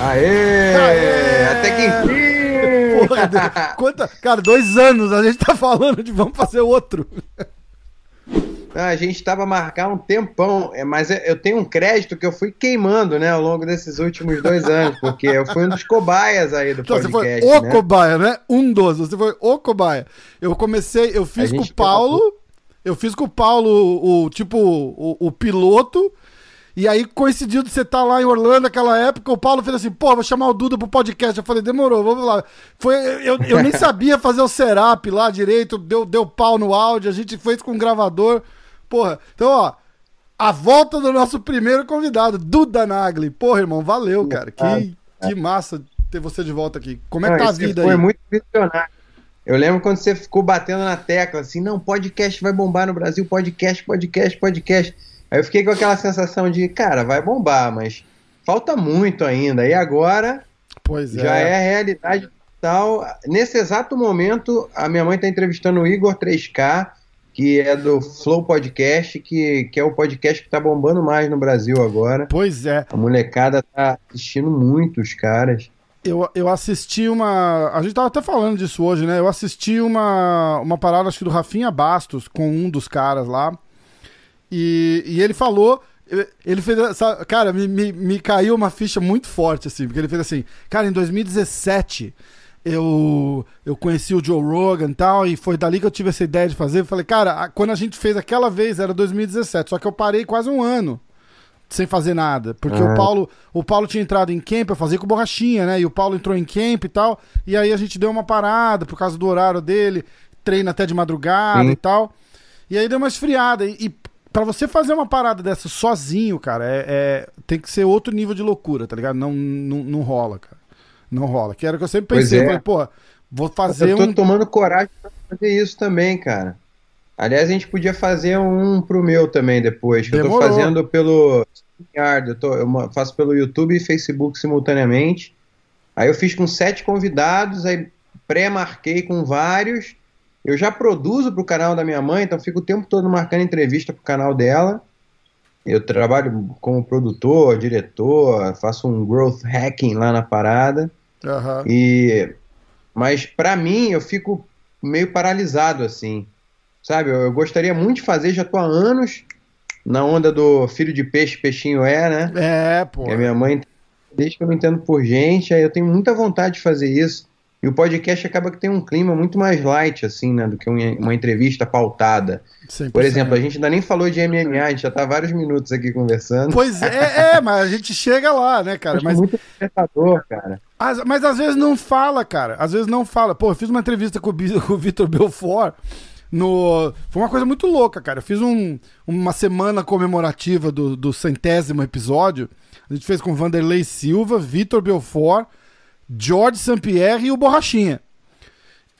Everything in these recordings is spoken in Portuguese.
Aê! Aê! Até que enfim! Porra, quanta, cara, dois anos a gente tá falando de vamos fazer outro. Ah, a gente tava a marcar um tempão, é, mas eu tenho um crédito que eu fui queimando, né, ao longo desses últimos dois anos, porque eu fui um dos cobaias aí do então, podcast. Você foi o né? cobaia, né? Um dos, você foi o cobaia. Eu comecei, eu fiz com o Paulo, eu fiz com o Paulo o, o tipo, o, o piloto, e aí coincidiu de você estar tá lá em Orlando naquela época, o Paulo fez assim, pô, vou chamar o Duda pro podcast. Eu falei, demorou, vamos lá. Foi, eu, eu nem sabia fazer o setup lá direito, deu, deu pau no áudio, a gente fez com o gravador. Porra, então, ó, a volta do nosso primeiro convidado, Duda Nagli. Porra, irmão, valeu, cara. Que, que massa ter você de volta aqui. Como é que tá a vida foi aí? Foi muito visionário. Eu lembro quando você ficou batendo na tecla assim, não, podcast vai bombar no Brasil, podcast, podcast, podcast. Aí eu fiquei com aquela sensação de, cara, vai bombar, mas falta muito ainda. E agora pois já é, é realidade tal. Nesse exato momento, a minha mãe está entrevistando o Igor 3K, que é do Flow Podcast, que, que é o podcast que está bombando mais no Brasil agora. Pois é. A molecada tá assistindo muito os caras. Eu, eu assisti uma. A gente tava até falando disso hoje, né? Eu assisti uma, uma parada, acho que do Rafinha Bastos, com um dos caras lá. E, e ele falou. Ele fez. Essa, cara, me, me, me caiu uma ficha muito forte, assim, porque ele fez assim. Cara, em 2017 eu, eu conheci o Joe Rogan e tal, e foi dali que eu tive essa ideia de fazer. Eu falei, cara, quando a gente fez aquela vez era 2017, só que eu parei quase um ano sem fazer nada, porque o Paulo o Paulo tinha entrado em camp, eu fazia com borrachinha, né? E o Paulo entrou em camp e tal, e aí a gente deu uma parada por causa do horário dele, treina até de madrugada Sim. e tal. E aí deu uma esfriada. E, e para você fazer uma parada dessa sozinho, cara, é, é, tem que ser outro nível de loucura, tá ligado? Não, não, não rola, cara. Não rola. Que era o que eu sempre pensei. É. Eu falei, pô, vou fazer eu tô um. tomando coragem pra fazer isso também, cara. Aliás, a gente podia fazer um pro meu também depois. Que eu tô fazendo pelo. Eu, tô, eu faço pelo YouTube e Facebook simultaneamente. Aí eu fiz com sete convidados, aí pré-marquei com vários. Eu já produzo para o canal da minha mãe, então fico o tempo todo marcando entrevista para o canal dela. Eu trabalho como produtor, diretor, faço um growth hacking lá na parada. Uhum. E mas para mim eu fico meio paralisado assim, sabe? Eu, eu, gostaria muito de fazer, já tô há anos na onda do filho de peixe, peixinho é, né? É, pô. Que a minha mãe desde que eu me entendo por gente, aí eu tenho muita vontade de fazer isso. E o podcast acaba que tem um clima muito mais light, assim, né, do que uma entrevista pautada. 100%. Por exemplo, a gente ainda nem falou de MMA, a gente já tá vários minutos aqui conversando. Pois é, é mas a gente chega lá, né, cara? Mas muito despertador, cara. Mas, mas às vezes não fala, cara. Às vezes não fala. Pô, eu fiz uma entrevista com o Vitor Belfort. No... Foi uma coisa muito louca, cara. Eu fiz um, uma semana comemorativa do, do centésimo episódio. A gente fez com Vanderlei Silva, Vitor Belfort, George St-Pierre e o Borrachinha.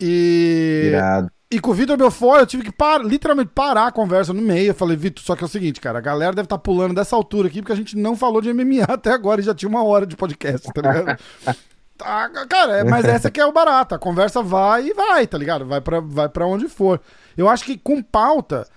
E. Irado. E com o Vitor Belfort, eu tive que par, literalmente parar a conversa no meio. Eu falei, Vitor, só que é o seguinte, cara, a galera deve estar tá pulando dessa altura aqui, porque a gente não falou de MMA até agora e já tinha uma hora de podcast, tá ligado? tá, cara, é, mas essa que é o barato. A conversa vai e vai, tá ligado? Vai pra, vai pra onde for. Eu acho que com pauta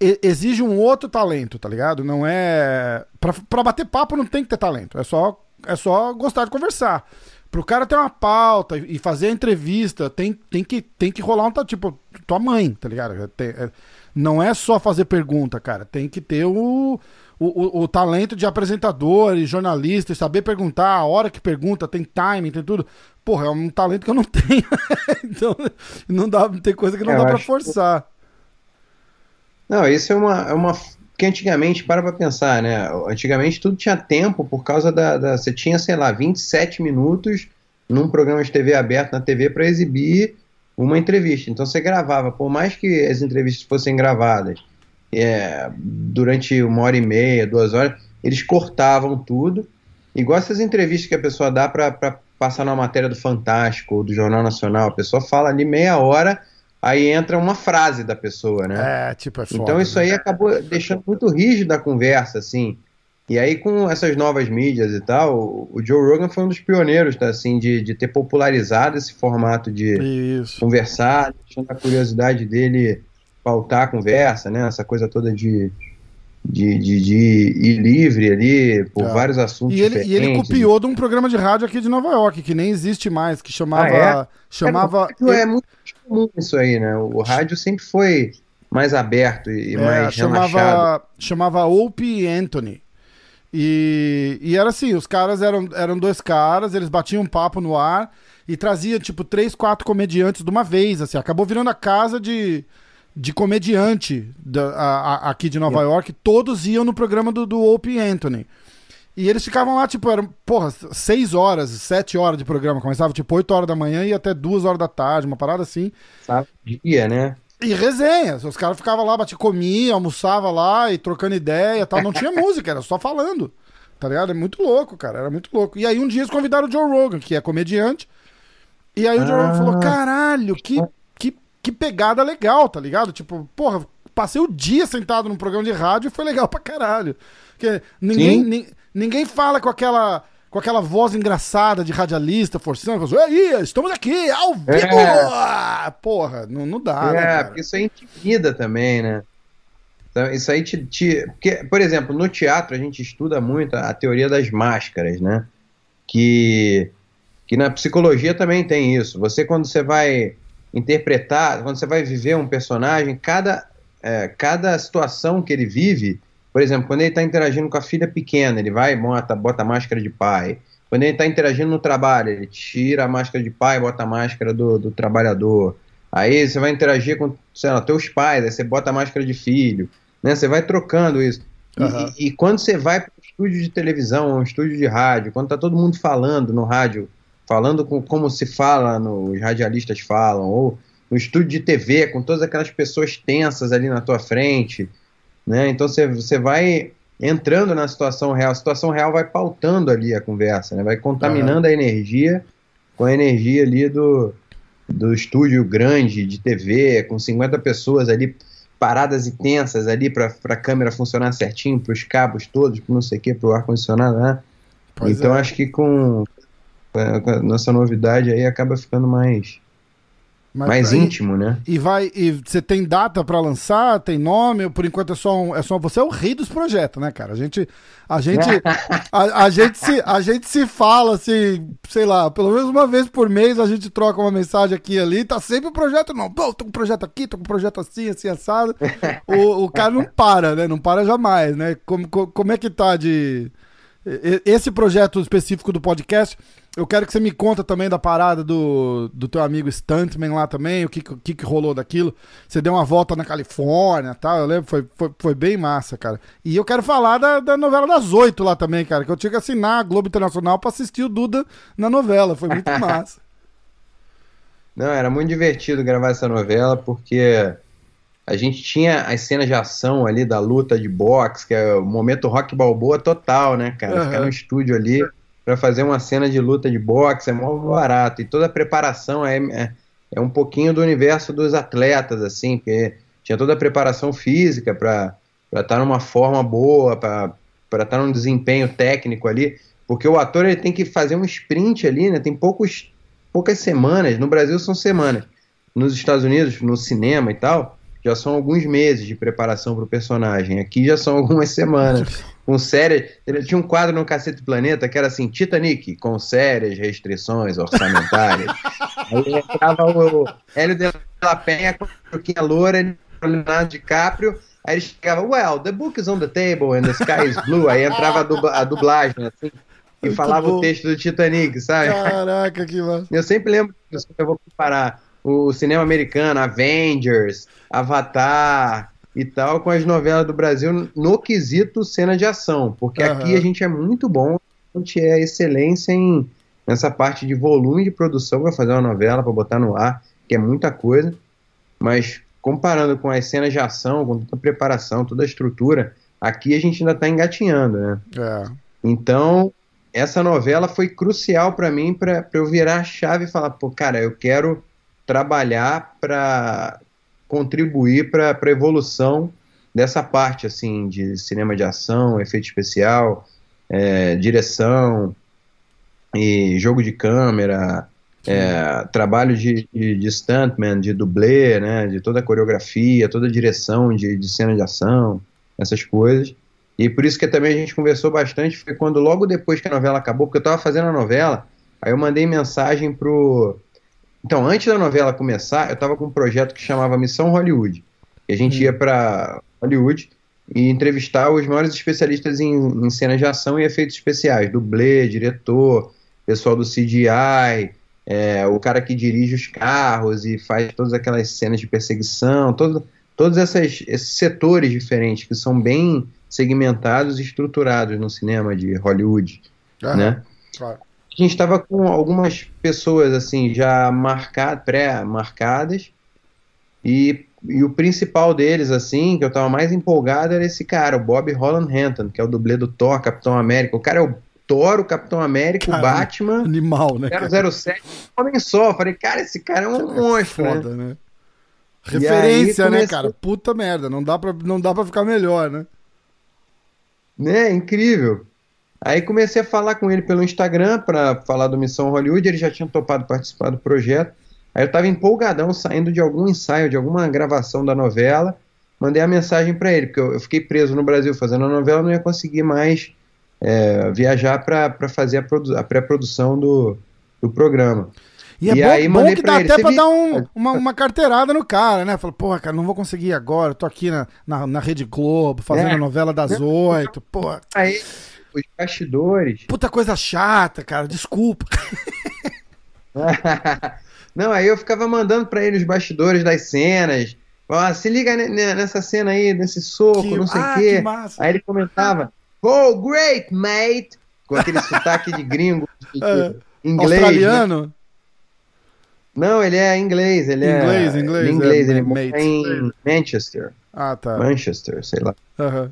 exige um outro talento, tá ligado? Não é. Pra, pra bater papo não tem que ter talento. É só, é só gostar de conversar pro cara ter uma pauta e fazer a entrevista, tem, tem, que, tem que rolar um. Tipo, tua mãe, tá ligado? Tem, é, não é só fazer pergunta, cara. Tem que ter o, o, o, talento de apresentador e jornalista e saber perguntar, a hora que pergunta, tem timing, tem tudo. Porra, é um talento que eu não tenho. então, não dá, tem coisa que não é, dá pra forçar. Que... Não, isso é uma, é uma porque antigamente, para pra pensar, né? Antigamente tudo tinha tempo por causa da, da. Você tinha, sei lá, 27 minutos num programa de TV aberto na TV para exibir uma entrevista. Então você gravava, por mais que as entrevistas fossem gravadas é, durante uma hora e meia, duas horas, eles cortavam tudo. Igual essas entrevistas que a pessoa dá para passar na matéria do Fantástico ou do Jornal Nacional. A pessoa fala ali meia hora aí entra uma frase da pessoa, né? É, tipo, é foda, Então isso né? aí acabou deixando muito rígido a conversa, assim. E aí, com essas novas mídias e tal, o Joe Rogan foi um dos pioneiros, tá, assim, de, de ter popularizado esse formato de Isso. conversar, deixando a curiosidade dele pautar a conversa, né? Essa coisa toda de, de, de, de ir livre ali por é. vários assuntos e ele. E ele copiou de um programa de rádio aqui de Nova York, que nem existe mais, que chamava... Ah, é? chamava é, é muito comum isso aí, né? O rádio sempre foi mais aberto e é, mais chamava, relaxado. Chamava Opie Anthony. E, e era assim, os caras eram, eram dois caras, eles batiam um papo no ar e traziam, tipo, três, quatro comediantes de uma vez, assim. Acabou virando a casa de, de comediante da, a, a, aqui de Nova York. Todos iam no programa do, do Opie Anthony. E eles ficavam lá, tipo, eram, porra, seis horas, sete horas de programa. Começava, tipo, oito horas da manhã e até duas horas da tarde, uma parada assim. Sabe? Dia, né? E resenha. Os caras ficavam lá, batia, comia, almoçava lá e trocando ideia e tal. Não tinha música, era só falando. Tá ligado? É muito louco, cara. Era muito louco. E aí um dia eles convidaram o Joe Rogan, que é comediante. E aí o Joe Rogan falou: ah. caralho, que, que, pegada legal, tá ligado? Tipo, porra, passei o dia sentado num programa de rádio e foi legal pra caralho. Porque ninguém, ni, ninguém fala com aquela com aquela voz engraçada de radialista, forçando, e aí, estamos aqui, ao vivo! É. Porra, não, não dá, é, né, cara? porque isso aí intimida também, né? Então, isso aí te, te... Porque, por exemplo, no teatro a gente estuda muito a, a teoria das máscaras, né? Que, que na psicologia também tem isso. Você, quando você vai interpretar, quando você vai viver um personagem, cada, é, cada situação que ele vive por exemplo, quando ele está interagindo com a filha pequena, ele vai e bota, bota a máscara de pai. Quando ele está interagindo no trabalho, ele tira a máscara de pai e bota a máscara do, do trabalhador. Aí você vai interagir com, sei lá, teus pais, aí você bota a máscara de filho. Né? Você vai trocando isso. Uhum. E, e, quando você vai para um estúdio de televisão, um estúdio de rádio, quando tá todo mundo falando no rádio, falando com como se fala, no, os radialistas falam, ou no estúdio de TV, com todas aquelas pessoas tensas ali na tua frente, né? Então você vai entrando na situação real, a situação real vai pautando ali a conversa, né? vai contaminando uhum. a energia com a energia ali do, do estúdio grande de TV, com 50 pessoas ali paradas e tensas ali para a câmera funcionar certinho, para os cabos todos, para não sei o que, para o ar-condicionado, né? Pois então é. acho que com, com a nossa novidade aí acaba ficando mais mas, mais aí, íntimo, né? E vai e você tem data para lançar, tem nome, por enquanto é só um, é só você é o rei dos projetos, né, cara? A gente a gente a, a, gente se a gente se fala assim, sei lá, pelo menos uma vez por mês a gente troca uma mensagem aqui e ali, tá sempre o um projeto não. Pô, tô com um projeto aqui, tô com um projeto assim, assim assado. o, o cara não para, né? Não para jamais, né? Como, como é que tá de esse projeto específico do podcast, eu quero que você me conta também da parada do, do teu amigo Stuntman lá também, o que, que, que rolou daquilo. Você deu uma volta na Califórnia e tal, eu lembro, foi, foi, foi bem massa, cara. E eu quero falar da, da novela das oito lá também, cara, que eu tinha que assinar a Globo Internacional pra assistir o Duda na novela, foi muito massa. Não, era muito divertido gravar essa novela, porque a gente tinha as cenas de ação ali da luta de boxe, que é o momento rock balboa total, né, cara? Uhum. Ficar no estúdio ali para fazer uma cena de luta de boxe é mó barato. E toda a preparação é, é, é, um pouquinho do universo dos atletas, assim, porque tinha toda a preparação física para estar numa forma boa, para estar num desempenho técnico ali. Porque o ator ele tem que fazer um sprint ali, né? Tem poucos, poucas semanas. No Brasil são semanas. Nos Estados Unidos, no cinema e tal, já são alguns meses de preparação para o personagem. Aqui já são algumas semanas. Com séries. Tinha um quadro no Cacete Planeta que era assim: Titanic, com sérias restrições orçamentárias. Aí entrava o Hélio de la Penha com a Luquinha Loura, Leonardo DiCaprio. Aí ele chegava, well, the book is on the table and the sky is blue. Aí entrava a, a dublagem, assim, e Muito falava bom. o texto do Titanic, sabe? Caraca, que massa. Eu sempre lembro disso, eu vou comparar o cinema americano, Avengers, Avatar e tal, com as novelas do Brasil no quesito cena de ação, porque uhum. aqui a gente é muito bom, a gente é excelência em nessa parte de volume de produção para fazer uma novela, para botar no ar, que é muita coisa, mas comparando com as cenas de ação, com toda a preparação, toda a estrutura, aqui a gente ainda está engatinhando, né? É. Então, essa novela foi crucial para mim, para eu virar a chave e falar, pô, cara, eu quero trabalhar para contribuir para a evolução dessa parte assim de cinema de ação, efeito especial, é, direção e jogo de câmera, é, trabalho de, de, de, stuntman, de dublê, né, de toda a coreografia, toda a direção de, de cena de ação, essas coisas. E por isso que também a gente conversou bastante, foi quando logo depois que a novela acabou, porque eu estava fazendo a novela, aí eu mandei mensagem pro... Então, antes da novela começar, eu estava com um projeto que chamava Missão Hollywood. E a gente hum. ia para Hollywood e entrevistar os maiores especialistas em, em cenas de ação e efeitos especiais, dublê, diretor, pessoal do CGI, é, o cara que dirige os carros e faz todas aquelas cenas de perseguição, todo, todos essas, esses setores diferentes que são bem segmentados e estruturados no cinema de Hollywood, ah, né? Claro. A gente estava com algumas pessoas assim já marcadas, pré-marcadas e, e o principal deles assim que eu estava mais empolgado era esse cara, o Bob Holland Hampton, que é o dublê do Thor, Capitão América. O cara é o Thor, o Capitão América, cara, o Batman. Animal, né? 007, homem só. Falei, cara, esse cara é um é monstro. Foda, né? né? Referência, né, cara? Puta merda, não dá, pra, não dá pra ficar melhor, né? Né, incrível. Aí comecei a falar com ele pelo Instagram para falar do Missão Hollywood, ele já tinha topado participar do projeto. Aí eu tava empolgadão, saindo de algum ensaio, de alguma gravação da novela, mandei a mensagem para ele, porque eu, eu, fiquei preso no Brasil fazendo a novela, não ia conseguir mais é, viajar para fazer a, a pré-produção do, do programa. E, é e bom, aí bom que dá ele, até pra dar um, uma, uma, carteirada no cara, né? Fala, porra, cara, não vou conseguir agora, tô aqui na, na, na Rede Globo, fazendo é. a novela das oito, porra. Aí, os bastidores. Puta coisa chata, cara, desculpa. não, aí eu ficava mandando pra ele os bastidores das cenas. Ó, se liga nessa cena aí, nesse soco, que... não sei o ah, quê. Aí ele comentava. Oh, great, mate! Com aquele sotaque de gringo, de, é, inglês. Né? Australiano? Né? Não, ele é inglês, ele inglês, é. Inglês, inglês. É, ele mora em Manchester. Ah, tá. Manchester, sei lá. Uhum.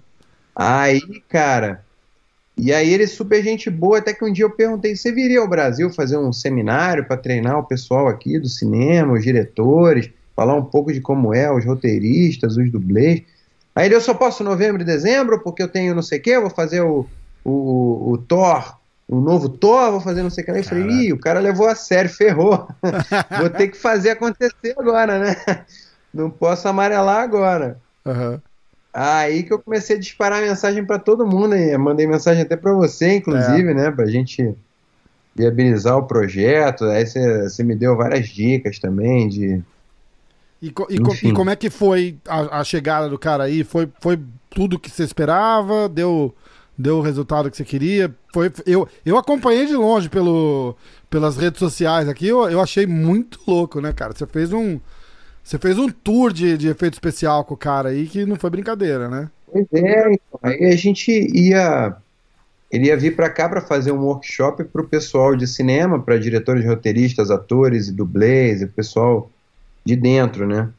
Aí, cara. E aí ele super gente boa, até que um dia eu perguntei, você viria ao Brasil fazer um seminário para treinar o pessoal aqui do cinema, os diretores, falar um pouco de como é, os roteiristas, os dublês. Aí ele, eu só posso novembro e dezembro, porque eu tenho não sei o que, eu vou fazer o, o, o Thor, o novo Thor, vou fazer não sei o que. Aí eu falei, ih, o cara levou a sério, ferrou. vou ter que fazer acontecer agora, né? Não posso amarelar agora. Uhum. Aí que eu comecei a disparar mensagem para todo mundo, aí. mandei mensagem até para você, inclusive, é. né, pra gente viabilizar o projeto. Aí você me deu várias dicas também de e, e, e, como é que foi a, a, chegada do cara aí? Foi, foi tudo que você esperava? Deu, deu o resultado que você queria? Foi, eu, eu acompanhei de longe pelo, pelas redes sociais aqui, eu, eu achei muito louco, né, cara? Você fez um. Você fez um tour de, de efeito especial com o cara aí que não foi brincadeira, né? Pois é, então. Aí a gente ia. Ele ia vir para cá para fazer um workshop para o pessoal de cinema, para diretores, roteiristas, atores e dublês, o pessoal de dentro, né?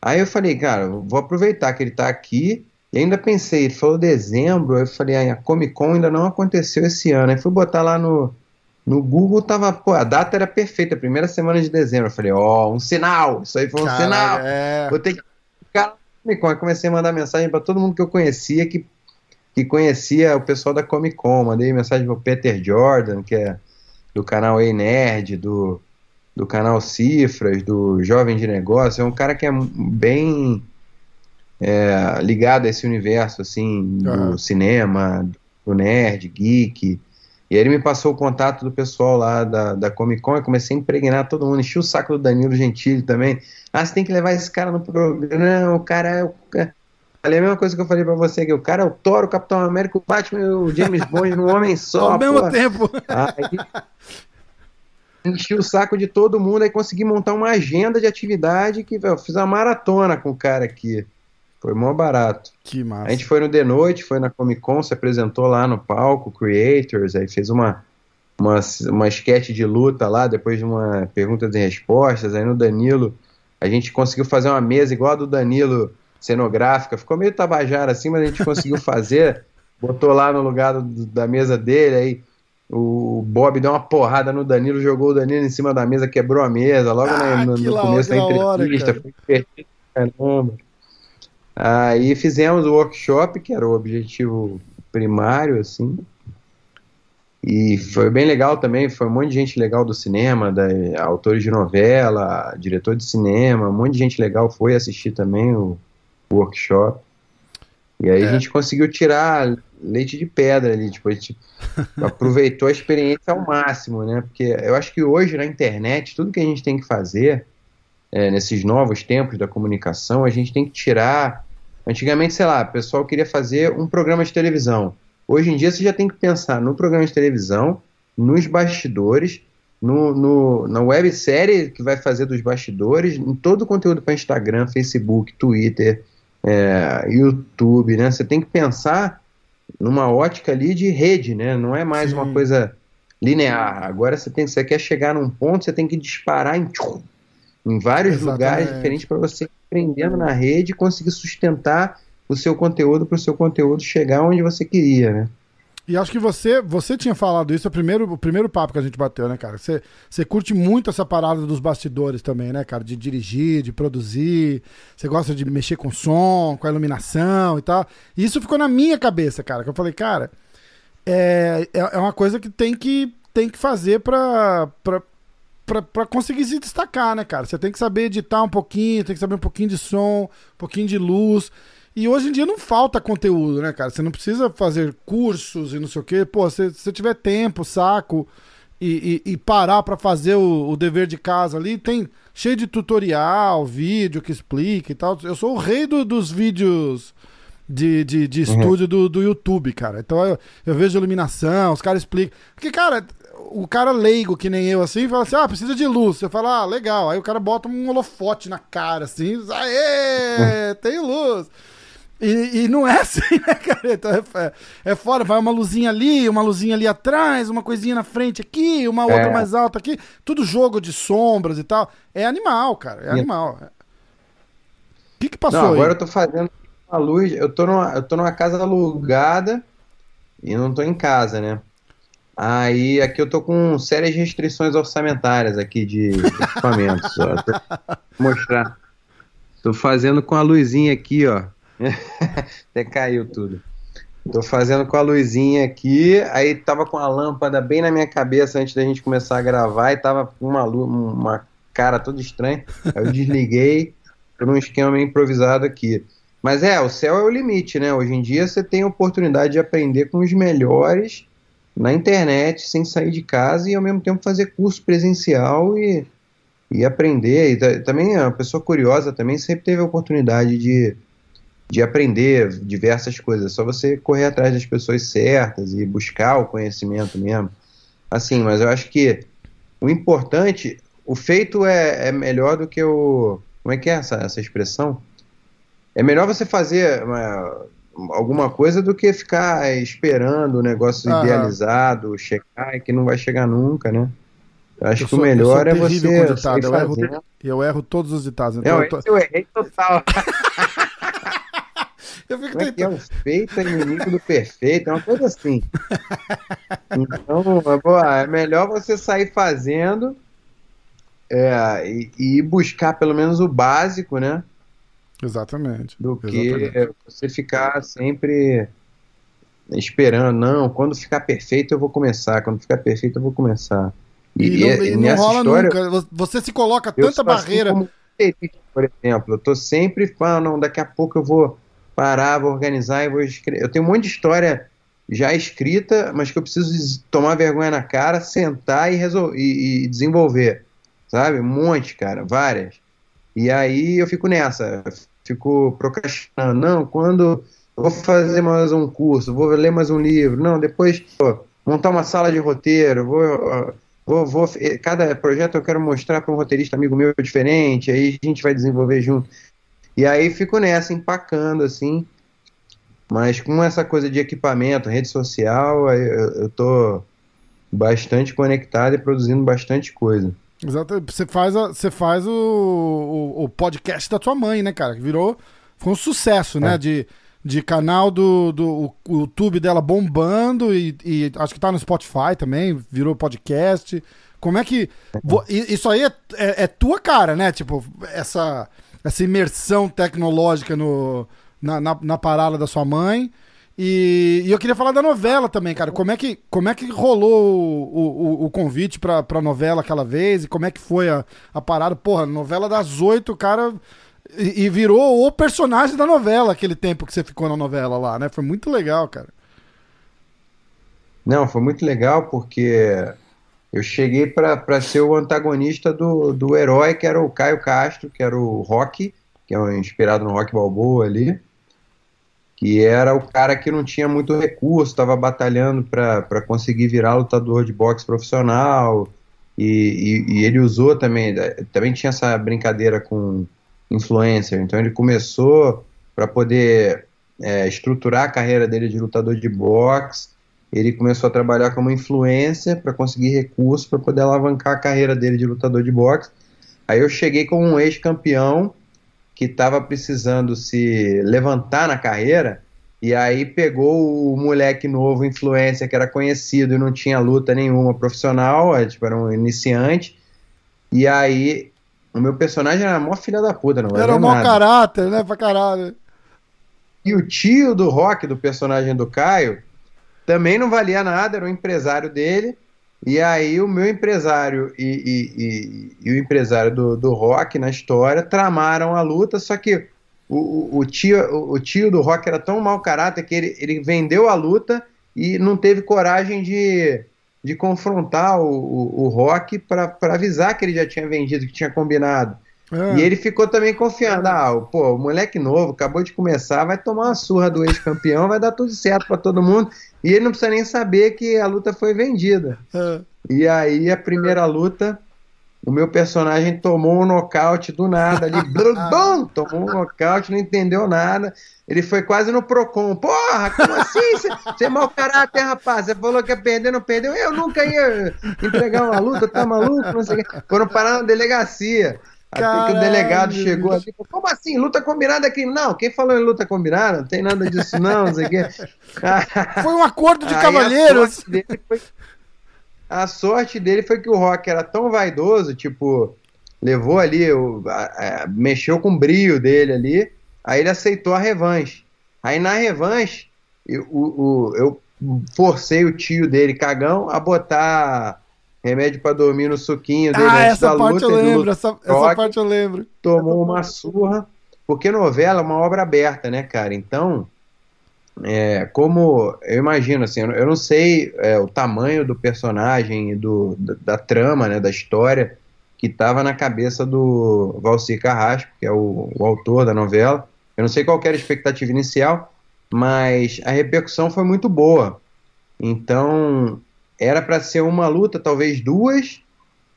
Aí eu falei, cara, vou aproveitar que ele tá aqui. E ainda pensei, ele falou dezembro, eu falei, a Comic Con ainda não aconteceu esse ano. Aí fui botar lá no, no Google, tava, pô, a data era perfeita, primeira semana de dezembro. Eu falei, ó, oh, um sinal, isso aí foi um cara, sinal. É... Vou ter que ficar Comic Con. Aí comecei a mandar mensagem para todo mundo que eu conhecia, que, que conhecia o pessoal da Comic Con. Mandei mensagem pro Peter Jordan, que é do canal Ei Nerd, do do canal Cifras, do Jovem de Negócio, é um cara que é bem é, ligado a esse universo, assim, do uhum. cinema, do nerd, geek. E ele me passou o contato do pessoal lá da, da Comic Con e comecei a impregnar todo mundo. Enchi o saco do Danilo Gentili também. Ah, você tem que levar esse cara no programa, o cara é o. Falei a mesma coisa que eu falei pra você, que o cara é o Thor, o Capitão América, o Batman e o James Bond num homem só. Ao mesmo tempo. Aí, enchi o saco de todo mundo e consegui montar uma agenda de atividade que eu fiz uma maratona com o cara aqui. Foi mó barato. Que massa. A gente foi no The Noite, foi na Comic Con, se apresentou lá no palco, Creators, aí fez uma, uma, uma sketch de luta lá, depois de uma perguntas e respostas. Aí no Danilo, a gente conseguiu fazer uma mesa igual a do Danilo, cenográfica. Ficou meio tabajara assim, mas a gente conseguiu fazer. Botou lá no lugar do, da mesa dele, aí o Bob deu uma porrada no Danilo, jogou o Danilo em cima da mesa, quebrou a mesa, logo ah, no, no, no começo da entrevista. Hora, foi caramba. Aí fizemos o workshop, que era o objetivo primário, assim. E foi bem legal também, foi um monte de gente legal do cinema, da, autores de novela, diretor de cinema, um monte de gente legal foi assistir também o, o workshop. E aí é. a gente conseguiu tirar leite de pedra ali, tipo, a gente aproveitou a experiência ao máximo, né? Porque eu acho que hoje na internet, tudo que a gente tem que fazer, é, nesses novos tempos da comunicação, a gente tem que tirar. Antigamente, sei lá, o pessoal queria fazer um programa de televisão. Hoje em dia você já tem que pensar no programa de televisão, nos bastidores, no, no, na websérie que vai fazer dos bastidores, em todo o conteúdo para Instagram, Facebook, Twitter, é, YouTube, né? Você tem que pensar numa ótica ali de rede, né? Não é mais Sim. uma coisa linear. Agora você tem, você quer chegar num ponto, você tem que disparar em, em vários Exatamente. lugares diferentes para você ir aprendendo na rede e conseguir sustentar o seu conteúdo para o seu conteúdo chegar onde você queria, né? E acho que você, você tinha falado isso, é o primeiro, o primeiro papo que a gente bateu, né, cara? Você, você curte muito essa parada dos bastidores também, né, cara? De dirigir, de produzir. Você gosta de mexer com som, com a iluminação e tal. E isso ficou na minha cabeça, cara. Que eu falei, cara, é, é, é uma coisa que tem que, tem que fazer pra, pra, pra, pra conseguir se destacar, né, cara? Você tem que saber editar um pouquinho, tem que saber um pouquinho de som, um pouquinho de luz. E hoje em dia não falta conteúdo, né, cara? Você não precisa fazer cursos e não sei o quê. Pô, se você tiver tempo, saco e, e, e parar para fazer o, o, dever de casa ali, tem cheio de tutorial, vídeo que explica e tal. Eu sou o rei do, dos vídeos de, de, de uhum. estúdio do, do YouTube, cara. Então eu, eu vejo iluminação, os caras explicam. Porque, cara, o cara leigo que nem eu assim, fala assim: ah, precisa de luz. Você fala, ah, legal. Aí o cara bota um holofote na cara, assim, aê, tem luz. E, e, não é assim, né, cara? Então é, é fora, vai uma luzinha ali, uma luzinha ali atrás, uma coisinha na frente aqui, uma outra é. mais alta aqui. Tudo jogo de sombras e tal. É animal, cara. É animal. O que, que passou não, agora aí? eu tô fazendo a luz. Eu tô, numa, eu tô numa casa alugada e não tô em casa, né? Aí aqui eu tô com sérias restrições orçamentárias aqui de, equipamentos. ó. Mostrar. Tô fazendo com a luzinha aqui, ó. Até caiu tudo. Tô fazendo com a luzinha aqui, aí tava com a lâmpada bem na minha cabeça antes da gente começar a gravar e tava com uma, uma cara toda estranha. Aí eu desliguei por um esquema meio improvisado aqui. Mas é, o céu é o limite, né? Hoje em dia você tem a oportunidade de aprender com os melhores na internet, sem sair de casa e ao mesmo tempo fazer curso presencial e, e aprender. E também a pessoa curiosa também sempre teve a oportunidade de de aprender diversas coisas. É só você correr atrás das pessoas certas e buscar o conhecimento mesmo. Assim, mas eu acho que o importante, o feito é, é melhor do que o. Como é que é essa, essa expressão? É melhor você fazer uma, alguma coisa do que ficar esperando o negócio Aham. idealizado, chegar e que não vai chegar nunca, né? Eu acho eu que sou, o melhor é você. Ditado, eu, erro, eu erro todos os ditados. Então não, eu, tô... eu errei total. Eu fico Como é que é o feito é inimigo do perfeito, é uma coisa assim. Então, é melhor você sair fazendo é, e, e, buscar pelo menos o básico, né? Exatamente. Do Exatamente. que você ficar sempre esperando, não, quando ficar perfeito eu vou começar, quando ficar perfeito eu vou começar. E, e não, e não rola história, nunca, você se coloca tanta assim barreira. Assim como, por exemplo, eu tô sempre falando, não, daqui a pouco eu vou parar, vou organizar e vou escrever. Eu tenho um monte de história já escrita, mas que eu preciso tomar vergonha na cara, sentar e, resol e, e desenvolver. Sabe? Um monte, cara, várias. E aí eu fico nessa, fico procrastinando. Não, quando vou fazer mais um curso, vou ler mais um livro, não, depois pô, montar uma sala de roteiro, vou, vou, vou cada projeto eu quero mostrar para um roteirista amigo meu diferente, aí a gente vai desenvolver junto. E aí fico nessa, empacando assim. Mas com essa coisa de equipamento, rede social, eu, eu tô bastante conectado e produzindo bastante coisa. Exato. Você faz, a, você faz o, o, o, podcast da tua mãe, né, cara? Que virou. Foi um sucesso, né? é. né? De, de canal do, do o YouTube dela bombando e, e, acho que tá no Spotify também, virou podcast. Como é que. Isso aí é, é, é tua cara, né? Tipo, essa essa imersão tecnológica no, na, na, na parada da sua mãe. E, e, eu queria falar da novela também, cara. Como é que, como é que rolou o, o, o convite pra, pra novela aquela vez? E como é que foi a, a parada? Porra, novela das oito, cara. E, e, virou o personagem da novela aquele tempo que você ficou na novela lá, né? Foi muito legal, cara. Não, foi muito legal porque eu cheguei para ser o antagonista do, do herói, que era o Caio Castro, que era o Rock, que é inspirado no Rock Balboa ali, que era o cara que não tinha muito recurso, estava batalhando para conseguir virar lutador de boxe profissional, e, e, e, ele usou também, também tinha essa brincadeira com influencer, então ele começou para poder é, estruturar a carreira dele de lutador de boxe, ele começou a trabalhar como influencer para conseguir recursos para poder alavancar a carreira dele de lutador de boxe. Aí eu cheguei como um ex-campeão que estava precisando se levantar na carreira e aí pegou o moleque novo, influencer, que era conhecido e não tinha luta nenhuma profissional, é, tipo, era um iniciante. E aí o meu personagem era a maior filha da puta, não era? Era um mau caráter, né? Pra caralho. E o tio do Rock, do personagem do Caio, também não valia nada, era o empresário dele. E aí o meu empresário e, e, e, e o empresário do, do Rock na história tramaram a luta, só que o, o, tio, o tio do Rock era tão mau caráter que ele, ele vendeu a luta e não teve coragem de, de confrontar o, o, o Rock para avisar que ele já tinha vendido, que tinha combinado. É. E ele ficou também confiando. Ah, pô, o moleque novo, acabou de começar, vai tomar uma surra do ex-campeão, vai dar tudo certo para todo mundo. E ele não precisa nem saber que a luta foi vendida. É. E aí, a primeira luta, o meu personagem tomou um nocaute do nada ali. blum, tomou um nocaute, não entendeu nada. Ele foi quase no Procon. Porra, como assim? Você é mau caráter, rapaz. Você falou que ia perder, não perdeu. Eu nunca ia entregar uma luta, tá maluco? Não sei o quê. Foram parar na delegacia. Até que o delegado chegou ali, como assim? Luta combinada aqui? Não, quem falou em luta combinada? Não tem nada disso, não, não sei o quê. Foi um acordo de cavalheiros. A sorte, foi, a sorte, dele foi que o Rock era tão vaidoso, tipo, levou ali, o, mexeu com o brilho dele ali, aí ele aceitou a revanche. Aí na revanche, eu, eu forcei o tio dele, cagão, a botar remédio para dormir no suquinho dele ah, essa parte Eu lembro, essa, essa parte eu lembro. Tomou uma surra, porque novela é uma obra aberta, né, cara? Então, é, como eu imagino, assim, eu não sei é, o tamanho do personagem, do, da, da, trama, né, da história que estava na cabeça do Valcir Carrasco, que é o, o autor da novela. Eu não sei qual era a expectativa inicial, mas a repercussão foi muito boa. Então, era para ser uma luta, talvez duas,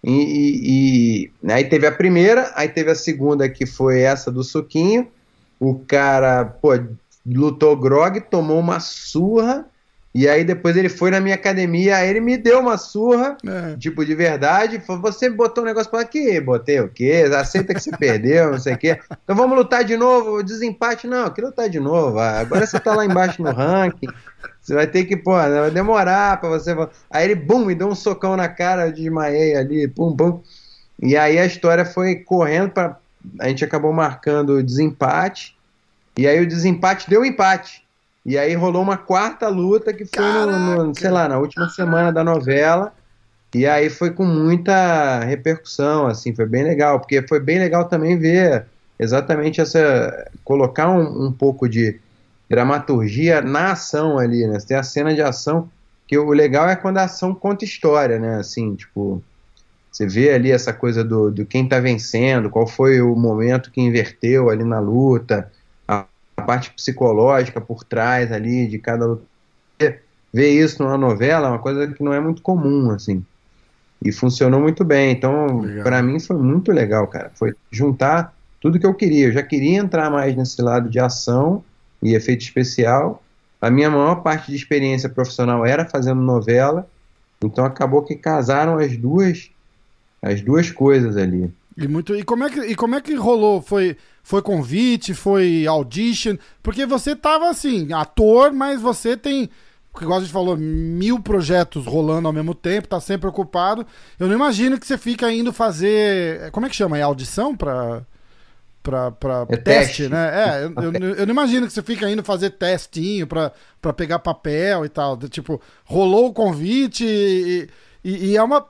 e, e, e, aí teve a primeira, aí teve a segunda que foi essa do suquinho. O cara, pô, lutou grog, tomou uma surra, e aí depois ele foi na minha academia, aí ele me deu uma surra, é. tipo, de verdade. Falou, você botou um negócio para aqui, botei o quê? Aceita que você perdeu, não sei o quê. Então vamos lutar de novo, desempate, não, que lutar de novo. Agora você tá lá embaixo no ranking. Você vai ter que, pô, vai demorar pra você. Aí ele, bum, me deu um socão na cara, de desmaiei ali, pum, pum. E aí a história foi correndo para A gente acabou marcando o desempate. E aí o desempate deu empate. E aí rolou uma quarta luta que foi no, no, sei lá, na última semana da novela. E aí foi com muita repercussão, assim, foi bem legal, porque foi bem legal também ver exatamente essa. colocar um, um pouco de dramaturgia na ação ali, né? Você tem a cena de ação, que o legal é quando a ação conta história, né? Assim, tipo, você vê ali essa coisa do, do quem tá vencendo, qual foi o momento que inverteu ali na luta, a, parte psicológica por trás ali de cada luta. Ver isso numa novela é uma coisa que não é muito comum, assim. E funcionou muito bem. Então, para mim foi muito legal, cara. Foi juntar tudo que eu queria. Eu já queria entrar mais nesse lado de ação e efeito especial. A minha maior parte de experiência profissional era fazendo novela, então acabou que casaram as duas as duas coisas ali. E muito e como é que e como é que rolou? Foi foi convite, foi audition? Porque você tava assim, ator, mas você tem igual a gente falou, mil projetos rolando ao mesmo tempo, tá sempre ocupado. Eu não imagino que você fica indo fazer. Como é que chama? É audição para pra, pra É teste, teste. né? É, eu, eu, eu não imagino que você fica indo fazer testinho pra, pra pegar papel e tal. Tipo, rolou o convite e, e- e é uma.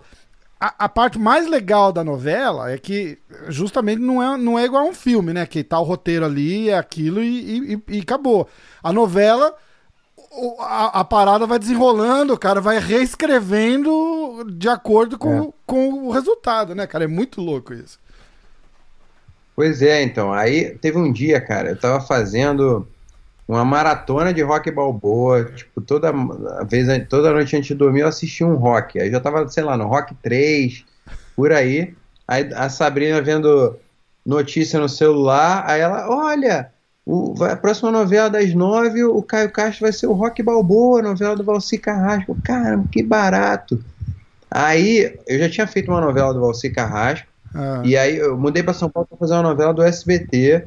A, a parte mais legal da novela é que justamente não é, não é igual a um filme, né? Que tá o roteiro ali, é aquilo e, e- e acabou. A novela, a, a parada vai desenrolando, o cara vai reescrevendo de acordo com, É. com o resultado, né, cara? É muito louco isso. Pois é, então. Aí teve um dia, cara, eu tava fazendo uma maratona de rock balboa. Tipo, toda vez, toda noite antes de dormir, eu assistia um rock. Aí eu já tava, sei lá, no rock 3, por aí. Aí a Sabrina vendo notícia no celular, aí ela, olha, o, vai- a próxima novela das nove, o Caio Castro vai ser o Rock Balboa, novela do Valci Carrasco. Caramba, que barato. Aí eu já tinha feito uma novela do Valci Carrasco. Ah, E aí eu mudei para São Paulo para fazer uma novela do SBT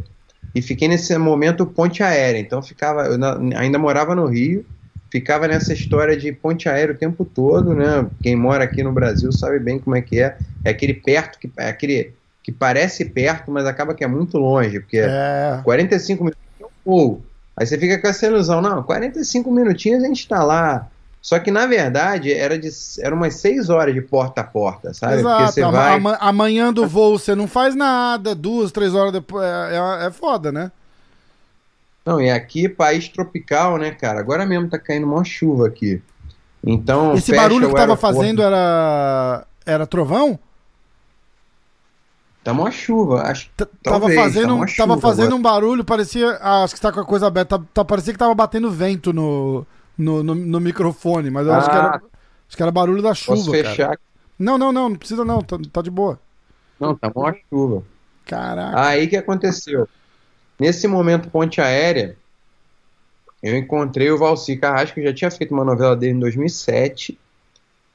e fiquei nesse momento ponte aérea. Então ficava, eu na- ainda morava no Rio, ficava nessa história de ponte aérea o tempo todo, né? Quem mora aqui no Brasil sabe bem como é que é. É aquele perto que é aquele que parece perto, mas acaba que é muito longe, porque é. 45 minutos é um voo. Aí você fica com essa ilusão, não, 45 minutinhos a gente tá lá. Só que na verdade era de era umas 6 horas de porta a porta, sabe? Porque Exato. você Ama- vai ama- amanhã do voo você não faz nada, duas, três horas depois. É, é, é foda, né? Não, e aqui, país tropical, né, cara? Agora mesmo tá caindo uma chuva aqui. Então, Esse barulho que tava aeroporto. fazendo era. Era trovão? Tá uma chuva, acho. T- Tava Talvez, fazendo, tá um, tava fazendo agora. um barulho, parecia. ah, acho que tá com a coisa aberta. Tá, tá- parecia que tava batendo vento no, no, no, no microfone, mas eu acho, que Ah. era, acho que era barulho da chuva. Posso cara. fechar? Não, não, não, não precisa não, tá, tá de boa. Não, tá uma chuva. Caraca. Aí que aconteceu? Nesse momento ponte aérea, eu encontrei o Valci Carrasco, que já tinha feito uma novela dele em 2007.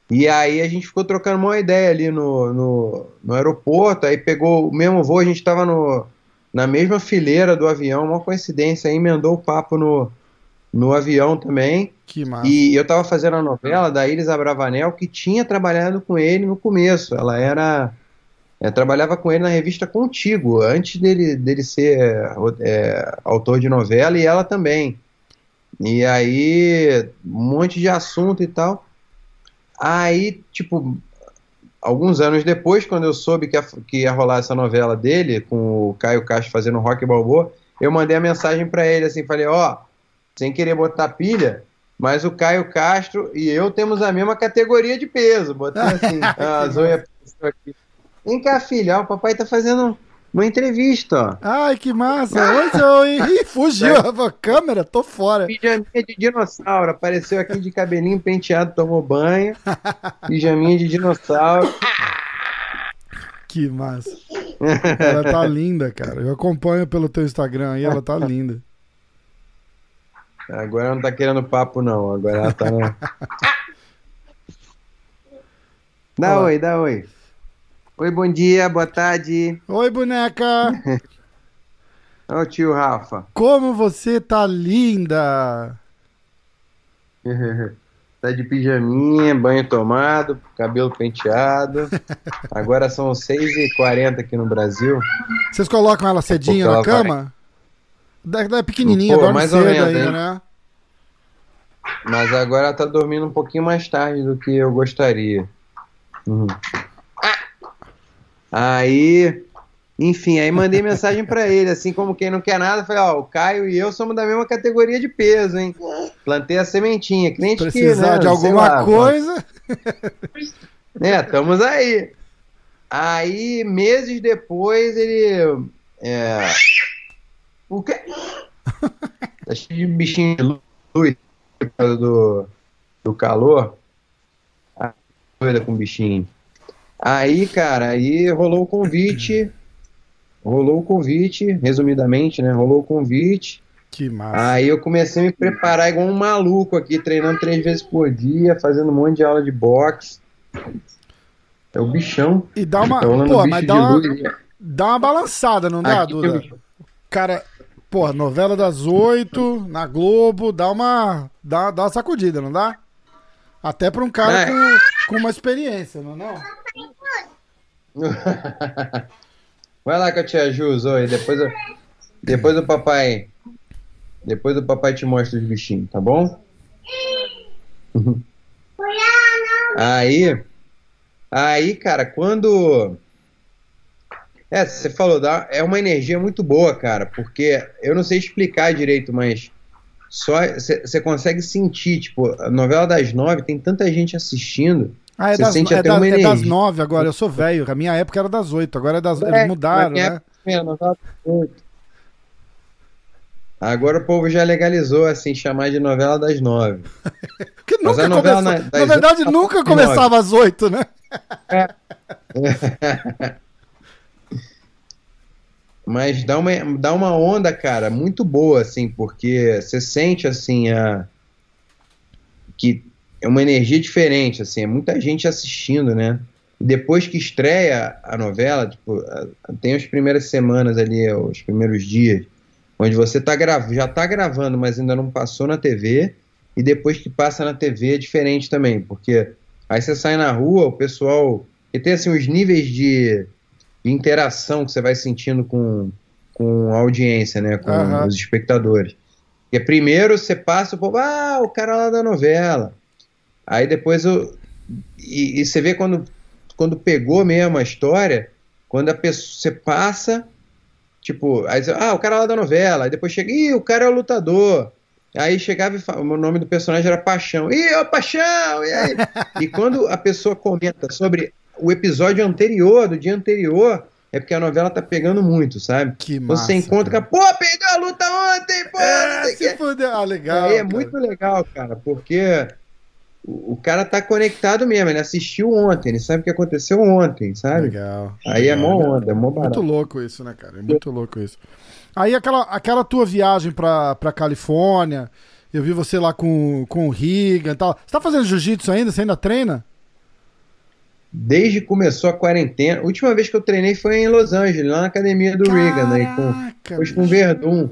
E aí a gente ficou trocando uma ideia ali no, no, no aeroporto, aí pegou o mesmo voo, a gente estava no, na mesma fileira do avião, uma coincidência, aí emendou o papo no, no avião também. Que massa. E eu estava fazendo a novela da Iris Abravanel, que tinha trabalhado com ele no começo. Ela era. é, trabalhava com ele na revista Contigo, antes dele, dele ser é, autor de novela, e ela também. E aí, um monte de assunto e tal. Aí, tipo, alguns anos depois, quando eu soube que ia, que ia rolar essa novela dele, com o Caio Castro fazendo Rock Balboa, eu mandei a mensagem pra ele assim, falei, ó, sem querer botar pilha, mas o Caio Castro e eu temos a mesma categoria de peso. Botei assim, a Zoe apareceu aqui. Vem cá, filha, ó, o papai tá fazendo uma entrevista, ó. Ai, que massa. Oi, Zoe. Ih, fugiu a câmera, tô fora. Pijaminha de dinossauro, apareceu aqui de cabelinho penteado, tomou banho. Pijaminha de dinossauro. Que massa. Ela tá linda, cara. Eu acompanho pelo teu Instagram aí, ela tá linda. Agora ela não tá querendo papo, não. Agora ela tá. na- Dá Olá. oi, dá oi. Oi, bom dia, boa tarde. Oi, boneca. O tio Rafa. Como você tá linda. tá de pijaminha, banho tomado, cabelo penteado. Agora são 6h40 aqui no Brasil. Vocês colocam ela cedinho na ela cama? Da- da- pequenininha, Pô, dorme cedo menos, ainda, hein? né? Mas agora ela tá dormindo um pouquinho mais tarde do que eu gostaria. Uhum. Aí, enfim, aí mandei mensagem pra ele, assim como quem não quer nada, falei, ó, o Caio e eu somos da mesma categoria de peso, hein? Plantei a sementinha, Se cliente que, né, de alguma lá, coisa. né, estamos aí. Aí, meses depois, ele. É... O quê? Tá cheio de bichinho de luz por causa do, do calor. Ah, doida com bichinho. Aí, cara, aí rolou o convite. Rolou o convite, resumidamente, né? Rolou o convite. Que massa. Aí eu comecei a me preparar igual um maluco aqui, treinando três vezes por dia, fazendo um monte de aula de boxe. É o bichão. E dá uma. Tá Pô, mas dá uma, dá uma balançada, não dá, Aqui Duda? bicho. Cara, porra, novela das oito, na Globo, dá uma. Dá, dá uma sacudida, não dá? Até pra um cara É. com, com uma experiência, não é? Não? Vai lá que eu te ajudo, Zoe. Depois, eu, depois o papai. Depois o papai te mostra os bichinhos, tá bom? Aí. Aí, cara, quando. É, você falou, dá, é uma energia muito boa, cara, porque eu não sei explicar direito, mas só você consegue sentir, tipo, a novela das nove tem tanta gente assistindo. Ah, é, das, sente é, até da, uma é das nove agora, eu sou velho. A minha época era das oito, agora é das. É, eles mudaram, né? Época, é, novela das oito. Agora o povo já legalizou, assim, chamar de novela das nove. que nunca começou, na, na verdade, nunca começava às oito, né? É. Mas dá uma, dá uma onda, cara, muito boa, assim, porque você sente, assim, a... que é uma energia diferente, assim, é muita gente assistindo, né? Depois que estreia a novela, tipo, tem as primeiras semanas ali, os primeiros dias, onde você tá grav já está gravando, mas ainda não passou na TV, e depois que passa na TV é diferente também, porque aí você sai na rua, o pessoal. E tem assim os níveis de interação que você vai sentindo com, com a audiência, né? Com uhum. os espectadores. Porque primeiro você passa o povo, ah, o cara lá da novela. Aí depois o. E, e, você vê quando, quando pegou mesmo a história, quando a pessoa. Você passa, tipo, aí você, ah, o cara lá da novela. Aí depois chega, ih, o cara é o lutador. Aí chegava e fala, o nome do personagem era Paixão. Ih, ô Paixão! E, aí? e quando a pessoa comenta sobre o episódio anterior, do dia anterior, é porque a novela tá pegando muito, sabe? Que massa, Você encontra, cara. pô, perdeu a luta ontem, pô! É, se fudeu. Ah, legal. Aí é cara. muito legal, cara, porque o, o, cara tá conectado mesmo, ele assistiu ontem, ele sabe o que aconteceu ontem, sabe? Legal. Aí legal. é mó onda, é mó barato. Muito louco isso, né, cara? É muito louco isso. Aí aquela, aquela tua viagem pra, pra Califórnia, eu vi você lá com, com o Riga e tal. Você tá fazendo jiu-jitsu ainda? Você ainda treina? Desde que começou a quarentena. A última vez que eu treinei foi em Los Angeles, lá na academia do Caraca, Reagan, né? Com, depois com o Verdun.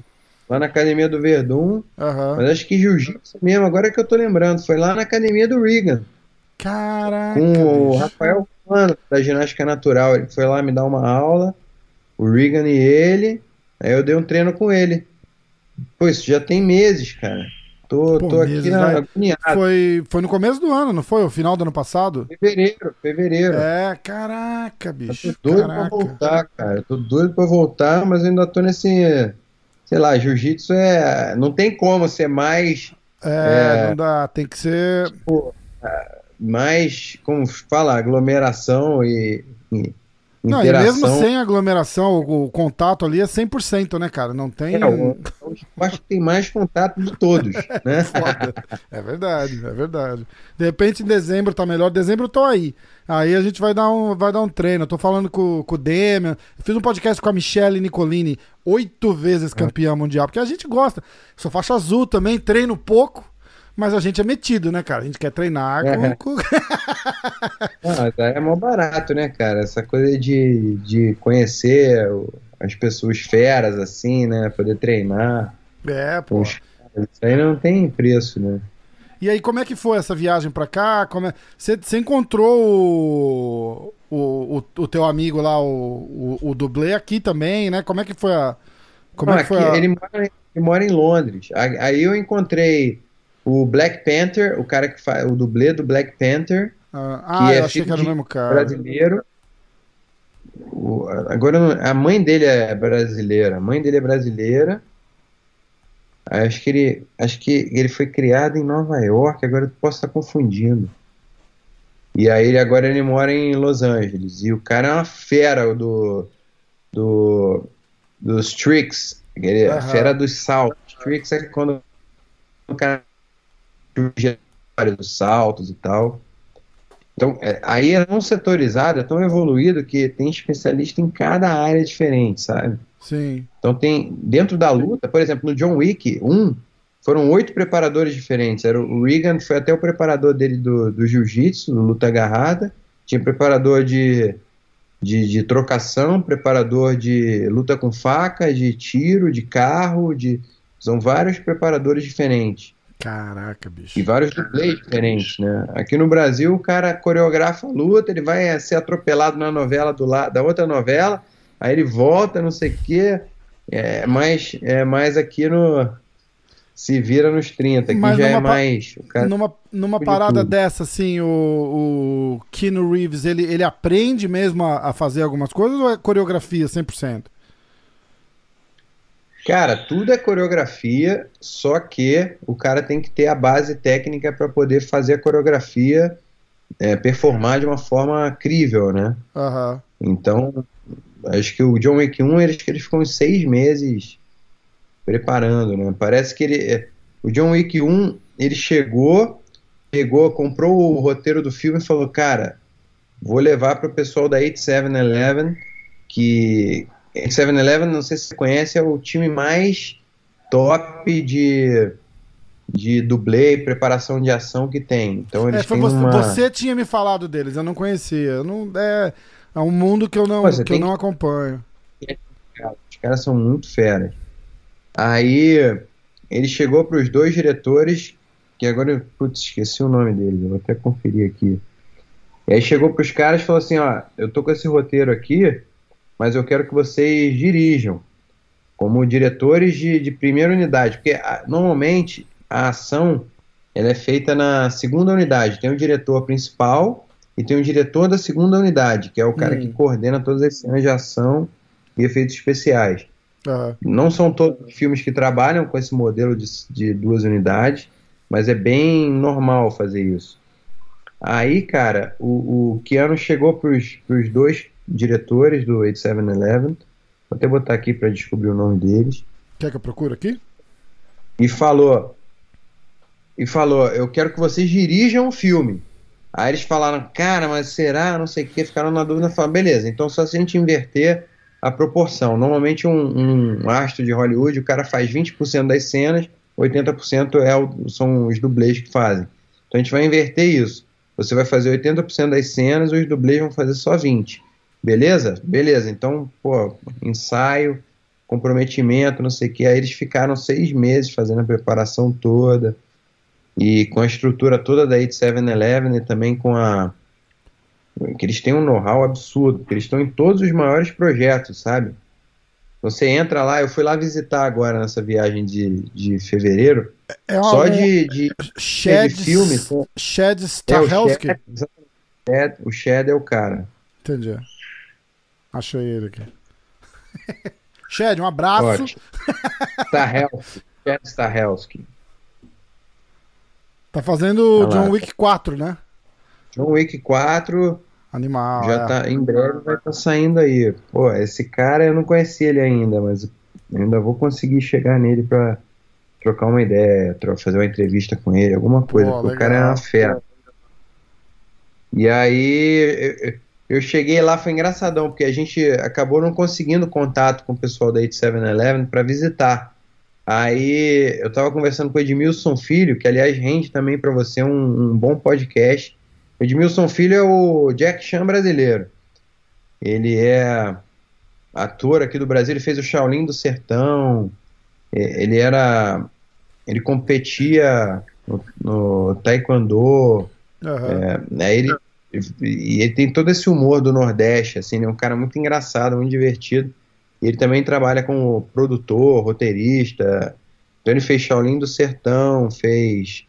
Lá na academia do Verdun. Uhum. Mas acho que jiu-jitsu mesmo, agora que eu tô lembrando. Foi lá na academia do Reagan. Caraca. Com o Rafael Mano, da ginástica natural. Ele foi lá me dar uma aula. O Reagan e ele. Aí eu dei um treino com ele. Pô, isso já tem meses, cara. Tô, Pô, tô aqui na Foi, foi no começo do ano, não foi? O final do ano passado? Fevereiro, fevereiro. É, caraca, bicho. Eu tô doido caraca. pra voltar, cara. Eu tô doido pra voltar, mas ainda tô nesse. Sei lá, jiu-jitsu é. Não tem como ser mais. É, é, não dá. Tem que ser. Tipo, mais. Como fala? Aglomeração e. e não, e mesmo sem aglomeração, o, o, contato ali é 100%, né, cara? Não tem. É, o, o esporte que tem mais contato de todos, né? é verdade, é verdade. De repente, em dezembro tá melhor. Dezembro eu tô aí. Aí a gente vai dar um, vai dar um treino. Eu tô falando com, com o Demian. fiz um podcast com a Michelle Nicolini, oito vezes campeã mundial, porque a gente gosta. Sou faixa azul também, treino pouco. Mas a gente é metido, né, cara? A gente quer treinar é. com. Não, é mó barato, né, cara? Essa coisa de, de conhecer as pessoas feras, assim, né? Poder treinar. É, pô. Isso aí não tem preço, né? E aí, como é que foi essa viagem pra cá? Como é... você, você encontrou o, o, o, teu amigo lá, o, o, o dublê aqui também, né? Como é que foi a. Como não, é que foi a... ele, mora, ele mora em Londres. Aí eu encontrei o Black Panther, o cara que faz o dublê do Black Panther, ah, que ah, é eu achei que era o mesmo cara. brasileiro. O, agora a mãe dele é brasileira, a mãe dele é brasileira. Acho que ele, acho que ele foi criado em Nova York. Agora eu posso estar confundindo. E aí ele agora ele mora em Los Angeles. E o cara é uma fera do do dos tricks, ele, uhum. a fera dos saltos. Tricks é quando o cara dos saltos e tal. Então, é, aí é tão setorizado, é tão evoluído que tem especialista em cada área diferente, sabe? Sim. Então tem, dentro da luta, por exemplo, no John Wick 1, foram oito preparadores diferentes. Era o Regan, foi até o preparador dele do, do jiu-jitsu, luta agarrada. Tinha preparador de, de, de, trocação, preparador de luta com faca, de tiro, de carro, de... São vários preparadores diferentes. Caraca, bicho. E vários dublês diferentes, né? Aqui no Brasil, o cara coreografa a luta, ele vai ser atropelado na novela do lado, da outra novela, aí ele volta, não sei o quê. É mais, é mais aqui no. Se vira nos 30, aqui Mas já é mais. o cara- Numa, numa parada tudo. dessa, assim, o, o Keanu Reeves, ele, ele aprende mesmo a, a fazer algumas coisas ou é coreografia 100%? Cara, tudo é coreografia, só que o cara tem que ter a base técnica para poder fazer a coreografia é, performar de uma forma crível, né? Aham. Então, acho que o John Wick 1, eles, que eles ficam uns seis meses preparando, né? Parece que ele. é, O John Wick 1, ele chegou, pegou, comprou o roteiro do filme e falou, cara, vou levar para o pessoal da 8711, que 8711, não sei se você conhece, é o time mais top de, de dublê e preparação de ação que tem. Então eles É, têm você, uma... você tinha me falado deles, eu não conhecia. Eu não, é, é um mundo que eu não, Pô, que eu não que- acompanho. Os caras são muito feras. Aí ele chegou para os dois diretores, que agora, eu, putz, esqueci o nome deles, eu vou até conferir aqui. E aí chegou para os caras e falou assim: Ó, eu tô com esse roteiro aqui, mas eu quero que vocês dirijam como diretores de, de primeira unidade, porque ah, normalmente a ação ela é feita na segunda unidade. Tem o diretor principal e tem o diretor da segunda unidade, que é o cara Hum. que coordena todas as cenas de ação e efeitos especiais. Aham. Não são todos os filmes que trabalham com esse modelo de, de duas unidades, mas é bem normal fazer isso. Aí, cara, o, o Keanu chegou para os dois diretores do 8711, vou até botar aqui para descobrir o nome deles, Quer que eu procure aqui? e falou: e falou, eu quero que vocês dirijam o filme. Aí eles falaram, cara, mas será? Não sei o que, ficaram na dúvida. Falaram, beleza, então só se a gente inverter a proporção. Normalmente um, um astro de Hollywood, o cara faz 20% das cenas, 80% é o, são os dublês que fazem. Então a gente vai inverter isso. Você vai fazer 80% das cenas, os dublês vão fazer só 20%. Beleza? Beleza. Então, pô, ensaio, comprometimento, não sei o que. Aí eles ficaram seis meses fazendo a preparação toda e com a estrutura toda da 8711 e também com a que eles têm um know-how absurdo, porque eles estão em todos os maiores projetos, sabe? Você entra lá, eu fui lá visitar agora nessa viagem de, de fevereiro, É uma, só de, de, Shed, de filme. Shed É, o Stahelski. Shed, o Shed é o cara. Entendi. Achei ele aqui. Shed, um abraço. Stahelski. Shed Stahelski. Tá fazendo o Olha lá. John Wick 4, né? John Wick 4 Animal. já é. tá, em breve vai estar saindo aí. Pô, esse cara eu não conhecia ele ainda, mas ainda vou conseguir chegar nele pra trocar uma ideia, fazer uma entrevista com ele, alguma coisa, Pô, o cara é uma fera. E aí eu, cheguei lá, foi engraçadão, porque a gente acabou não conseguindo contato com o pessoal da 8711 para visitar. Aí eu tava conversando com o Edmilson Filho, que aliás rende também para você um, um bom podcast. O Edmilson Filho é o Jack Chan brasileiro. Ele é ator aqui do Brasil, ele fez o Shaolin do Sertão. É, Ele era. Ele competia no, no Taekwondo. Aham. É, ele, e ele tem todo esse humor do Nordeste, assim, ele é um cara muito engraçado, muito divertido. E ele também trabalha como produtor, roteirista. Então ele fez Shaolin do Sertão, fez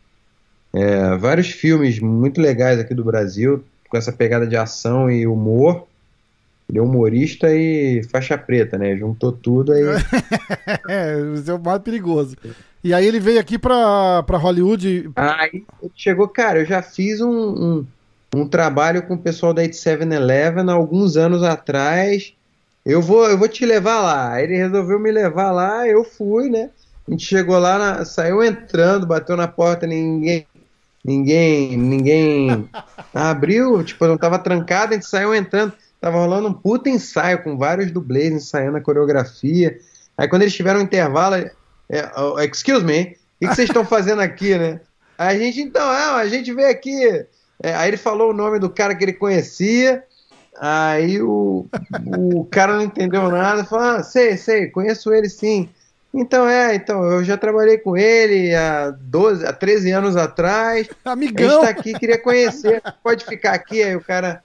é, vários filmes muito legais aqui do Brasil, com essa pegada de ação e humor. Ele é humorista e faixa preta, né? Juntou tudo aí. É, é o mais perigoso. E aí ele veio aqui pra, pra Hollywood. Aí chegou, cara, eu já fiz um, um, um trabalho com o pessoal da 8711 há alguns anos atrás. Eu vou, eu vou te levar lá. Ele resolveu me levar lá, eu fui, né? A gente chegou lá, na- saiu entrando, bateu na porta, ninguém, ninguém, ninguém abriu, tipo, não tava trancado, a gente saiu entrando. Tava rolando um puta ensaio com vários dublês ensaiando a coreografia. Aí quando eles tiveram um intervalo, é, oh, excuse me, o que vocês estão fazendo aqui, né? A gente, então, ah, a gente veio aqui. É, aí ele falou o nome do cara que ele conhecia. Aí o, o cara não entendeu nada, falou: Ah, sei, sei, conheço ele sim. Então é, então, eu já trabalhei com ele há 12, há 13 anos atrás. A gente Amigão! tá aqui, queria conhecer. Pode ficar aqui. Aí o cara,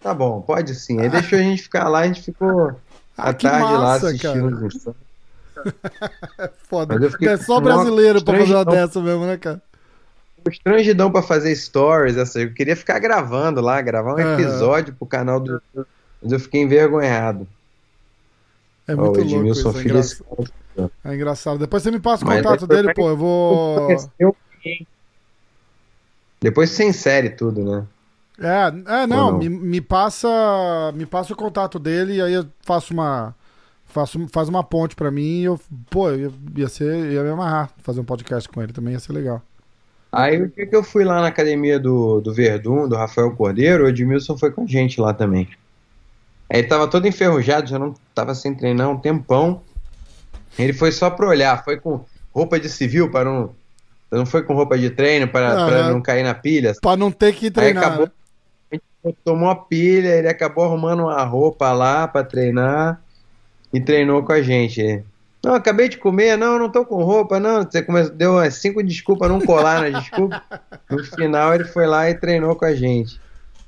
tá bom, pode sim. Aí deixou a gente ficar lá, a gente ficou. Ah, à tarde massa, lá assistindo Foda. É só brasileiro pra fazer uma dessa mesmo, né, cara? Constrangidão pra fazer stories, essa. Eu queria ficar gravando lá, gravar um uhum. episódio pro canal do. Mas eu fiquei envergonhado. É muito oh, louco isso, é engraçado. é engraçado. Depois você me passa o contato dele, pô, eu vou... Depois você insere tudo, né? É, é não, não? Me, me, passa me passa o contato dele e aí eu faço uma faço, faz uma ponte para mim e eu, pô, eu ia ser, ia me amarrar fazer um podcast com ele também, ia ser legal. Aí o dia que eu fui lá na academia do, do Verdun, do Rafael Cordeiro, o Edmilson foi com a gente lá também. Aí ele tava todo enferrujado, já não tava sem treinar um tempão. Ele foi só pra olhar, foi com roupa de civil para não. Não foi com roupa de treino para, ah, para não cair na pilha. Para não ter que treinar. Aí acabou, né? a gente tomou a pilha, ele acabou arrumando uma roupa lá para treinar e treinou com a gente. Não, acabei de comer, não, não tô com roupa, não. Você começou, deu umas cinco desculpas, não colar na desculpa. No final ele foi lá e treinou com a gente.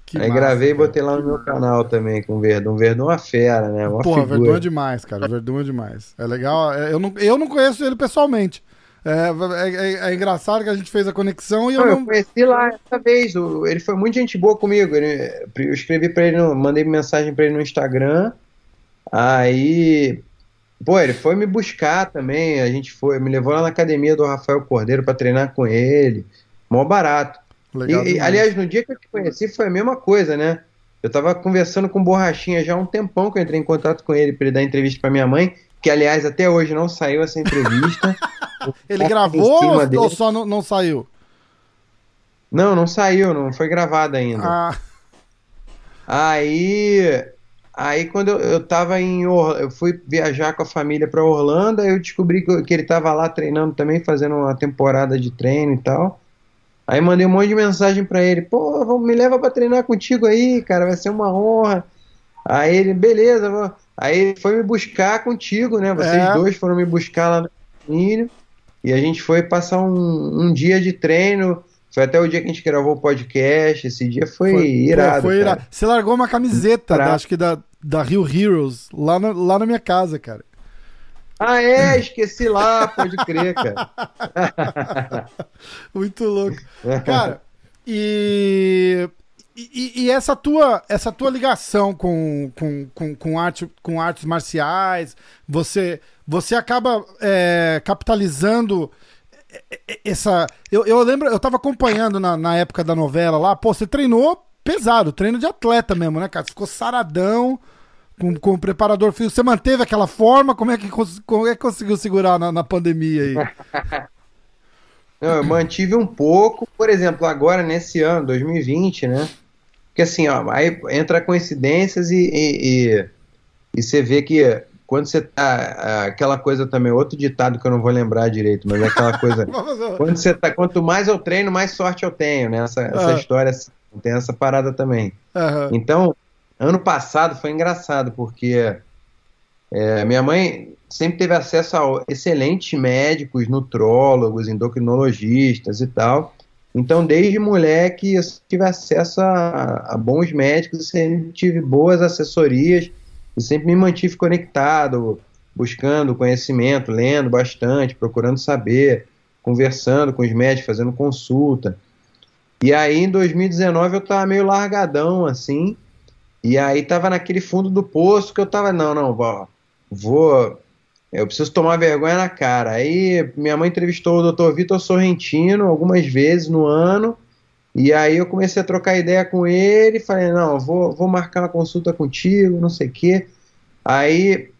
Que Aí massa, gravei e botei lá no meu canal também com o Verdun. Verdun é uma fera, né? Uma Pô, o Verdun é demais, cara. Verdun é demais. É legal. É, eu não, eu não conheço ele pessoalmente. É, é, é, é engraçado que a gente fez a conexão e eu não. Eu conheci lá essa vez. Ele foi muito gente boa comigo. Ele, eu escrevi pra ele, mandei mensagem pra ele no Instagram. Aí. Pô, ele foi me buscar também. A gente foi, me levou lá na academia do Rafael Cordeiro para treinar com ele. Mó barato. Legal e, aliás, no dia que eu te conheci foi a mesma coisa, né? Eu tava conversando com o Borrachinha já há um tempão que eu entrei em contato com ele para ele dar entrevista para minha mãe, que aliás até hoje não saiu essa entrevista. ele gravou ou, ou só não, não, saiu? Não, não saiu, não foi gravada ainda. Ah. Aí, aí quando eu, eu tava em Or... eu fui viajar com a família para Orlando, aí eu descobri que, que ele tava lá treinando também, fazendo uma temporada de treino e tal. Aí mandei um monte de mensagem para ele, pô, me leva para treinar contigo aí, cara, vai ser uma honra. Aí ele, beleza, aí ele foi me buscar contigo, né? Vocês é. dois foram me buscar lá no Milho e a gente foi passar um, um, dia de treino. Foi até o dia que a gente gravou o podcast. Esse dia foi, foi irado. Pô, foi irado. Você largou uma camiseta, da, acho que da, da Rio Heroes, lá, no, lá na minha casa, cara. Ah, é, esqueci lá, pode crer, cara. Muito louco. Cara, e, e, e, essa, tua, essa tua ligação com, com, com, com, arte, com artes marciais, você, você acaba é, capitalizando essa. Eu, eu lembro, eu tava acompanhando na, na época da novela lá, pô, você treinou pesado, treino de atleta mesmo, né, cara? Ficou saradão com, com o preparador físico. Você manteve aquela forma? Como é que, como é que conseguiu segurar na, na pandemia aí? Não, eu mantive um pouco, por exemplo, agora nesse ano, 2020, né? Porque assim, ó, aí entra coincidências e, e, e, e você vê que quando você tá. Aquela coisa também, outro ditado que eu não vou lembrar direito, mas é aquela coisa. quando você tá. Quanto mais eu treino, mais sorte eu tenho, né? Essa, essa uhum. história tem essa parada também. Uhum. Então, Ano passado foi engraçado, porque é, minha mãe sempre teve acesso a excelentes médicos, nutrólogos, endocrinologistas e tal. Então, desde moleque, eu tive acesso a, a bons médicos, sempre tive boas assessorias e sempre me mantive conectado, buscando conhecimento, lendo bastante, procurando saber, conversando com os médicos, fazendo consulta. E aí, em 2019, eu estava meio largadão, assim, e aí tava naquele fundo do poço que eu tava, não, não, vou, vou eu preciso tomar vergonha na cara. Aí minha mãe entrevistou o Dr. Vitor Sorrentino algumas vezes no ano, e aí eu comecei a trocar ideia com ele, falei, não, vou, vou marcar uma consulta contigo, não sei o quê. Aí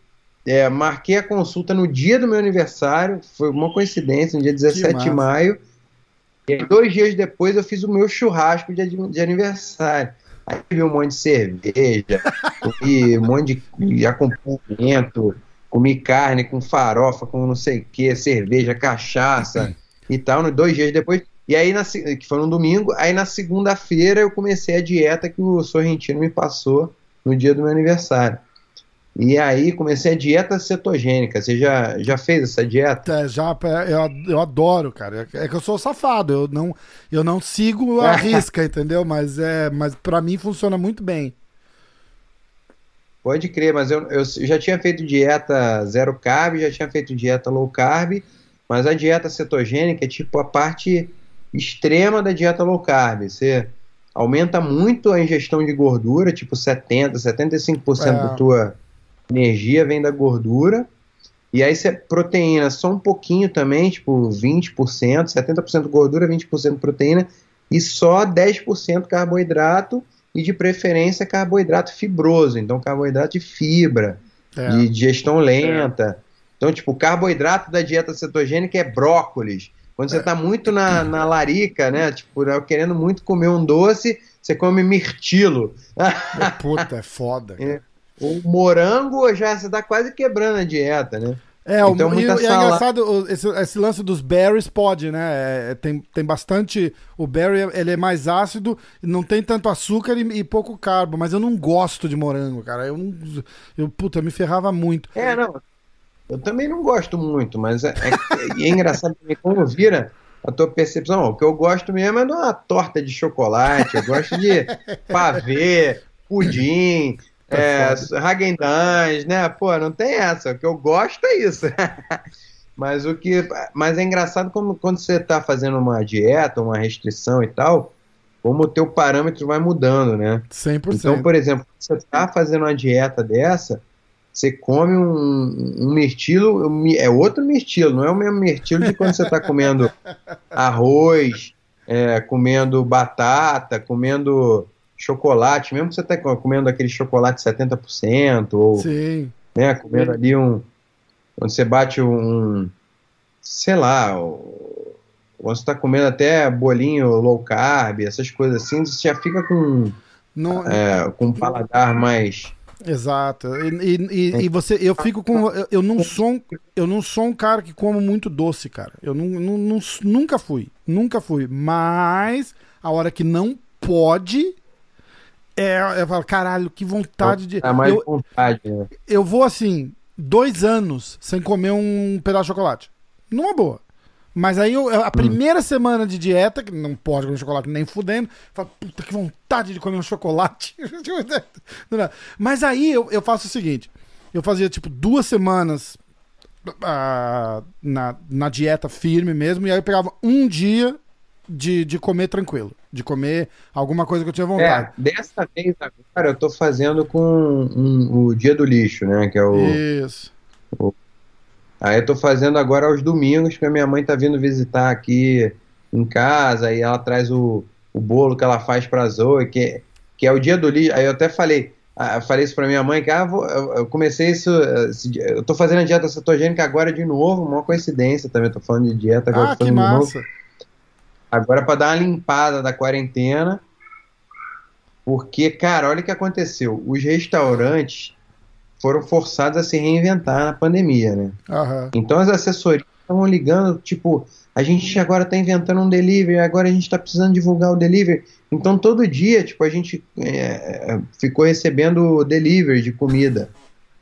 é, marquei a consulta no dia do meu aniversário, foi uma coincidência, no dia 17 de maio. E dois dias depois eu fiz o meu churrasco de, de aniversário. Aí vi um monte de cerveja, comi um monte de acompanhamento, comi carne com farofa, com não sei o que, cerveja, cachaça e tal, dois dias depois. E aí, na, que foi no domingo, aí na segunda-feira eu comecei a dieta que o Sorrentino me passou no dia do meu aniversário. E aí comecei a dieta cetogênica. Você já, já fez essa dieta? É, já, eu, eu adoro, cara. É que eu sou safado, eu não, eu não sigo a risca, entendeu? Mas, é, mas para mim funciona muito bem. Pode crer, mas eu, eu já tinha feito dieta zero carb, já tinha feito dieta low carb, mas a dieta cetogênica é tipo a parte extrema da dieta low carb. Você aumenta muito a ingestão de gordura, tipo 70, 75% é. da tua energia vem da gordura. E aí você proteína só um pouquinho também, tipo 20%, 70% gordura, 20% proteína e só 10% carboidrato e de preferência carboidrato fibroso, então carboidrato de fibra, é. de digestão lenta. É. Então, tipo, carboidrato da dieta cetogênica é brócolis. Quando você está muito na, na larica, né? Tipo, querendo muito comer um doce, você come mirtilo. Puta, é foda. É. O morango já você está quase quebrando a dieta, né? É, então, o, e, é engraçado, esse, esse, lance dos berries pode, né? É, tem, tem bastante. O berry ele é mais ácido, não tem tanto açúcar e, e, pouco carbo, mas eu não gosto de morango, cara. Eu, eu puta, me ferrava muito. É, não. Eu também não gosto muito, mas é, é, é engraçado também como vira a tua percepção. O que eu gosto mesmo é de uma torta de chocolate, eu gosto de pavê, pudim. Tá é, Hagendans, né? Pô, não tem essa. O que eu gosto é isso. mas o que, mas é engraçado como quando você está fazendo uma dieta, uma restrição e tal, como o teu parâmetro vai mudando, né? 100%. Então, por exemplo, você está fazendo uma dieta dessa, você come um, um mirtilo, é outro mirtilo, não é o mesmo mirtilo de quando você está comendo arroz, é, comendo batata, comendo chocolate, mesmo que você tá comendo aquele chocolate 70%, ou Sim. Né, comendo ali um. Quando você bate um. Sei lá, quando você tá comendo até bolinho low carb, essas coisas assim, você já fica com. Não, é, com um paladar mais. Exato. E, e, e, você, eu fico com. Eu, eu, não sou um, eu não sou um cara que como muito doce, cara. Eu não, não, não, nunca fui. Nunca fui. Mas a hora que não pode, é, eu falo, caralho, que vontade de. É mais eu, vontade, né? Eu vou assim, dois anos sem comer um pedaço de chocolate. Numa boa. Mas aí eu, a hum. primeira hum. semana de dieta, que não pode comer chocolate nem fudendo, falo, puta que vontade de comer um chocolate. Mas aí eu, eu faço o seguinte: eu fazia tipo duas semanas uh, na, na dieta firme mesmo, e aí eu pegava um dia de, de comer tranquilo, de comer alguma coisa que eu tinha vontade. É, dessa vez agora eu tô fazendo com um, o dia do lixo, né? Que é o. Isso. O, aí eu tô fazendo agora aos domingos, que a minha mãe tá vindo visitar aqui em casa, e ela traz o, o bolo que ela faz pra Zoe, que, que é o dia do lixo. Aí eu até falei. Ah, falei isso pra minha mãe, que ah, vou, eu comecei isso. Eu tô fazendo a dieta cetogênica agora de novo, uma coincidência também. Tô falando de dieta agora. Ah, que massa! Agora para dar uma limpada da quarentena, porque, cara, olha o que aconteceu. Os restaurantes foram forçados a se reinventar na pandemia, né? Uhum. Então as assessorias estavam ligando, tipo, a gente agora está inventando um delivery, agora a gente está precisando divulgar o delivery. Então todo dia, tipo, a gente é, ficou recebendo delivery de comida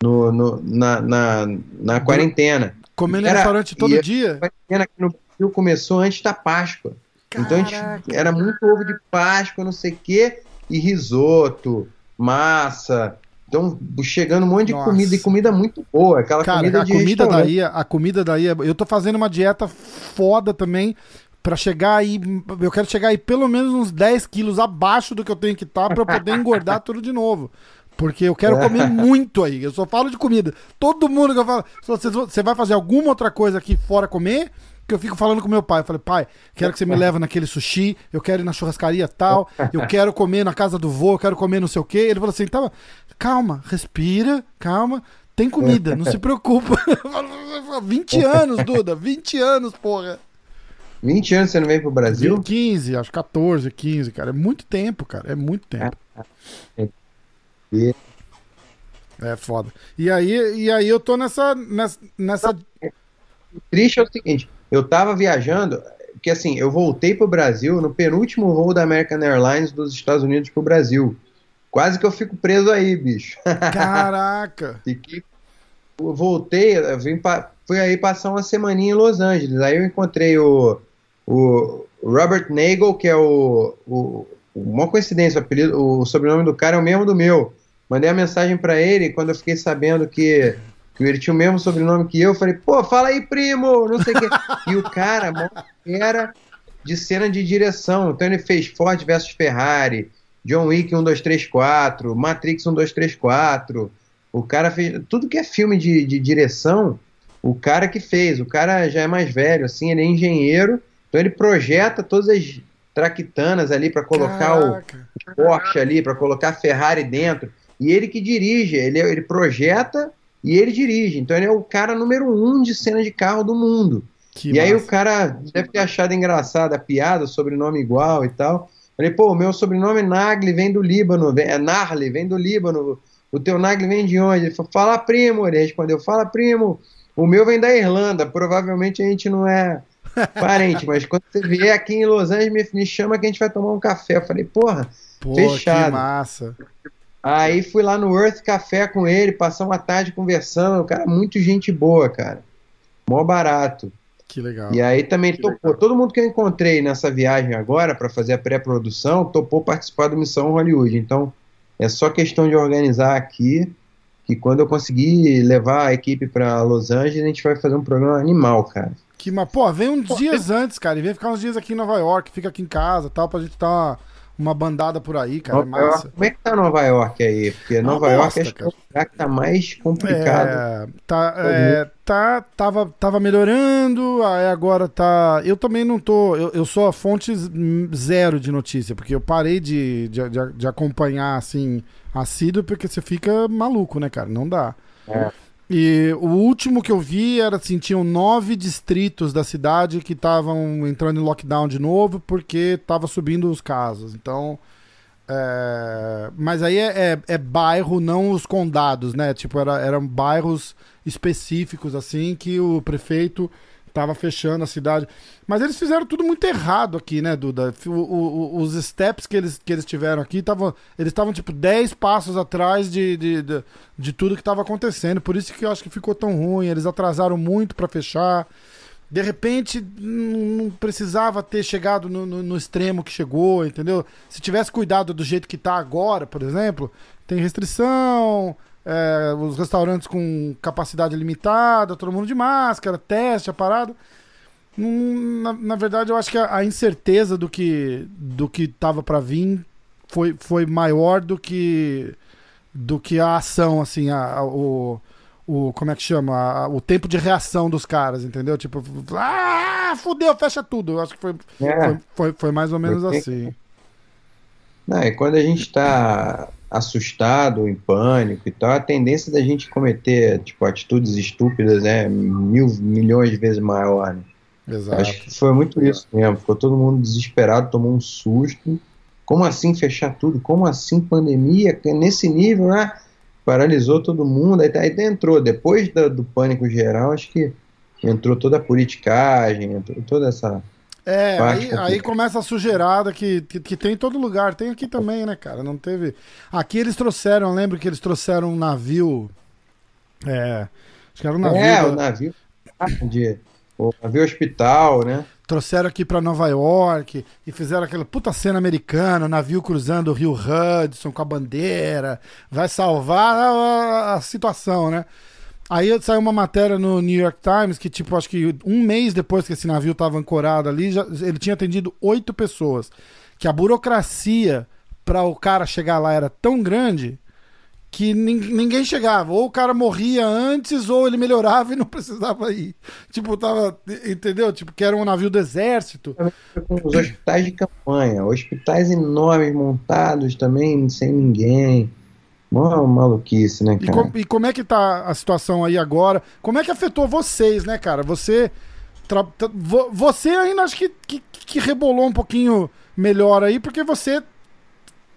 no, no na, na, na quarentena. Comendo no restaurante todo dia? A quarentena aqui no Brasil começou antes da Páscoa. Então a gente, era muito ovo de Páscoa, não sei o quê, e risoto, massa. Então, chegando um monte de Nossa. comida e comida muito boa. Aquela Cara, comida a de comida daí, a comida daí, eu tô fazendo uma dieta foda também para chegar aí, eu quero chegar aí pelo menos uns 10 quilos abaixo do que eu tenho que estar tá para poder engordar tudo de novo. Porque eu quero comer muito aí. Eu só falo de comida. Todo mundo que eu falo, você vai fazer alguma outra coisa aqui fora comer? Que eu fico falando com meu pai. Eu falei, pai, quero que você me leve naquele sushi, eu quero ir na churrascaria tal, eu quero comer na casa do vô, eu quero comer não sei o quê. Ele falou assim, tá, calma, respira, calma, tem comida, não se preocupa. 20 anos, Duda, 20 anos, porra. 20 anos você não veio pro Brasil? 15, acho 14, 15, cara. É muito tempo, cara. É muito tempo. É foda. E aí, e aí eu tô nessa. nessa, nessa... O triste é o seguinte: eu tava viajando, que assim, eu voltei pro Brasil no penúltimo voo da American Airlines dos Estados Unidos pro Brasil. Quase que eu fico preso aí, bicho. Caraca! Fiquei, eu voltei, eu vim pra, fui aí passar uma semaninha em Los Angeles. Aí eu encontrei o, o Robert Nagel, que é o, o uma coincidência, o, apelido, o sobrenome do cara é o mesmo do meu. mandei a mensagem para ele, quando eu fiquei sabendo que, que ele tinha o mesmo sobrenome que eu, eu falei, pô, fala aí, primo, não sei o quê. e o cara era de cena de direção, então ele fez Ford versus Ferrari, John Wick 1, 2, 3, 4, Matrix 1, 2, 3, 4, o cara fez, tudo que é filme de, de direção, o cara que fez, o cara já é mais velho, assim, ele é engenheiro, então ele projeta todas as traquitanas ali para colocar Caraca. o Porsche ali, para colocar a Ferrari dentro. E ele que dirige, ele, ele projeta e ele dirige. Então ele é o cara número um de cena de carro do mundo. Que e massa. aí o cara deve ter achado engraçada a piada, sobrenome igual e tal. Falei, pô, o meu sobrenome Nagli vem do Líbano, vem, é Narli, vem do Líbano. O teu Nagli vem de onde? Ele falou, fala primo. Ele respondeu, fala primo. O meu vem da Irlanda. Provavelmente a gente não é parente, mas quando você vier aqui em Los Angeles, me, me, chama que a gente vai tomar um café. Eu falei, porra, Pô, fechado. Que massa. Aí fui lá no Earth Café com ele, passar uma tarde conversando. O cara, muito gente boa, cara. Mó barato. Que legal. E aí também que topou. Legal. Todo mundo que eu encontrei nessa viagem agora para fazer a pré-produção topou participar do Missão Hollywood. Então é só questão de organizar aqui. Que quando eu conseguir levar a equipe para Los Angeles, a gente vai fazer um programa animal, cara. Que, mas, pô, vem uns pô, dias é... antes, cara, e vem ficar uns dias aqui em Nova York, fica aqui em casa tal, pra gente dar uma, uma bandada por aí, cara. Nova é massa. Como é que tá Nova York aí? Porque ah, Nova York é o lugar que tá mais complicado. É, tá, é, tá, tava, tava melhorando, aí agora tá. Eu também não tô. Eu, eu sou a fonte zero de notícia, porque eu parei de, de, de, de acompanhar assim, assíduo, porque você fica maluco, né, cara? Não dá. É. E o último que eu vi era assim: tinham nove distritos da cidade que estavam entrando em lockdown de novo porque estava subindo os casos. Então. É... Mas aí é, é, é, bairro, não os condados, né? Tipo, era, eram bairros específicos, assim, que o prefeito tava fechando a cidade. Mas eles fizeram tudo muito errado aqui, né, Duda? O, o, os steps que eles, que eles tiveram aqui, tavam, eles estavam tipo 10 passos atrás de, de, de, de tudo que estava acontecendo. Por isso que eu acho que ficou tão ruim. Eles atrasaram muito para fechar. De repente, não precisava ter chegado no, no, no, extremo que chegou, entendeu? Se tivesse cuidado do jeito que está agora, por exemplo, tem restrição, é, os restaurantes com capacidade limitada, todo mundo de máscara, teste, a parada. Na, na, verdade, eu acho que a, a, incerteza do que do que tava para vir foi, foi maior do que do que a ação, assim, a, a o, o como é que chama, o tempo de reação dos caras, entendeu? Tipo, ah, fudeu, fecha tudo. Eu acho que foi, é. foi, foi, foi, mais ou menos assim. Não, e quando a gente tá assustado, em pânico e tal, a tendência da gente cometer tipo atitudes estúpidas é mil milhões de vezes maior. Né? Exato. Acho que foi muito isso mesmo. Ficou todo mundo desesperado, tomou um susto. Como assim fechar tudo? Como assim pandemia? Nesse nível, né? Paralisou todo mundo. Aí, aí entrou, depois do, do pânico geral, acho que entrou toda a politicagem, entrou toda essa é, aí, aí, começa a sujeirada que, que, que, tem em todo lugar. Tem aqui também, né, cara? Não teve. Aqui eles trouxeram, eu lembro que eles trouxeram um navio. É. Acho que era um navio. É, da... o navio. De, o navio hospital, né? Trouxeram aqui para Nova York e fizeram aquela puta cena americana, navio cruzando o rio Hudson com a bandeira. Vai salvar a, a, a situação, né? Aí saiu uma matéria no New York Times que, tipo, acho que um mês depois que esse navio estava ancorado ali, já, ele tinha atendido oito pessoas. Que a burocracia para o cara chegar lá era tão grande que ninguém chegava. Ou o cara morria antes, ou ele melhorava e não precisava ir. Tipo, tava. Entendeu? Tipo, que era um navio do exército. Os hospitais de campanha, hospitais enormes montados também, sem ninguém. Uma maluquice, né, cara? E, com, e, como é que tá a situação aí agora? Como é que afetou vocês, né, cara? Você. Tra, tra, você ainda acho que, que, que, rebolou um pouquinho melhor aí, porque você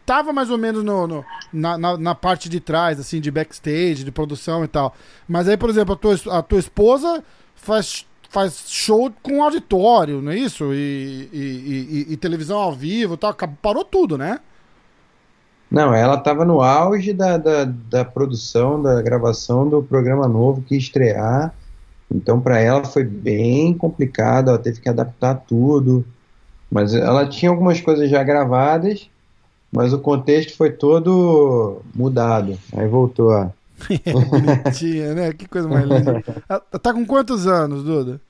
tava mais ou menos no, no na, na, na, parte de trás, assim, de backstage, de produção e tal. Mas aí, por exemplo, a tua, a tua esposa faz, faz show com auditório, não é isso? E, e, e, e televisão ao vivo e tal. Parou tudo, né? Não, ela estava no auge da, da, da, produção, da gravação do programa novo que ia estrear. Então, para ela foi bem complicado, ela teve que adaptar tudo. Mas ela tinha algumas coisas já gravadas, mas o contexto foi todo mudado. Aí voltou a. Bonitinha, né? Que coisa mais linda. Tá com quantos anos, Duda?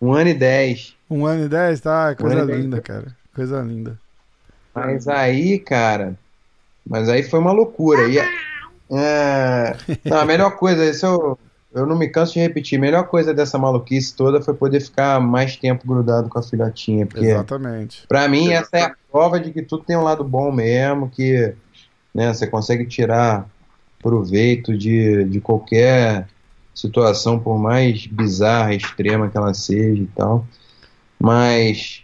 Um ano e dez. Um ano e dez, tá? Coisa um linda, cara. Coisa linda. Mas aí, cara. Mas aí foi uma loucura. E, é, não, a melhor coisa, isso eu, eu não me canso de repetir. A melhor coisa dessa maluquice toda foi poder ficar mais tempo grudado com a filhotinha. Porque, Exatamente. Pra mim, essa é a prova de que tudo tem um lado bom mesmo, que né, você consegue tirar proveito de, de qualquer situação, por mais bizarra, extrema que ela seja e tal. Mas.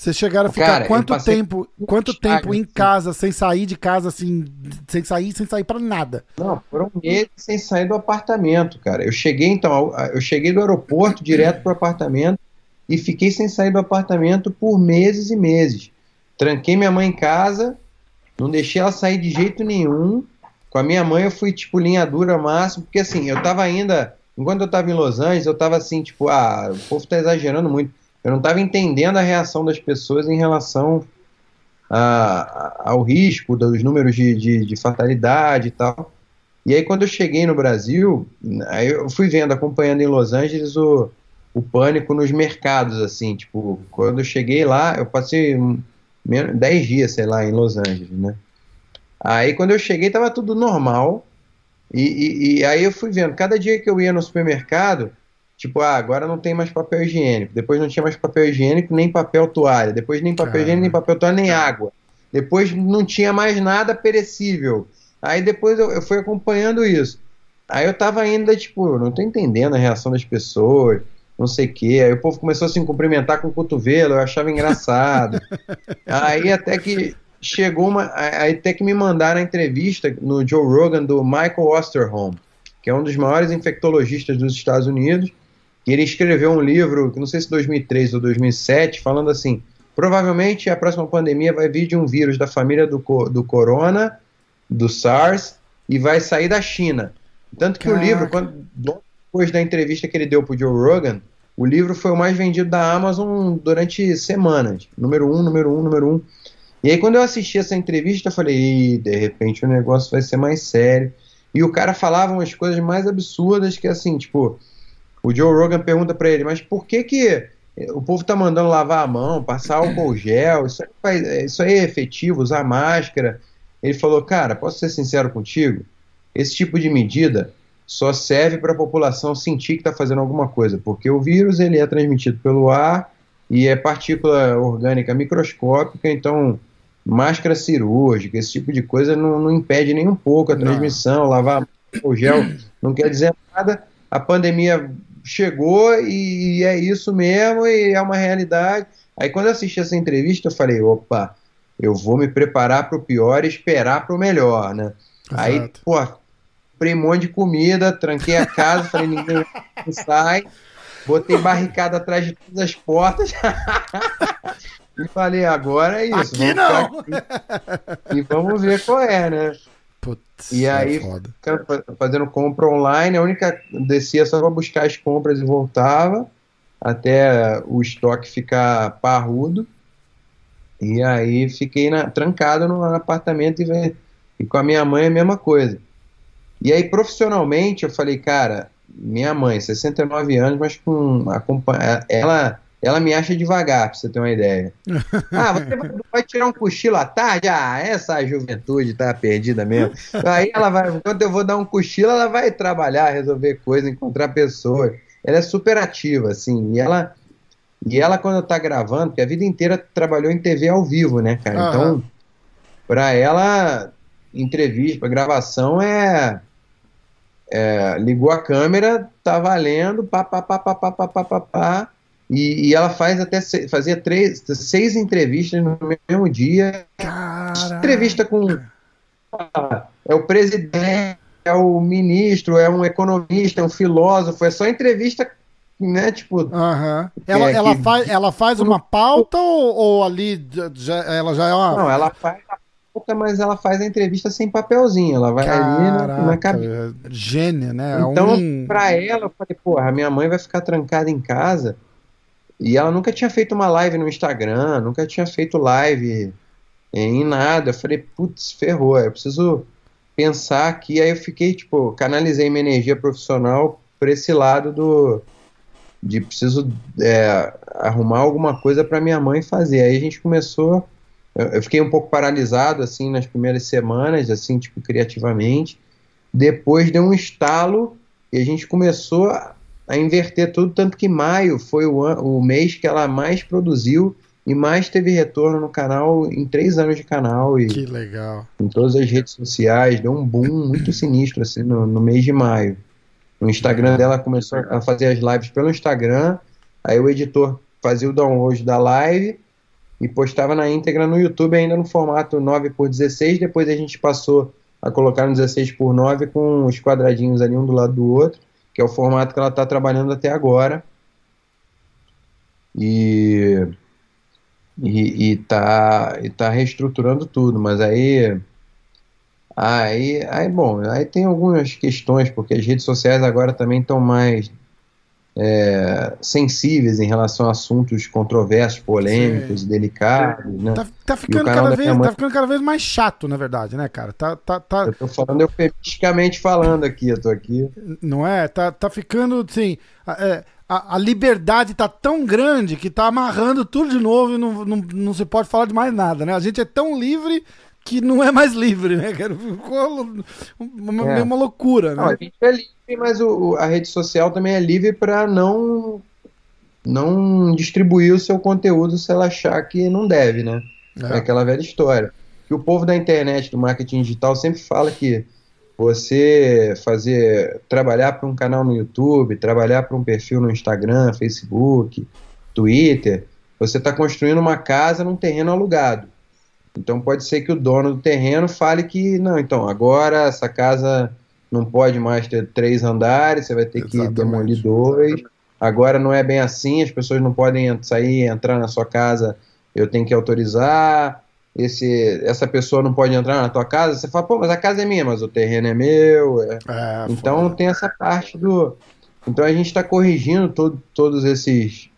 Vocês chegaram a ficar cara, quanto tempo, quanto tempo em casa, sem sair de casa, assim, sem sair, sem sair para nada? Não, foram meses sem sair do apartamento, cara. Eu cheguei então, eu cheguei do aeroporto direto pro apartamento e fiquei sem sair do apartamento por meses e meses. Tranquei minha mãe em casa, não deixei ela sair de jeito nenhum. Com a minha mãe eu fui tipo linha dura máximo, porque assim, eu tava ainda, enquanto eu tava em Los Angeles, eu tava assim, tipo, ah, o povo tá exagerando muito. Eu não estava entendendo a reação das pessoas em relação a, ao risco dos números de, de, de, fatalidade e tal. E aí, quando eu cheguei no Brasil, aí eu fui vendo, acompanhando em Los Angeles o, o pânico nos mercados, assim, tipo, quando eu cheguei lá, eu passei 10 dias, sei lá, em Los Angeles, né? Aí, quando eu cheguei, tava tudo normal, e, e, e aí eu fui vendo, cada dia que eu ia no supermercado, Tipo, ah, agora não tem mais papel higiênico. Depois não tinha mais papel higiênico, nem papel toalha. Depois nem papel higiênico, nem papel toalha, nem água. Depois não tinha mais nada perecível. Aí depois eu, eu fui acompanhando isso. Aí eu tava ainda, tipo, não tô entendendo a reação das pessoas, não sei o quê. Aí o povo começou a se cumprimentar com o cotovelo, eu achava engraçado. aí até que chegou uma. Aí até que me mandaram a entrevista no Joe Rogan do Michael Osterholm, que é um dos maiores infectologistas dos Estados Unidos e ele escreveu um livro, não sei se 2003 ou 2007, falando assim: provavelmente a próxima pandemia vai vir de um vírus da família do, do corona, do SARS, e vai sair da China. Tanto que Caraca. o livro, quando, depois da entrevista que ele deu para Joe Rogan, o livro foi o mais vendido da Amazon durante semanas. Número um, número um, número um. E aí, quando eu assisti essa entrevista, eu falei: de repente o negócio vai ser mais sério. E o cara falava umas coisas mais absurdas que, assim, tipo, o Joe Rogan pergunta para ele, mas por que que o povo tá mandando lavar a mão, passar álcool gel, isso aí, faz, isso aí é efetivo, usar máscara? Ele falou, cara, posso ser sincero contigo? Esse tipo de medida só serve para a população sentir que está fazendo alguma coisa, porque o vírus ele é transmitido pelo ar e é partícula orgânica microscópica, então máscara cirúrgica, esse tipo de coisa não, não impede nem um pouco a transmissão, não. lavar o gel não quer dizer nada. A pandemia chegou e é isso mesmo e é uma realidade. Aí quando eu assisti essa entrevista, eu falei, opa, eu vou me preparar para o pior e esperar para o melhor, né? Exato. Aí, pô, comprei um monte de comida, tranquei a casa, falei, ninguém sai, botei barricada atrás de todas as portas. e falei, agora é isso. Aqui não! Aqui, e vamos ver qual é, né? Putz, e é aí, é fazendo compra online, a única descia só para buscar as compras e voltava até o estoque ficar parrudo. E aí fiquei na, trancado no apartamento e, e com a minha mãe a mesma coisa. E aí profissionalmente eu falei, cara, minha mãe, 69 anos, mas com a, ela ela me acha devagar, pra você ter uma ideia. ah, você vai tirar um cochilo à tarde? Ah, essa juventude tá perdida mesmo. Aí ela vai, quando eu vou dar um cochilo, ela vai trabalhar, resolver coisas, encontrar pessoas. Ela é super ativa, assim, e ela, e ela quando tá gravando, porque a vida inteira trabalhou em TV ao vivo, né, cara? Uhum. Então, pra ela, entrevista, gravação é, é, ligou a câmera, tá valendo, pá, pá, pá, pá, pá, pá, pá, pá, pá e, e, ela faz até fazia três, seis entrevistas no mesmo dia. Caraca. Entrevista com é o presidente, é o ministro, é um economista, é um filósofo, é só entrevista, né? Tipo. Uhum. Ela, é, ela, que... faz, ela faz uma pauta ou, ou, ali já, ela já é uma. Não, ela faz a pauta, mas ela faz a entrevista sem papelzinho. Ela vai Caraca, ali na, na cabeça. Gênia, né? Então, um... pra ela, eu falei, porra, a minha mãe vai ficar trancada em casa e ela nunca tinha feito uma live no Instagram, nunca tinha feito live em nada. Eu falei, putz, ferrou, eu preciso pensar aqui. Aí eu fiquei, tipo, canalizei minha energia profissional para esse lado do de preciso é, arrumar alguma coisa para minha mãe fazer. Aí a gente começou, eu, fiquei um pouco paralisado assim nas primeiras semanas, assim tipo criativamente. Depois deu um estalo e a gente começou a inverter tudo, tanto que maio foi o, o mês que ela mais produziu e mais teve retorno no canal em três anos de canal e que legal. em todas as redes sociais deu um boom muito sinistro assim no, no mês de maio. No Instagram dela começou a fazer as lives pelo Instagram aí o editor fazia o download da live e postava na íntegra no YouTube ainda no formato 9 por 16 depois a gente passou a colocar no 16 por 9 com os quadradinhos ali um do lado do outro que é o formato que ela está trabalhando até agora. E e, e, tá, e tá reestruturando tudo, mas aí, aí, aí, bom, aí tem algumas questões, porque as redes sociais agora também estão mais é, sensíveis em relação a assuntos controversos, polêmicos, Sim. delicados, né? Tá, tá ficando cada vez, mãe... tá ficando cada vez mais chato, na verdade, né, cara? Tá, tá, tá... Eu tô falando eufemisticamente falando aqui, eu tô aqui. Não é? Tá, tá ficando, assim, é, a, a, liberdade tá tão grande que tá amarrando tudo de novo e não, não, não se pode falar de mais nada, né? A gente é tão livre que não é mais livre, né? Ficou uma, é. uma loucura, né? Não, a gente é livre, mas o, a rede social também é livre para não não distribuir o seu conteúdo se ela achar que não deve, né? É, é aquela velha história. Que o povo da internet, do marketing digital, sempre fala que você fazer trabalhar para um canal no YouTube, trabalhar para um perfil no Instagram, Facebook, Twitter, você está construindo uma casa num terreno alugado. Então pode ser que o dono do terreno fale que não, então agora essa casa não pode mais ter três andares, você vai ter Exatamente. que demolir dois. Agora não é bem assim, as pessoas não podem sair, entrar na sua casa, eu tenho que autorizar esse, essa pessoa não pode entrar na tua casa, você fala, pô, mas a casa é minha, mas o terreno é meu. É. É, então foda. tem essa parte do. Então a gente está corrigindo todo, todos esses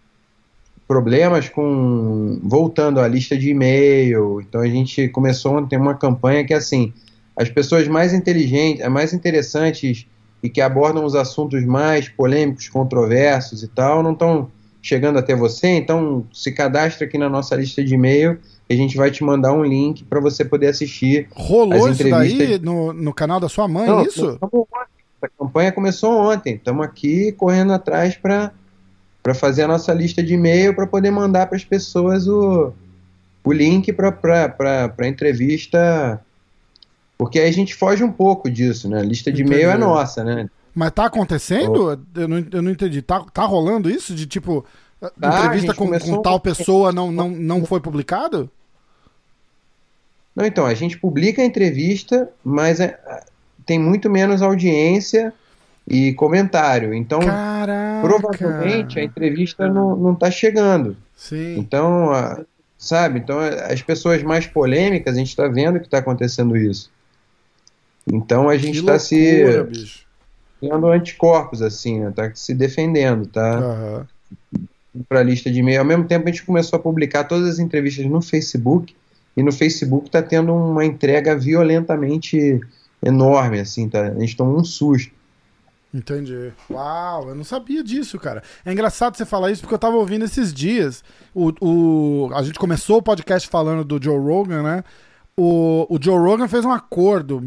problemas com voltando à lista de e-mail. Então a gente começou ontem uma campanha que assim as pessoas mais inteligentes, mais interessantes e que abordam os assuntos mais polêmicos, controversos e tal, não estão chegando até você. Então se cadastra aqui na nossa lista de e-mail a gente vai te mandar um link para você poder assistir. Rolou as entrevistas. isso daí no, no canal da sua mãe, Não, isso? A campanha começou ontem. Estamos aqui correndo atrás para para fazer a nossa lista de e-mail para poder mandar para as pessoas o, o link para a entrevista. Porque aí a gente foge um pouco disso, né? A lista de e-mail é nossa, né? Mas tá acontecendo? Eu, não, eu não entendi. Tá, tá rolando isso? De tipo, tá, entrevista com, com tal pessoa não, não, não foi publicado? Não, então, a gente publica a entrevista, mas é, tem muito menos audiência e comentário. Então, Caraca. provavelmente a entrevista não, não tá chegando. Sim. Então, a, sabe? Então, as pessoas mais polêmicas, a gente está vendo que está acontecendo isso. Então, a gente está se. Tendo anticorpos, assim, né? Tá se defendendo, tá? Uhum. Para a lista de e-mail. Ao mesmo tempo, a gente começou a publicar todas as entrevistas no Facebook e no Facebook está tendo uma entrega violentamente enorme, assim, tá? A gente tomou um susto. Entendi. Uau, eu não sabia disso, cara. É engraçado você falar isso porque eu tava ouvindo esses dias. O, o, a gente começou o podcast falando do Joe Rogan, né? O, o Joe Rogan fez um acordo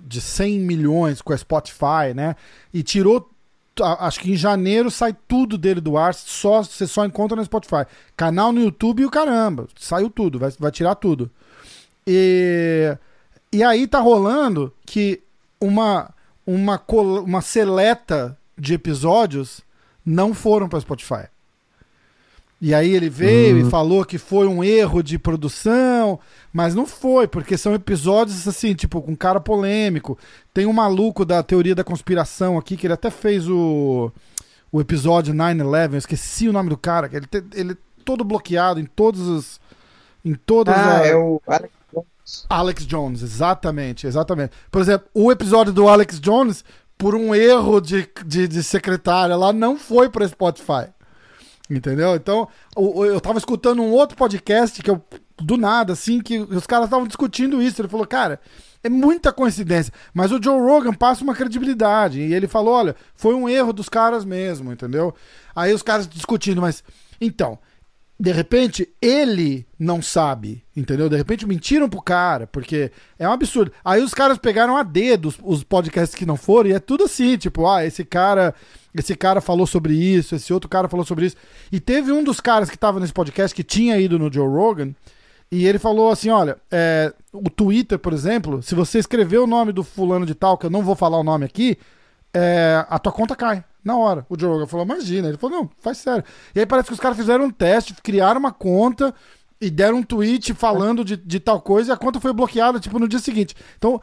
de 100 milhões com a Spotify, né? E tirou acho que em janeiro sai tudo dele do ar, só você só encontra no Spotify. Canal no YouTube e o caramba, saiu tudo, vai, vai tirar tudo. E, e aí tá rolando que uma, uma, uma seleta de episódios não foram para Spotify. E aí ele veio uhum. e falou que foi um erro de produção, mas não foi, porque são episódios assim, tipo, com cara polêmico. Tem um maluco da teoria da conspiração aqui, que ele até fez o, o episódio 9-11, eu esqueci o nome do cara, ele, te, ele é todo bloqueado em todos os. Em todas ah, é o Alex. Alex Jones, exatamente, exatamente. Por exemplo, o episódio do Alex Jones, por um erro de, de, de secretária lá, não foi para Spotify. Entendeu? Então, eu tava escutando um outro podcast que eu do nada, assim, que os caras estavam discutindo isso. Ele falou, cara, é muita coincidência. Mas o Joe Rogan passa uma credibilidade. E ele falou: olha, foi um erro dos caras mesmo, entendeu? Aí os caras discutindo, mas. Então, de repente, ele não sabe, entendeu? De repente mentiram pro cara, porque é um absurdo. Aí os caras pegaram a dedo os, os podcasts que não foram, e é tudo assim, tipo, ah, esse cara. Esse cara falou sobre isso, esse outro cara falou sobre isso. E teve um dos caras que tava nesse podcast que tinha ido no Joe Rogan, e ele falou assim: olha, é, o Twitter, por exemplo, se você escrever o nome do fulano de tal, que eu não vou falar o nome aqui, é, a tua conta cai. Na hora. O Joe Rogan falou, imagina. Ele falou, não, faz sério. E aí parece que os caras fizeram um teste, criaram uma conta e deram um tweet falando de, de tal coisa e a conta foi bloqueada, tipo, no dia seguinte. Então,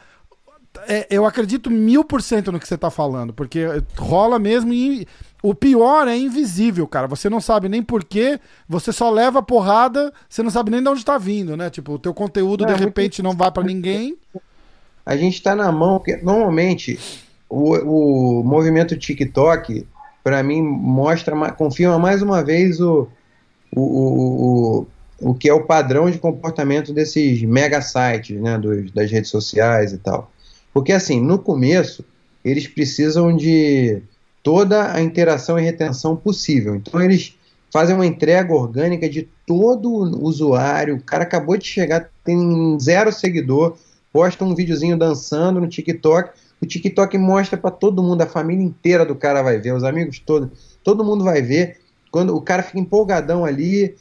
é, eu acredito mil por cento no que você tá falando, porque rola mesmo e o pior é invisível, cara. Você não sabe nem porquê, você só leva porrada, você não sabe nem de onde tá vindo, né? Tipo, o teu conteúdo é, de repente muito... não vai para ninguém. A gente tá na mão, porque normalmente o, o movimento TikTok, para mim, mostra, confirma mais uma vez o, o, o, o, que é o padrão de comportamento desses mega sites, né, dos, das redes sociais e tal. Porque, assim, no começo, eles precisam de toda a interação e retenção possível. Então, eles fazem uma entrega orgânica de todo usuário. O cara acabou de chegar, tem zero seguidor, posta um videozinho dançando no TikTok o TikTok mostra para todo mundo, a família inteira do cara vai ver, os amigos todos, todo mundo vai ver. Quando o cara fica empolgadão ali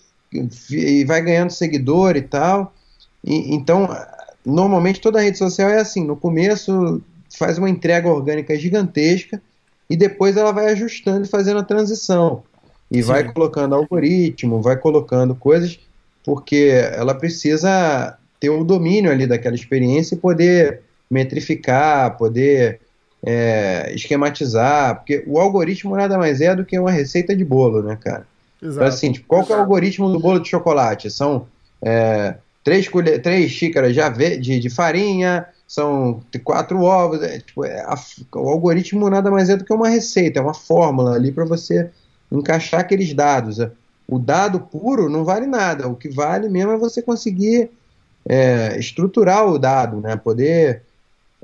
e vai ganhando seguidor e tal. E, então, normalmente toda rede social é assim: no começo faz uma entrega orgânica gigantesca e depois ela vai ajustando e fazendo a transição. E Sim. vai colocando algoritmo, vai colocando coisas, porque ela precisa ter o domínio ali daquela experiência e poder metrificar, poder é, esquematizar, porque o algoritmo nada mais é do que uma receita de bolo, né, cara? Exato. Então, assim, tipo, qual que é o algoritmo do bolo de chocolate? São é, três, colher, três xícaras de, de, de farinha, são quatro ovos. É, tipo, é, a, o algoritmo nada mais é do que uma receita, é uma fórmula ali para você encaixar aqueles dados. O dado puro não vale nada. O que vale mesmo é você conseguir é, estruturar o dado, né? Poder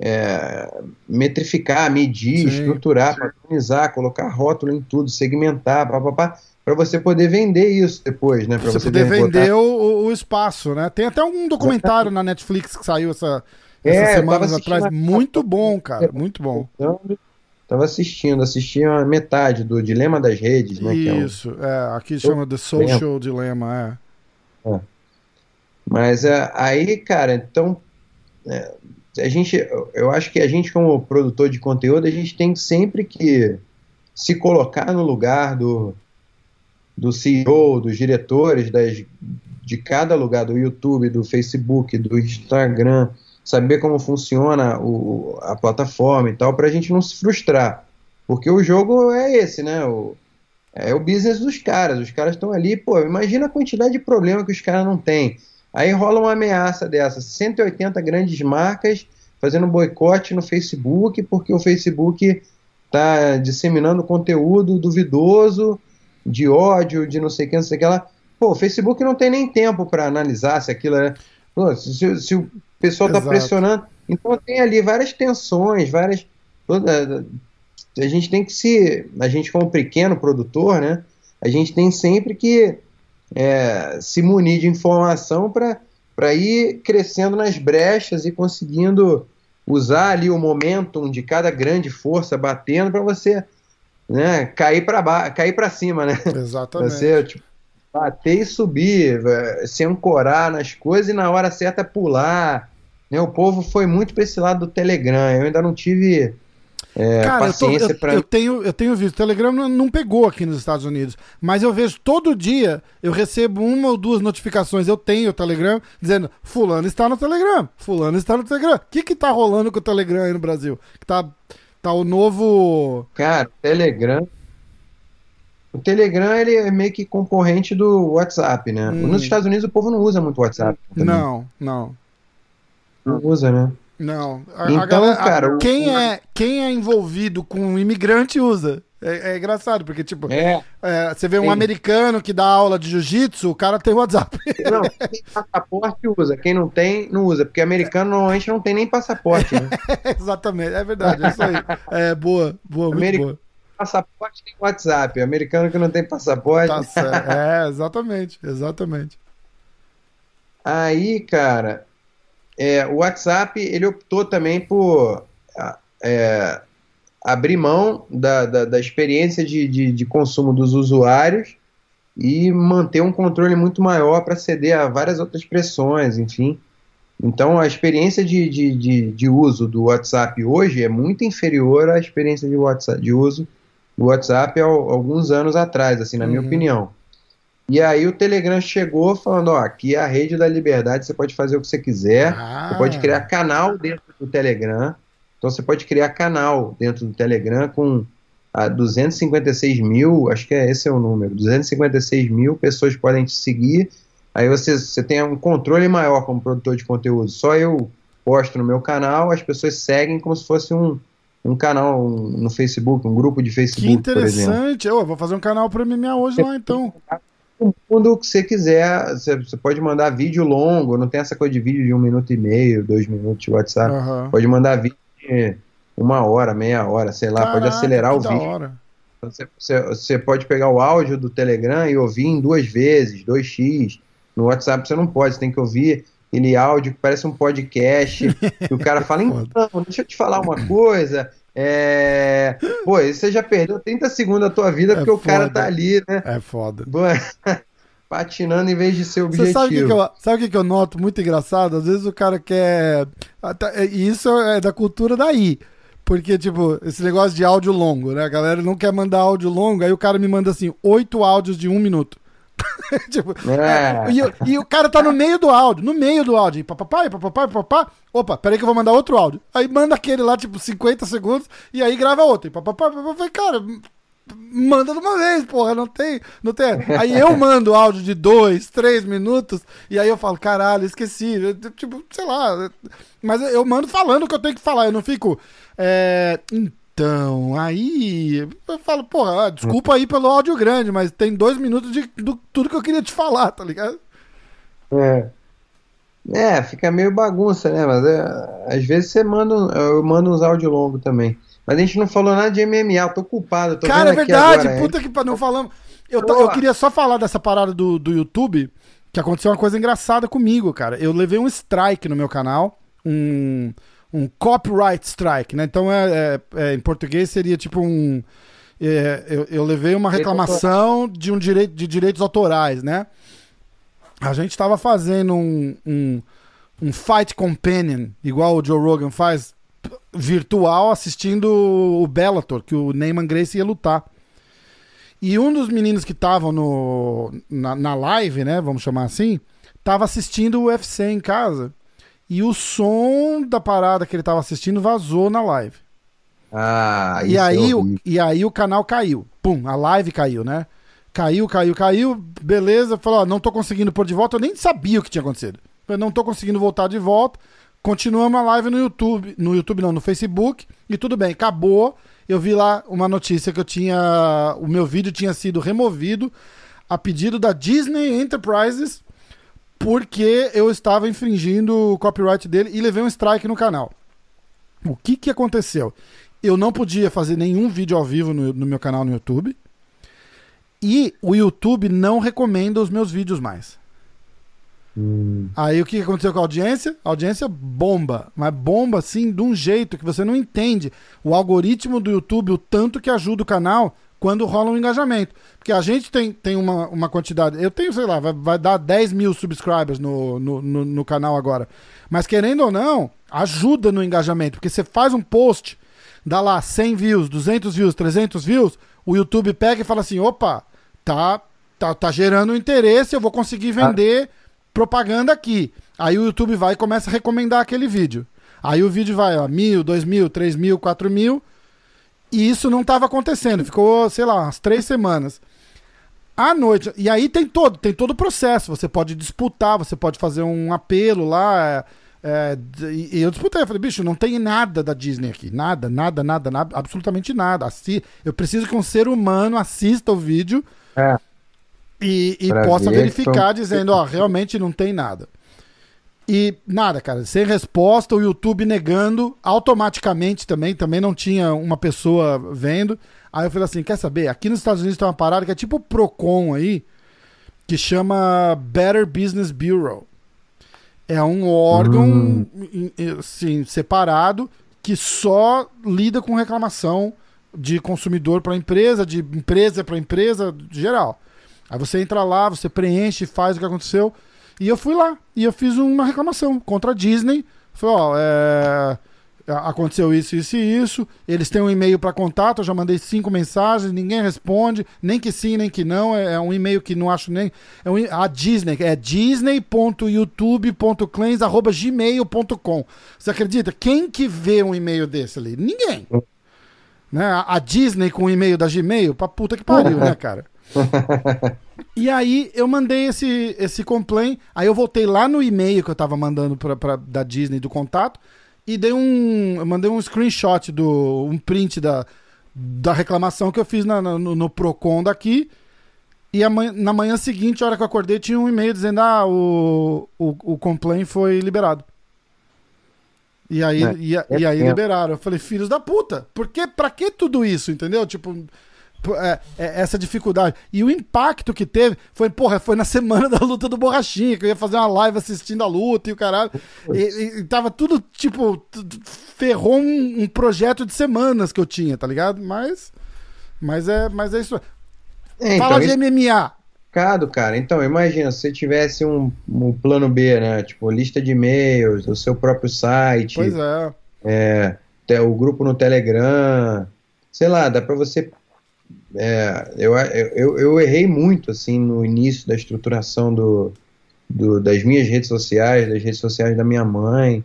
é, metrificar, medir, sim, estruturar, sim. padronizar, colocar rótulo em tudo, segmentar, papapá, para você poder vender isso depois, né? Para você, você, poder vender o, o, espaço, né? Tem até um documentário na Netflix que saiu essa, é, essas semanas atrás, muito bom, cara, muito bom. Tava assistindo, assisti a metade do Dilema das Redes, né? Isso, é, um... é aqui chama The Social Dilemma, é. é. Mas é, aí, cara, então é, a gente, eu acho que a gente como produtor de conteúdo, a gente tem sempre que se colocar no lugar do, do CEO, dos diretores das, de cada lugar, do YouTube, do Facebook, do Instagram, saber como funciona o, a plataforma e tal, para a gente não se frustrar. Porque o jogo é esse, né? O, é o business dos caras. Os caras estão ali, pô, imagina a quantidade de problema que os caras não têm. Aí rola uma ameaça dessa, 180 grandes marcas fazendo boicote no Facebook, porque o Facebook está disseminando conteúdo duvidoso, de ódio, de não sei o que, não sei o que lá. Pô, o Facebook não tem nem tempo para analisar se aquilo é. Pô, se, se, o pessoal está pressionando. Então tem ali várias tensões, várias. Toda, a gente tem que se. A gente, como pequeno produtor, né? A gente tem sempre que é, se munir de informação para ir crescendo nas brechas e conseguindo usar ali o momentum de cada grande força batendo para você né, cair para cair para cima, né? Exatamente. Você tipo, bater e subir, se ancorar nas coisas e na hora certa pular. Né? O povo foi muito para esse lado do Telegram. Eu ainda não tive é, Cara, eu, tô, eu, eu, tenho, eu tenho visto. O Telegram não, não, pegou aqui nos Estados Unidos, mas eu vejo todo dia, eu recebo uma ou duas notificações. Eu tenho o Telegram dizendo: Fulano está no Telegram, Fulano está no Telegram. O que que tá rolando com o Telegram aí no Brasil? Que tá, tá o novo. Cara, o Telegram. O Telegram ele é meio que concorrente do WhatsApp, né? Hum. Nos Estados Unidos o povo não usa muito WhatsApp. Também. Não, não. Não usa, né? Não. A, então, a galera, cara, quem, o... é, quem é envolvido com um imigrante usa. É, é, engraçado, porque, tipo, é, é, você vê um Sim. americano que dá aula de jiu-jitsu, o cara tem WhatsApp. Não, quem tem passaporte usa, quem não tem, não usa, porque americano normalmente não tem nem passaporte. Né? Exatamente, é verdade, é isso aí. É boa, boa, muito boa. Passaporte tem WhatsApp, americano que não tem passaporte. Tá. É, exatamente, exatamente. Aí, cara, é, o WhatsApp ele optou também por é, abrir mão da, da, da experiência de, de, de, consumo dos usuários e manter um controle muito maior para ceder a várias outras pressões, enfim. Então, a experiência de, de, de, uso do WhatsApp hoje é muito inferior à experiência de, WhatsApp, de uso do WhatsApp há alguns anos atrás, assim, na uhum. minha opinião. E aí o Telegram chegou falando, ó, aqui é a rede da liberdade, você pode fazer o que você quiser, ah. você pode criar canal dentro do Telegram, então você pode criar canal dentro do Telegram com a 256 mil, acho que é esse é o número, 256 mil pessoas podem te seguir. Aí você, você tem um controle maior como produtor de conteúdo. Só eu posto no meu canal, as pessoas seguem como se fosse um, um canal no Facebook, um grupo de Facebook. Que interessante! Eu vou fazer um canal para MMA hoje lá então. Mundo que você quiser, você, você, pode mandar vídeo longo, não tem essa coisa de vídeo de um minuto e meio, dois minutos de WhatsApp. Uhum. Pode mandar vídeo uma hora, meia hora, sei lá, Caraca, pode acelerar o vídeo. Você, você, você, pode pegar o áudio do Telegram e ouvir em duas vezes, 2x. No WhatsApp você não pode, você tem que ouvir aquele áudio que parece um podcast. e o cara fala, então, deixa eu te falar uma coisa. É... Pô, você já perdeu 30 segundos da tua vida é porque foda. o cara tá ali, né? É foda. patinando em vez de ser objetivo. Você sabe o que, que, eu, sabe o que, que eu noto muito engraçado? Às vezes o cara quer. É, e isso é da cultura daí. Porque, tipo, esse negócio de áudio longo, né? A galera não quer mandar áudio longo, aí o cara me manda assim, oito áudios de um minuto. tipo, é. É, e, e, o cara tá no meio do áudio, no meio do áudio, papapá, papapá, papapá. Opa, peraí que eu vou mandar outro áudio. Aí manda aquele lá, tipo, 50 segundos, e aí grava outro. E papapá, papapá, cara, manda de uma vez, porra, não tem, não tem. Aí eu mando áudio de dois, três minutos, e aí eu falo, caralho, esqueci, eu, tipo, sei lá, mas eu mando falando o que eu tenho que falar, eu não fico, é, então, aí eu falo, porra, ah, desculpa aí pelo áudio grande, mas tem dois minutos de do, tudo que eu queria te falar, tá ligado? É. É, fica meio bagunça, né? Mas é, às vezes você manda, eu mando uns áudios longos também. Mas a gente não falou nada de MMA, eu tô culpado. Tô Cara, é verdade, agora, puta é. que não falamos. Eu, eu queria só falar dessa parada do, do YouTube, que aconteceu uma coisa engraçada comigo, cara. Eu levei um strike no meu canal, um, um copyright strike, né? Então, é, é, é em português seria tipo um. É, eu, eu, levei uma reclamação de um direito de direitos autorais, né? A gente estava fazendo um, um, um fight companion, igual o Joe Rogan faz, virtual assistindo o Bellator, que o Neyman Grace ia lutar. E um dos meninos que estavam na, na live, né, vamos chamar assim, tava assistindo o UFC em casa. E o som da parada que ele tava assistindo vazou na live. Ah, e aí, é o, e aí o canal caiu. Pum, a live caiu, né? Caiu, caiu, caiu. Beleza, falou: ó, não tô conseguindo pôr de volta. Eu nem sabia o que tinha acontecido. Eu não tô conseguindo voltar de volta. Continuamos a live no YouTube, no YouTube não, no Facebook, e tudo bem, acabou. Eu vi lá uma notícia que eu tinha, o meu vídeo tinha sido removido a pedido da Disney Enterprises porque eu estava infringindo o copyright dele e levei um strike no canal. O que que aconteceu? Eu não podia fazer nenhum vídeo ao vivo no, no meu canal no YouTube. E o YouTube não recomenda os meus vídeos mais. Hum. Aí o que aconteceu com a audiência? A audiência bomba, mas bomba assim de um jeito que você não entende. O algoritmo do YouTube, o tanto que ajuda o canal quando rola um engajamento. Porque a gente tem, tem uma, uma quantidade. Eu tenho, sei lá, vai, vai dar 10 mil subscribers no, no, no, no canal agora. Mas querendo ou não, ajuda no engajamento. Porque você faz um post, dá lá 100 views, 200 views, 300 views, o YouTube pega e fala assim: opa, tá, tá, tá gerando interesse, eu vou conseguir vender. Ah propaganda aqui. Aí o YouTube vai e começa a recomendar aquele vídeo. Aí o vídeo vai, ó, mil, dois mil, três mil, quatro mil. E isso não estava acontecendo. Ficou, sei lá, umas três semanas. À noite. E aí tem todo, tem todo o processo. Você pode disputar, você pode fazer um apelo lá. É, e eu disputei, eu falei, bicho, não tem nada da Disney aqui. Nada, nada, nada, nada absolutamente nada. Assi eu preciso que um ser humano assista o vídeo é. e, e possa verificar dizendo, ó, realmente não tem nada. E nada, cara, sem resposta, o YouTube negando automaticamente também, também não tinha uma pessoa vendo. Aí eu falei assim: quer saber? Aqui nos Estados Unidos tem uma parada que é tipo o Procon aí, que chama Better Business Bureau. É um órgão hum. assim, separado que só lida com reclamação de consumidor para empresa, de empresa para empresa, geral. Aí você entra lá, você preenche, faz o que aconteceu. E eu fui lá e eu fiz uma reclamação contra a Disney. Falei, ó, é, aconteceu isso, isso e isso. Eles têm um e-mail para contato, eu já mandei cinco mensagens, ninguém responde, nem que sim, nem que não. É, é um e-mail que não acho nem. É um, a Disney, é disney.youtube.claims.gmail.com. Você acredita? Quem que vê um e-mail desse ali? Ninguém. Né? A, a Disney com o e-mail da Gmail, pra puta que pariu, né, cara? e aí eu mandei esse, esse complaint, aí eu voltei lá no e-mail que eu tava mandando pra, pra, da Disney do contato e dei um. Eu mandei um screenshot do. um print da, da reclamação que eu fiz na, no, no Procon daqui. E na manhã seguinte, a hora que eu acordei, tinha um e-mail dizendo: Ah, o, o, o complaint foi liberado. E aí, é, e, é e, aí liberaram. Eu falei, filhos da puta, por que, pra que tudo isso, entendeu? Tipo, essa dificuldade. E o impacto que teve foi, porra, foi na semana da luta do Borrachinha, que eu ia fazer uma live assistindo a luta e o caralho. E, e tava tudo, tipo, ferrou um, um, projeto de semanas que eu tinha, tá ligado? Mas. Mas é, mas é isso. É, então, Fala de MMA. Complicado, cara. Então, imagina, se você tivesse um, um plano B, né? Tipo, lista de e-mails, o seu próprio site. Pois é. É, o grupo no Telegram. Sei lá, dá pra você é, eu, eu, eu errei muito assim no início da estruturação do, do, das minhas redes sociais, das redes sociais da minha mãe,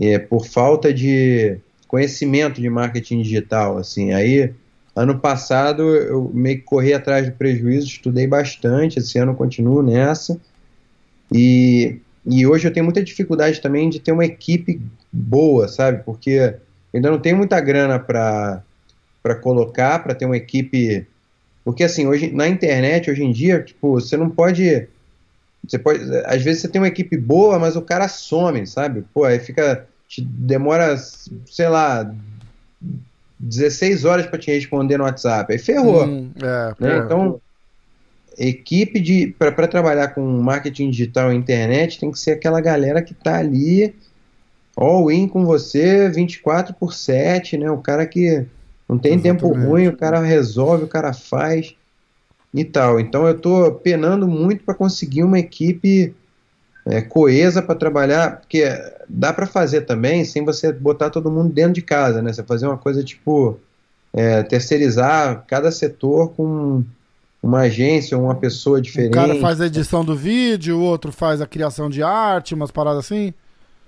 é, por falta de conhecimento de marketing digital. Assim, aí ano passado eu meio que corri atrás do prejuízo, estudei bastante. Esse ano continuo nessa e, e hoje eu tenho muita dificuldade também de ter uma equipe boa, sabe? Porque ainda não tenho muita grana para para colocar, para ter uma equipe. Porque assim, hoje na internet, hoje em dia, tipo, você não pode. Você pode. Às vezes você tem uma equipe boa, mas o cara some, sabe? Pô, aí fica. Demora, sei lá, 16 horas para te responder no WhatsApp. Aí ferrou. Hum, é, né? Então, equipe de para trabalhar com marketing digital e internet tem que ser aquela galera que tá ali all in com você 24 por 7, né? O cara que não tem Exatamente. tempo ruim, o cara resolve, o cara faz e tal. Então eu estou penando muito para conseguir uma equipe é, coesa para trabalhar, porque dá para fazer também sem você botar todo mundo dentro de casa, né? Você fazer uma coisa tipo é, terceirizar cada setor com uma agência ou uma pessoa diferente. O cara faz a edição do vídeo, o outro faz a criação de arte, umas paradas assim.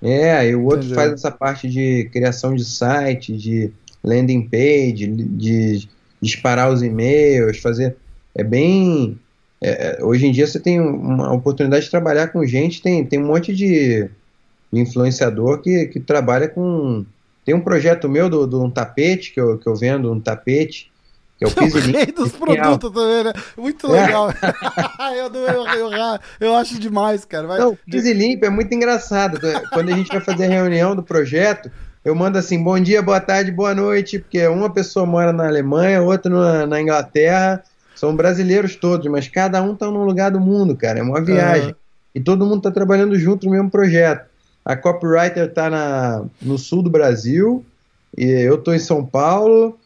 É, e o outro Entendi. faz essa parte de criação de site, de landing page, de disparar os e-mails, fazer. É bem. É, é, hoje em dia você tem uma oportunidade de trabalhar com gente, tem, tem um monte de, influenciador que, que trabalha com. Tem um projeto meu do, do um tapete que eu, que eu vendo, um tapete. Que é o Piso rei dos produtos também, né? Muito legal. É. eu, eu, eu, eu, acho demais, cara. Vai... Não, o Limp é muito engraçado. Quando a gente vai fazer a reunião do projeto, eu mando assim, bom dia, boa tarde, boa noite, porque uma pessoa mora na Alemanha, outra na, na Inglaterra, são brasileiros todos, mas cada um tá num lugar do mundo, cara, é uma viagem. Uhum. E todo mundo tá trabalhando junto no mesmo projeto. A copywriter tá na, no sul do Brasil, e eu tô em São Paulo,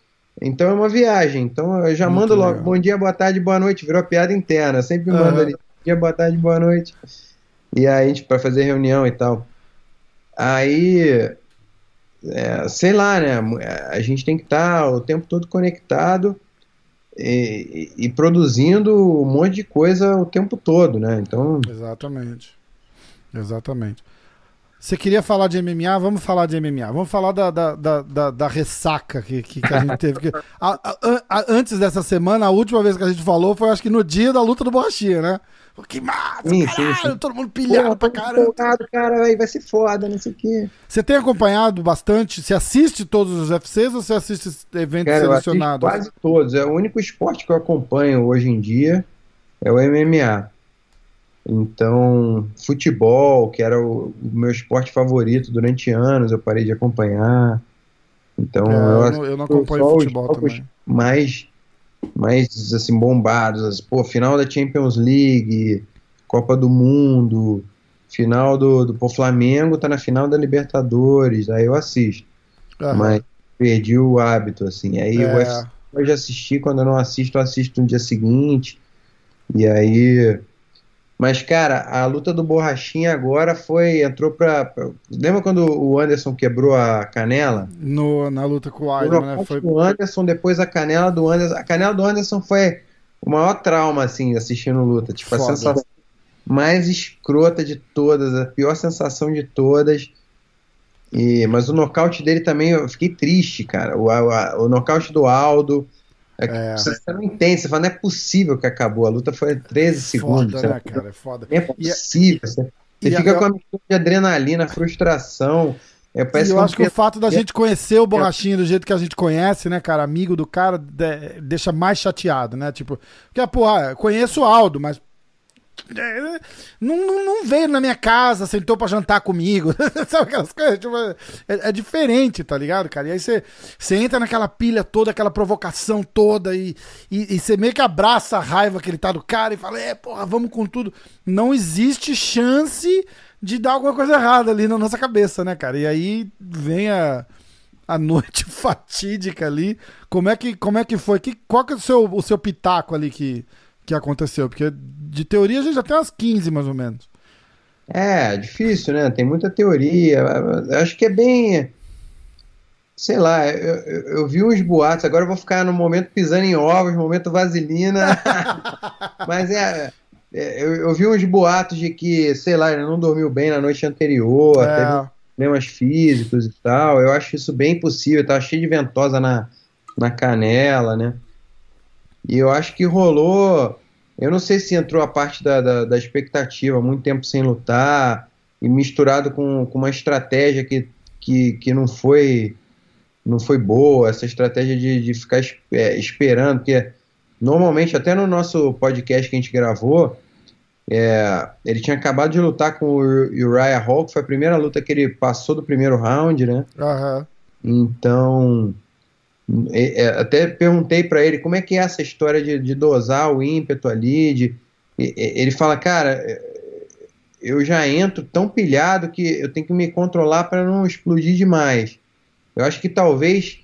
então é uma viagem. Então eu já Muito mando logo, legal. bom dia, boa tarde, boa noite, virou piada interna, sempre uhum. mando ali, bom dia, boa tarde, boa noite. E aí, a gente, pra fazer reunião e tal. Aí é, sei lá, né? A gente tem que estar tá o tempo todo conectado e, e, produzindo um monte de coisa o tempo todo, né? Então. Exatamente. Exatamente. Você queria falar de MMA? Vamos falar de MMA. Vamos falar da, da, da, da, da ressaca que, que, que, a gente teve. a, a, a, antes dessa semana, a última vez que a gente falou foi acho que no dia da luta do Borrachinha, né? Que massa, sim, caralho, sim, sim. todo mundo pilhado Pô, pra caramba. cara, vai ser foda, não sei o quê. Você tem acompanhado bastante? Você assiste todos os UFCs ou você assiste eventos cara, selecionados? quase todos. É o único esporte que eu acompanho hoje em dia é o MMA. Então, futebol, que era o, meu esporte favorito durante anos, eu parei de acompanhar. Então, é, eu, não, eu não acompanho futebol também. Mais, mais assim, bombados. Assim, pô, final da Champions League, Copa do Mundo, final do, do pô, Flamengo tá na final da Libertadores, aí eu assisto. Mas perdi o hábito, assim. Aí é. eu hoje assisti, quando eu não assisto, eu assisto no dia seguinte. E aí mas, cara, a luta do Borrachinha agora foi. entrou pra. pra lembra quando o Anderson quebrou a canela? No, na luta com o Weidman, né? Foi... O Anderson, depois a canela do Anderson. A canela do Anderson foi o maior trauma, assim, assistindo luta. Tipo, Foda. a sensação mais escrota de todas, a pior sensação de todas. E, mas o nocaute dele também, eu fiquei triste, cara. O, a, o nocaute do Aldo. É, é. Você não entende, você fala, não é possível que acabou. A luta foi 13 segundos. Foda, né, cara? É foda. Não é, é possível. E, você, você fica a... com a mistura de adrenalina, frustração. É, e eu acho que o fato da gente conhecer o Borrachinho do jeito que a gente conhece, né, cara, amigo do cara, deixa mais chateado, né? Tipo, porque, porra, conheço o Aldo, mas é, não, não, não, veio na minha casa, sentou pra jantar comigo. Sabe aquelas coisas? Tipo, é, é, diferente, tá ligado, cara? E aí você, você entra naquela pilha toda, aquela provocação toda, e, e, e, você meio que abraça a raiva que ele tá do cara e fala: é, porra, vamos com tudo. Não existe chance de dar alguma coisa errada ali na nossa cabeça, né, cara? E aí vem a, a noite fatídica ali. Como é que, como é que foi? Que, qual que é o seu, o seu pitaco ali que que aconteceu? Porque de teoria a gente já tem umas 15 mais ou menos. É, difícil, né? Tem muita teoria. Eu acho que é bem. Sei lá, eu, eu, vi uns boatos, agora eu vou ficar no momento pisando em ovos, momento vaselina. Mas é, é. Eu, eu, vi uns boatos de que, sei lá, ele não dormiu bem na noite anterior, é. teve problemas físicos e tal. Eu acho isso bem possível, tava cheio de ventosa na, na canela, né? E eu acho que rolou. Eu não sei se entrou a parte da, da, da expectativa, muito tempo sem lutar, e misturado com, com uma estratégia que, que, que não foi não foi boa, essa estratégia de, de ficar é, esperando, porque normalmente, até no nosso podcast que a gente gravou, é, ele tinha acabado de lutar com o Uriah Hall, que foi a primeira luta que ele passou do primeiro round, né? Uhum. Então, até perguntei para ele como é que é essa história de, de dosar o ímpeto ali. De, ele fala, cara, é, eu já entro tão pilhado que eu tenho que me controlar para não explodir demais. Eu acho que talvez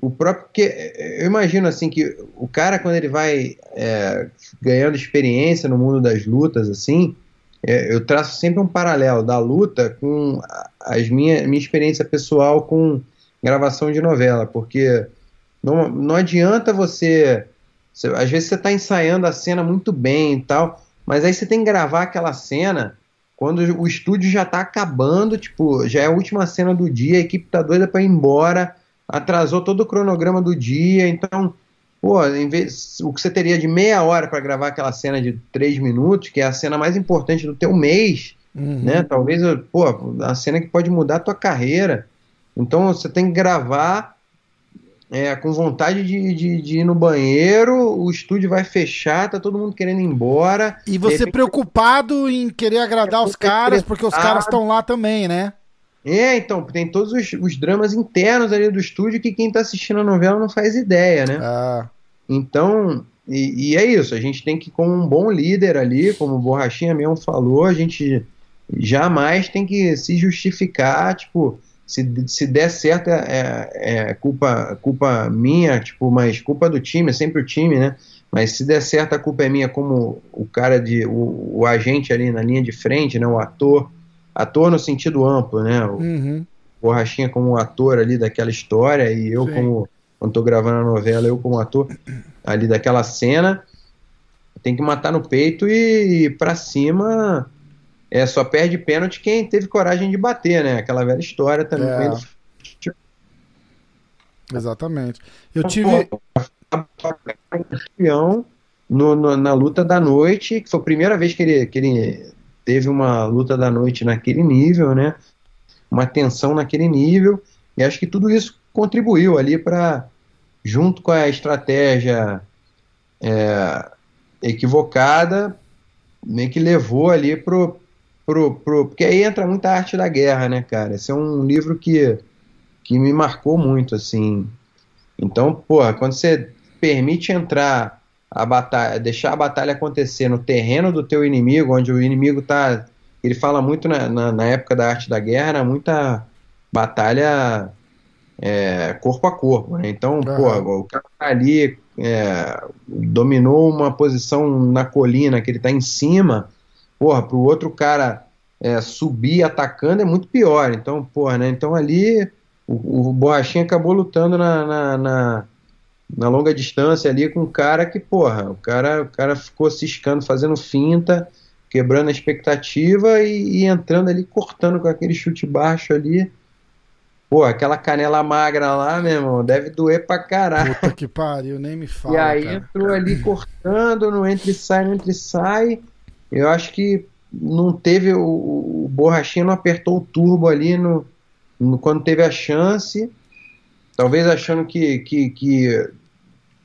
o próprio. Que, eu imagino assim que o cara, quando ele vai é, ganhando experiência no mundo das lutas, assim, é, eu traço sempre um paralelo da luta com as minha, minha experiência pessoal com gravação de novela, porque não, não adianta você, você Às vezes você está ensaiando a cena muito bem e tal, mas aí você tem que gravar aquela cena quando o estúdio já está acabando, tipo, já é a última cena do dia, a equipe tá doida para ir embora, atrasou todo o cronograma do dia, então, pô, em vez, o que você teria de meia hora para gravar aquela cena de três minutos, que é a cena mais importante do teu mês, uhum. né? Talvez, pô, a cena que pode mudar a tua carreira. Então você tem que gravar é, com vontade de, de, de, ir no banheiro, o estúdio vai fechar, tá todo mundo querendo ir embora. E você repente... preocupado em querer agradar os caras, porque os caras estão lá também, né? É, então, tem todos os, os, dramas internos ali do estúdio que quem tá assistindo a novela não faz ideia, né? Ah. Então, e, e, é isso, a gente tem que, como um bom líder ali, como o Borrachinha mesmo falou, a gente jamais tem que se justificar, tipo, se, se der certo é, é, é, culpa, culpa minha, tipo, mas culpa do time, é sempre o time, né? Mas se der certo a culpa é minha como o cara de o, o agente ali na linha de frente, né? O ator, ator no sentido amplo, né? O uhum. Borrachinha como ator ali daquela história e eu Sim. como quando tô gravando a novela, eu como ator ali daquela cena, tem que matar no peito e ir para cima é, só perde pênalti quem teve coragem de bater, né? Aquela velha história também. É. Exatamente. Eu tive. Campeão no, no, na luta da noite, que foi a primeira vez que ele, que ele teve uma luta da noite naquele nível, né? Uma tensão naquele nível. E acho que tudo isso contribuiu ali para, junto com a estratégia é, equivocada, meio que levou ali pro, pro, pro. Porque aí entra muita arte da guerra, né, cara? Esse é um livro que, que me marcou muito, assim. Então, porra, quando você permite entrar a batalha, deixar a batalha acontecer no terreno do teu inimigo, onde o inimigo tá. Ele fala muito na, na, na época da arte da guerra, muita batalha é, corpo a corpo, né? Então, uhum. o cara tá ali, é, dominou uma posição na colina que ele tá em cima, porra, pro outro cara é, subir atacando é muito pior. Então, porra, né? Então ali o, o Borrachinha acabou lutando na, na, na, na, longa distância ali com um cara que, porra, o cara, o cara ficou ciscando, fazendo finta, quebrando a expectativa e, e entrando ali, cortando com aquele chute baixo ali. Pô, aquela canela magra lá, meu irmão, deve doer pra caralho. Puta que pariu, nem me fala. E aí cara. entrou ali cortando, no entre sai, no entre sai. Eu acho que não teve. O, o Borrachinha não apertou o turbo ali no, no, quando teve a chance. Talvez achando que, que, que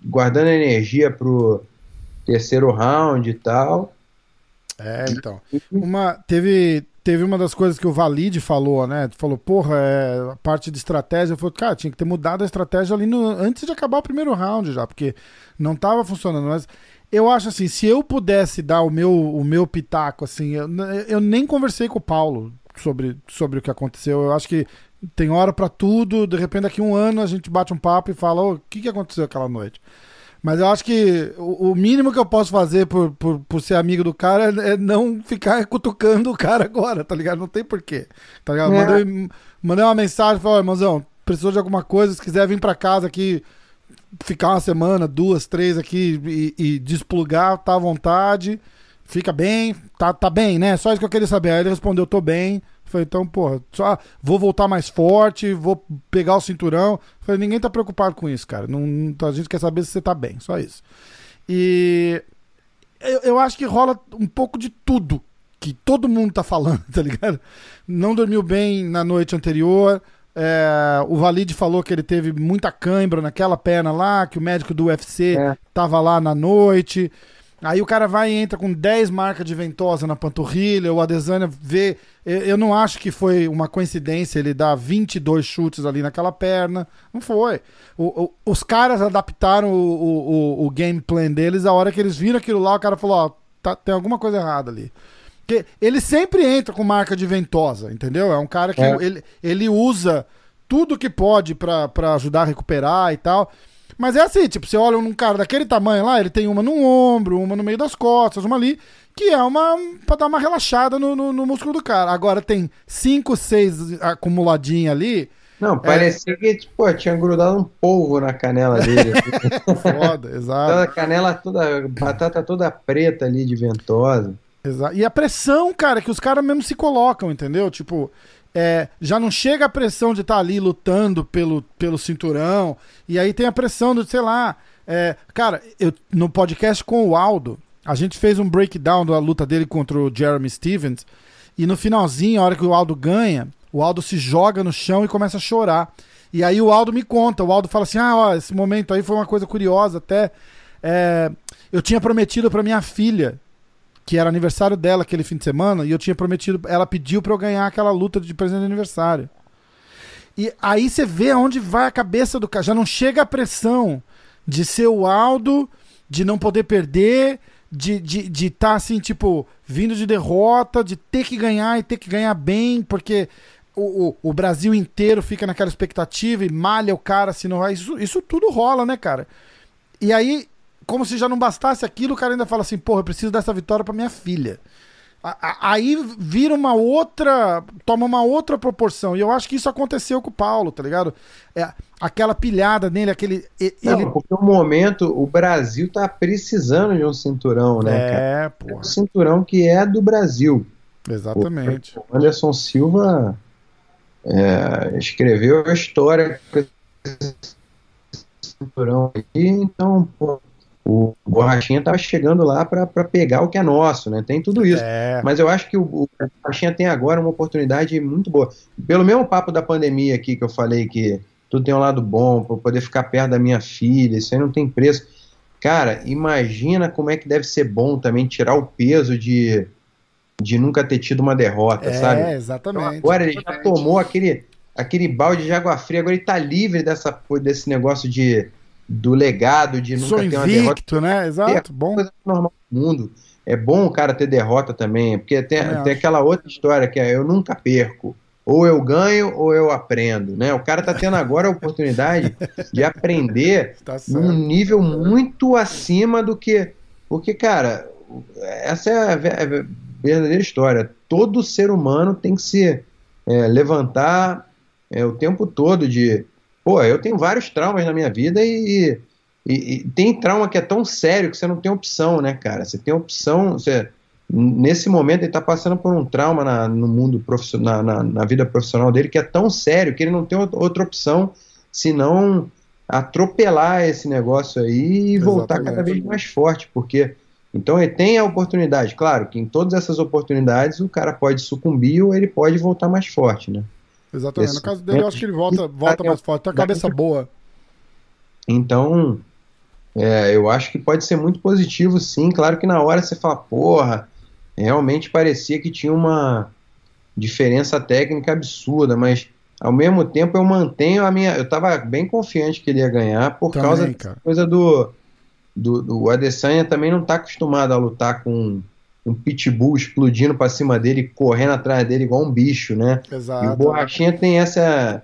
guardando energia pro terceiro round e tal. É, então. Uma, teve, teve uma das coisas que o Valide falou, né? Falou, porra, é, a parte de estratégia. Falou, cara, tinha que ter mudado a estratégia ali no, antes de acabar o primeiro round já, porque não tava funcionando. Mas eu acho assim, se eu pudesse dar o meu, o meu pitaco, assim, eu, eu nem conversei com o Paulo sobre, sobre o que aconteceu. Eu acho que tem hora para tudo. De repente, daqui um ano, a gente bate um papo e fala: o que, que aconteceu aquela noite? Mas eu acho que o, mínimo que eu posso fazer por, por, por ser amigo do cara é, é não ficar cutucando o cara agora, tá ligado? Não tem porquê. Tá ligado? É. Mandei, mandei uma mensagem, falei, irmãozão, precisou de alguma coisa, se quiser vir pra casa aqui, ficar uma semana, duas, três aqui e, e desplugar, tá à vontade, fica bem, tá, tá bem, né? Só isso que eu queria saber. Aí ele respondeu, tô bem. Falei, então, porra, só vou voltar mais forte, vou pegar o cinturão. Falei, ninguém tá preocupado com isso, cara. Não, a gente quer saber se você tá bem, só isso. E eu, eu acho que rola um pouco de tudo que todo mundo tá falando, tá ligado? Não dormiu bem na noite anterior. É, o Valide falou que ele teve muita cãibra naquela perna lá, que o médico do UFC é. tava lá na noite. Aí o cara vai e entra com 10 marcas de ventosa na panturrilha, o Adesanya vê. Eu não acho que foi uma coincidência ele dar 22 chutes ali naquela perna. Não foi. O, o, os caras adaptaram o, o, o, game plan deles a hora que eles viram aquilo lá, o cara falou: Ó, tá, tem alguma coisa errada ali. Porque ele sempre entra com marca de ventosa, entendeu? É um cara que é. ele, ele usa tudo que pode para ajudar a recuperar e tal. Mas é assim, tipo, você olha num cara daquele tamanho lá, ele tem uma no ombro, uma no meio das costas, uma ali, que é uma pra dar uma relaxada no, no, no músculo do cara. Agora tem cinco, seis acumuladinhas ali. Não, parecia é... que tipo, tinha grudado um polvo na canela dele. Foda, exato. A canela toda, batata toda preta ali de ventosa. Exato. E a pressão, cara, que os caras mesmo se colocam, entendeu? Tipo, é, já não chega a pressão de estar tá ali lutando pelo, pelo cinturão, e aí tem a pressão do, sei lá. É, cara, eu, no podcast com o Aldo, a gente fez um breakdown da luta dele contra o Jeremy Stevens, e no finalzinho, a hora que o Aldo ganha, o Aldo se joga no chão e começa a chorar. E aí o Aldo me conta, o Aldo fala assim: ah, ó, esse momento aí foi uma coisa curiosa até. É, eu tinha prometido para minha filha que era aniversário dela aquele fim de semana, e eu tinha prometido, ela pediu para eu ganhar aquela luta de presente de aniversário. E aí você vê aonde vai a cabeça do cara. Já não chega a pressão de ser o Aldo, de não poder perder, de estar de, de tá assim, tipo, vindo de derrota, de ter que ganhar e ter que ganhar bem, porque o, o, o Brasil inteiro fica naquela expectativa e malha o cara, se não vai. Isso, isso tudo rola, né, cara? E aí como se já não bastasse aquilo, o cara ainda fala assim: porra, eu preciso dessa vitória para minha filha. Aí vira uma outra. toma uma outra proporção. E eu acho que isso aconteceu com o Paulo, tá ligado? É, aquela pilhada nele, aquele. Ele... Não, porque no momento o Brasil tá precisando de um cinturão, né, é, cara? É um cinturão que é do Brasil. Exatamente. O Anderson Silva é, escreveu a história cinturão aí, então pô, o Borrachinha estava chegando lá para pegar o que é nosso, né? Tem tudo isso. É. Mas eu acho que o, o Borrachinha tem agora uma oportunidade muito boa. Pelo mesmo papo da pandemia aqui que eu falei que tudo tem um lado bom, para poder ficar perto da minha filha, isso aí não tem preço. Cara, imagina como é que deve ser bom também tirar o peso de, de nunca ter tido uma derrota, é, sabe? É, exatamente. Então agora ele já tomou aquele, aquele balde de água fria, agora ele tá livre dessa, desse negócio de do legado de nunca Sou ter invicto, uma derrota. né? Exato, é bom. coisa normal do mundo. É bom o cara ter derrota também, porque tem, tem aquela outra história que é eu nunca perco. Ou eu ganho ou eu aprendo, né? O cara tá tendo agora a oportunidade de aprender tá num nível muito acima do que. Porque, cara, essa é a verdadeira história. Todo ser humano tem que se é, levantar é, o tempo todo de Pô, eu tenho vários traumas na minha vida e, e, e, tem trauma que é tão sério que você não tem opção, né, cara? Você tem opção. Você, nesse momento, ele tá passando por um trauma na, no mundo profissional, na, na, vida profissional dele que é tão sério que ele não tem outra opção senão atropelar esse negócio aí e Exatamente. voltar cada vez mais forte, porque então ele tem a oportunidade, claro que em todas essas oportunidades o cara pode sucumbir ou ele pode voltar mais forte, né? Exatamente. Esse... No caso dele, eu acho que ele volta, volta mais forte, tem a cabeça boa. Então, é, eu acho que pode ser muito positivo, sim. Claro que na hora você fala, porra, realmente parecia que tinha uma diferença técnica absurda, mas ao mesmo tempo eu mantenho a minha. Eu estava bem confiante que ele ia ganhar por também, causa da coisa do. do, do Adesanya também não está acostumado a lutar com um pitbull explodindo para cima dele, correndo atrás dele igual um bicho, né? Exato. E o Borrachinha tem essa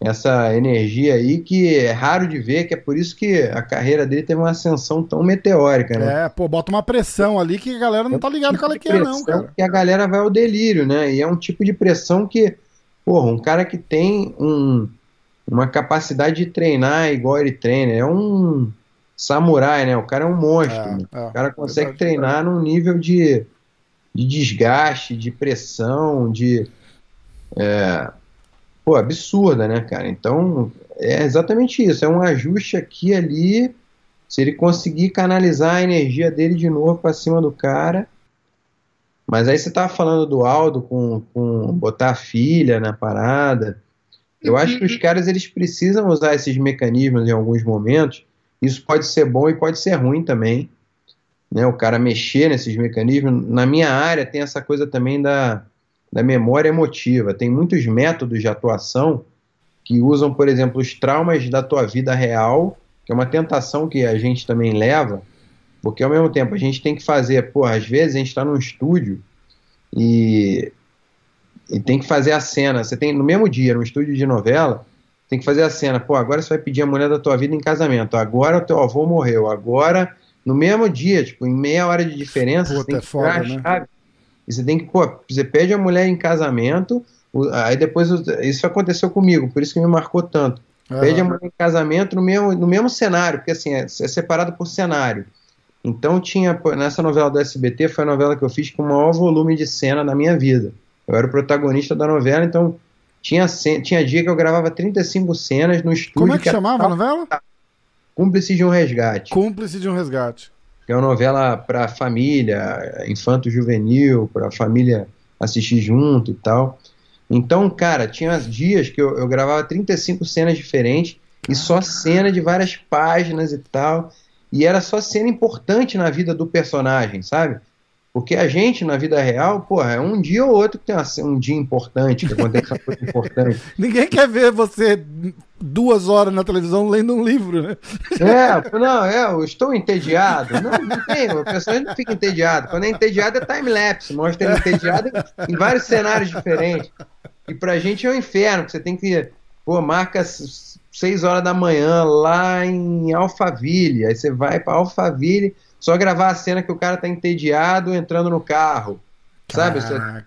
essa energia aí que é raro de ver, que é por isso que a carreira dele teve uma ascensão tão meteórica, né? É, pô, bota uma pressão ali que a galera não tá ligada tipo qual é que é, não, cara. Que a galera vai ao delírio, né? E é um tipo de pressão que, porra, um cara que tem um, uma capacidade de treinar igual ele treina, é um samurai, né? O cara é um monstro. É, né? é, o cara consegue verdade, treinar num nível de, de desgaste, de pressão, de. É, pô, absurda, né, cara? Então, é exatamente isso. É um ajuste aqui e ali. Se ele conseguir canalizar a energia dele de novo para cima do cara. Mas aí você tava falando do Aldo com, com botar a filha na parada. Eu acho que os caras eles precisam usar esses mecanismos em alguns momentos isso pode ser bom e pode ser ruim também. Né, o cara mexer nesses mecanismos. Na minha área tem essa coisa também da, da memória emotiva. Tem muitos métodos de atuação que usam, por exemplo, os traumas da tua vida real, que é uma tentação que a gente também leva, porque ao mesmo tempo a gente tem que fazer, pô, às vezes a gente está num estúdio e, e tem que fazer a cena. Você tem no mesmo dia, no estúdio de novela, tem que fazer a cena, pô, agora você vai pedir a mulher da tua vida em casamento, agora o teu avô morreu, agora, no mesmo dia, tipo, em meia hora de diferença, Puta, você tem é que foda, né? chave, e você tem que, pô, você pede a mulher em casamento, aí depois, isso aconteceu comigo, por isso que me marcou tanto, uhum. pede a mulher em casamento no mesmo, no mesmo cenário, porque assim, é, é separado por cenário, então tinha, nessa novela do SBT, foi a novela que eu fiz com o maior volume de cena da minha vida, eu era o protagonista da novela, então tinha, tinha dia que eu gravava 35 cenas no estúdio. Como é que, que chamava a novela? Cúmplice de um Resgate. Cúmplice de um Resgate. Que é uma novela para família, infanto-juvenil, para família assistir junto e tal. Então, cara, tinha dias que eu, eu gravava 35 cenas diferentes e só cena de várias páginas e tal. E era só cena importante na vida do personagem, sabe? Porque a gente, na vida real, porra, é um dia ou outro que tem um dia importante, que acontece uma coisa importante. Ninguém quer ver você duas horas na televisão lendo um livro, né? É, não, é, eu estou entediado. Não, não tem, a pessoa não fica entediada. Quando é entediado é time-lapse, mostra ele entediado em vários cenários diferentes. E pra gente é um inferno, você tem que, pô, marca seis horas da manhã lá em Alphaville, aí você vai para Alphaville só gravar a cena que o cara tá entediado entrando no carro. Caraca. Sabe?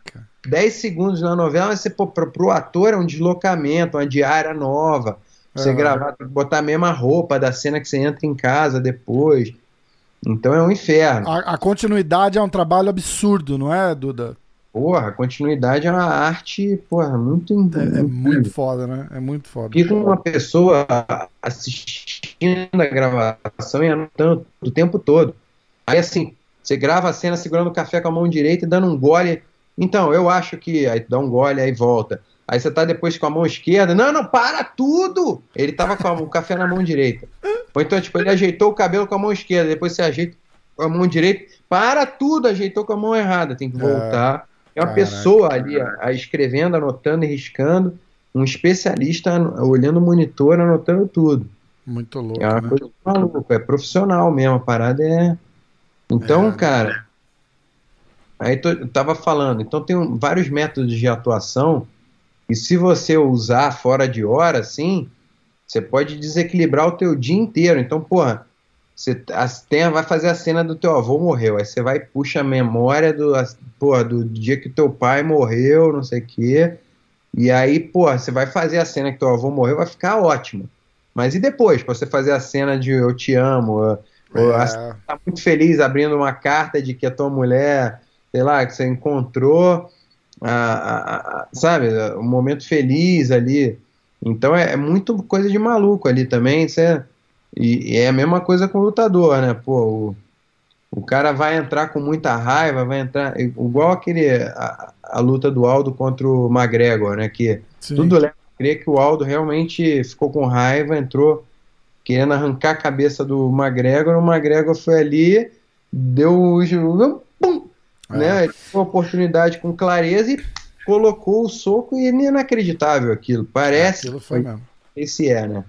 10 segundos na novela, mas você, pô, pro, pro ator é um deslocamento, uma diária nova. Você uhum. gravar, botar a mesma roupa da cena que você entra em casa depois. Então é um inferno. A, a, continuidade é um trabalho absurdo, não é, Duda? porra, continuidade é uma arte, porra, muito. É, é muito foda, né? É muito foda. Fica uma pessoa assistindo a gravação e anotando o tempo todo. Aí assim, você grava a cena segurando o café com a mão direita e dando um gole. Então, eu acho que. Aí dá um gole, aí volta. Aí você tá depois com a mão esquerda. Não, não, para tudo! Ele tava com o café na mão direita. Ou então, tipo, ele ajeitou o cabelo com a mão esquerda, depois você ajeita com a mão direita. Para tudo, ajeitou com a mão errada. Tem que voltar. É, uma Caraca, pessoa ali a, a escrevendo, anotando e riscando. Um especialista olhando o monitor, anotando tudo. Muito louco. É uma né? coisa maluca, é profissional mesmo. A parada é então, é, cara, aí tô, eu tava falando, então tem um, vários métodos de atuação e se você usar fora de hora, assim, você pode desequilibrar o teu dia inteiro. Então, porra, você tem, vai fazer a cena do teu avô morreu, aí você vai puxa a memória do, a, porra, do dia que teu pai morreu, não sei o quê, e aí, porra, você vai fazer a cena que teu avô morreu, vai ficar ótimo. Mas e depois, pra você fazer a cena de eu te amo, é. tá muito feliz abrindo uma carta de que a tua mulher, sei lá, que você encontrou, a, a, a, sabe, um momento feliz ali. Então é, é, muito coisa de maluco ali também. Você, e, e, é a mesma coisa com o lutador, né? Pô, o, o cara vai entrar com muita raiva, vai entrar. Igual aquele. A, a luta do Aldo contra o McGregor, né? Que Sim. tudo leva a crer que o Aldo realmente ficou com raiva, entrou querendo arrancar a cabeça do McGregor. O McGregor foi ali, deu o. Pum! É. Né? Uma oportunidade com clareza e colocou o soco e é inacreditável aquilo. Parece. Aquilo foi, foi mesmo. Esse é, né?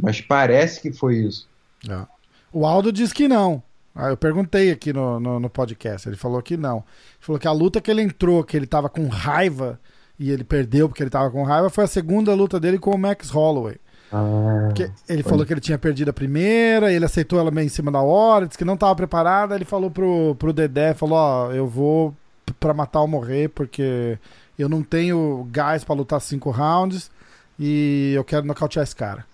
Mas parece que foi isso. É. O Aldo diz que não. Ah, eu perguntei aqui no, no, no, podcast. Ele falou que não. Ele falou que a luta que ele entrou, que ele tava com raiva e ele perdeu porque ele tava com raiva, foi a segunda luta dele com o Max Holloway. Ah, ele falou que ele tinha perdido a primeira, ele aceitou ela meio em cima da hora, disse que não estava preparada. Ele falou pro, pro Dedé: falou, ó, eu vou para matar ou morrer, porque eu não tenho gás para lutar cinco rounds e eu quero nocautear esse cara.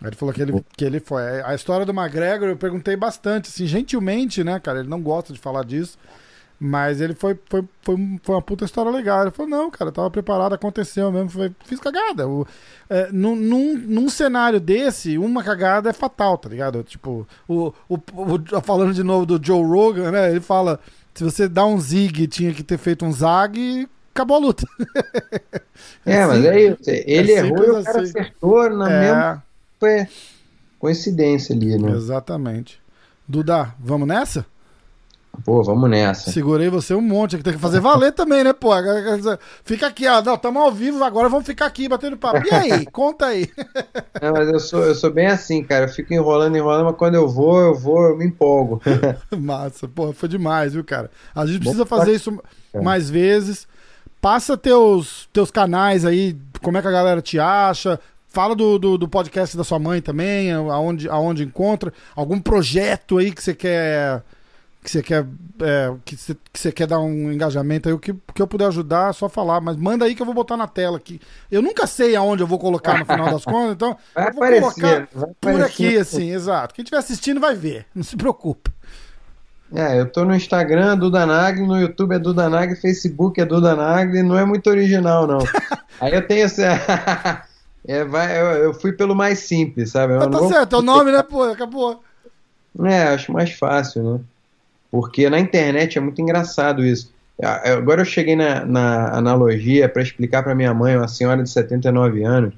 Aí ele falou que ele, que ele foi. A história do McGregor eu perguntei bastante, assim, gentilmente, né, cara? Ele não gosta de falar disso. Mas ele foi, foi, foi, foi, uma puta história legal. Ele falou, não, cara, eu tava preparado, aconteceu mesmo. Foi, fiz cagada. O, é, num, num, num, cenário desse, uma cagada é fatal, tá ligado? Tipo, o, o, o, falando de novo do Joe Rogan, né? Ele fala: se você dá um zig, tinha que ter feito um zag, acabou a luta. é, é mas aí ele é errou e o cara assim. acertou na é... mesma. Foi coincidência ali, né? Exatamente. Duda, vamos nessa? Pô, vamos nessa. Segurei você um monte, tem que fazer valer também, né, pô? Fica aqui, ó. Não, estamos ao vivo, agora vamos ficar aqui batendo papo. E aí? Conta aí. Não, mas eu sou, eu sou bem assim, cara. Eu fico enrolando, enrolando, mas quando eu vou, eu vou, eu me empolgo. Massa, pô, foi demais, viu, cara? A gente precisa fazer isso mais vezes. Passa teus, teus canais aí, como é que a galera te acha, Fala do, do, do, podcast da sua mãe também, aonde, aonde encontra. Algum projeto aí que você quer que você quer é, que você, que você quer dar um engajamento aí, o que, que eu puder ajudar, é só falar. Mas manda aí que eu vou botar na tela aqui. Eu nunca sei aonde eu vou colocar no final das contas, então vai eu vou aparecer, colocar por aqui, assim, exato. Quem estiver assistindo vai ver, não se preocupe. É, eu tô no Instagram, Duda Nagli, no YouTube é Duda Nagli, Facebook é Duda Nagli, não é muito original, não. aí eu tenho essa. é, vai, eu, eu, fui pelo mais simples, sabe? Mas tá certo, é o nome, né, pô? Acabou. É, acho mais fácil, né? Porque na internet é muito engraçado isso. Agora eu cheguei na, na analogia para explicar para minha mãe, uma senhora de 79 anos,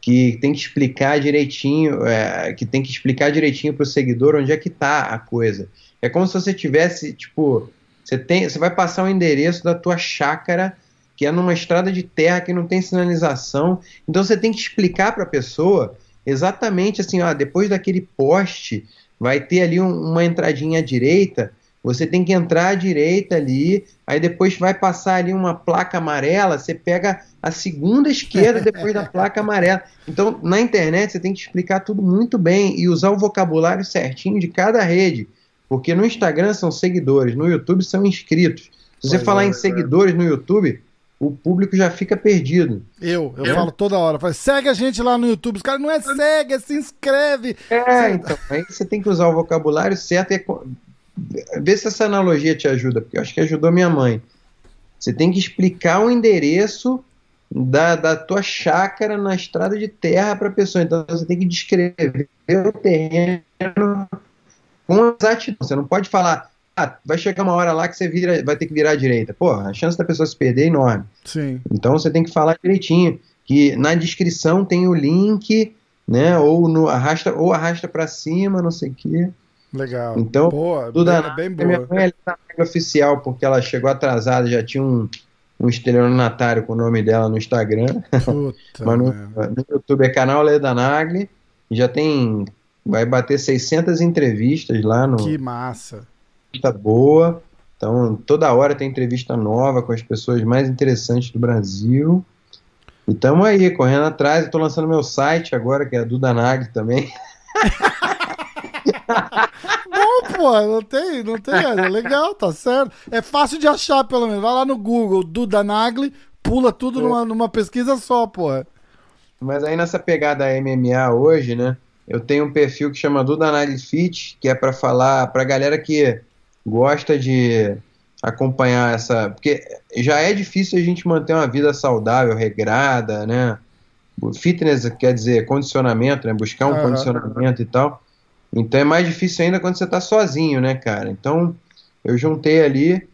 que tem que explicar direitinho, é, que tem que explicar direitinho para o seguidor onde é que está a coisa. É como se você tivesse, tipo, você tem, você vai passar o endereço da tua chácara que é numa estrada de terra que não tem sinalização. Então você tem que explicar para a pessoa exatamente assim, ó, depois daquele poste vai ter ali um, uma entradinha à direita, você tem que entrar à direita ali, aí depois vai passar ali uma placa amarela, você pega a segunda esquerda depois da placa amarela. Então, na internet você tem que explicar tudo muito bem e usar o vocabulário certinho de cada rede, porque no Instagram são seguidores, no YouTube são inscritos. Se você pois falar é, em seguidores no YouTube, o público já fica perdido. Eu, eu, eu? falo toda hora, falo, segue a gente lá no YouTube. Os caras não é segue, é se inscreve. É, então, aí você tem que usar o vocabulário certo e vê se essa analogia te ajuda, porque eu acho que ajudou minha mãe. Você tem que explicar o endereço da, da tua chácara na estrada de terra para a pessoa. Então você tem que descrever o terreno com exatidão. Você não pode falar, ah, vai chegar uma hora lá que você vira, vai ter que virar à direita. Pô, a chance da pessoa se perder é enorme. Sim. Então você tem que falar direitinho. Que na descrição tem o link, né? Ou no arrasta, ou arrasta para cima, não sei o quê. Legal. Então, boa, tudo bem, bem Minha boa. mãe é oficial porque ela chegou atrasada, já tinha um, um estelionatário com o nome dela no Instagram. Puta, Mas no, no YouTube é canal Leda Nagli. Já tem. Vai bater 600 entrevistas lá no. que massa. Tá boa. Então, toda hora tem entrevista nova com as pessoas mais interessantes do Brasil. E tamo aí, correndo atrás. Eu tô lançando meu site agora, que é a Duda Nagli também. Bom, pô, não tem, não tem, é legal, tá certo. É fácil de achar, pelo menos. Vai lá no Google, Duda Nagli, pula tudo numa, numa pesquisa só, pô. Mas aí nessa pegada MMA hoje, né? Eu tenho um perfil que chama Duda Nagli Fit, que é para falar pra galera que gosta de acompanhar essa. Porque já é difícil a gente manter uma vida saudável, regrada, né? Fitness quer dizer condicionamento, né? Buscar um Aham. condicionamento e tal. Então é mais difícil ainda quando você tá sozinho, né, cara? Então eu juntei ali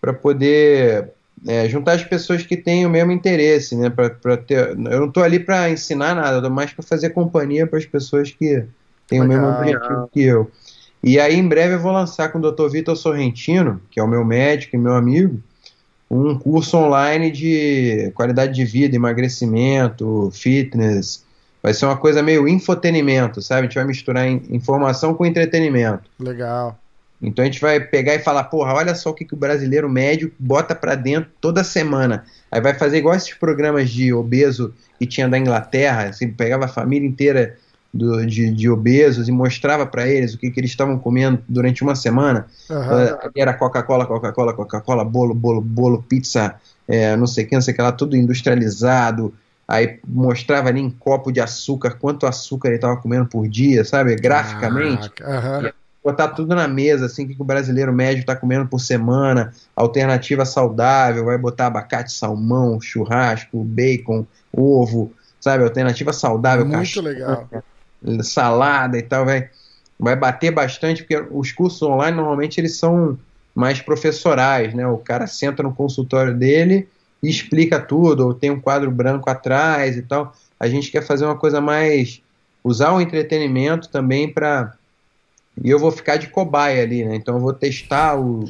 para poder é, juntar as pessoas que têm o mesmo interesse, né? Pra, pra ter, eu não tô ali para ensinar nada, eu tô mais para fazer companhia para as pessoas que têm o mesmo objetivo que eu. E aí em breve eu vou lançar com o Dr. Vitor Sorrentino, que é o meu médico e meu amigo, um curso online de qualidade de vida, emagrecimento, fitness. Vai ser uma coisa meio infotenimento, sabe? A gente vai misturar in- informação com entretenimento. Legal. Então a gente vai pegar e falar, porra, olha só o que, que o brasileiro médio bota pra dentro toda semana. Aí vai fazer igual esses programas de obeso que tinha da Inglaterra, assim, pegava a família inteira do- de, de obesos e mostrava pra eles o que, que eles estavam comendo durante uma semana. Aham. Uh, Era Coca-Cola, Coca-Cola, Coca-Cola, bolo, bolo, bolo, pizza, é, não sei o que, não sei o que lá, tudo industrializado. Aí mostrava ali em copo de açúcar quanto açúcar ele estava comendo por dia, sabe? Graficamente. Aham. Botar tudo na mesa, assim, o que que o brasileiro médio está comendo por semana, alternativa saudável, vai botar abacate, salmão, churrasco, bacon, ovo, sabe? Alternativa saudável, Muito castanha, legal. Salada e tal, vai, vai bater bastante, porque os cursos online normalmente eles são mais professorais, né? O cara senta no consultório dele e explica tudo, ou tem um quadro branco atrás e tal. A gente quer fazer uma coisa mais. usar o entretenimento também para. E eu vou ficar de cobaia ali, né? Então eu vou testar o,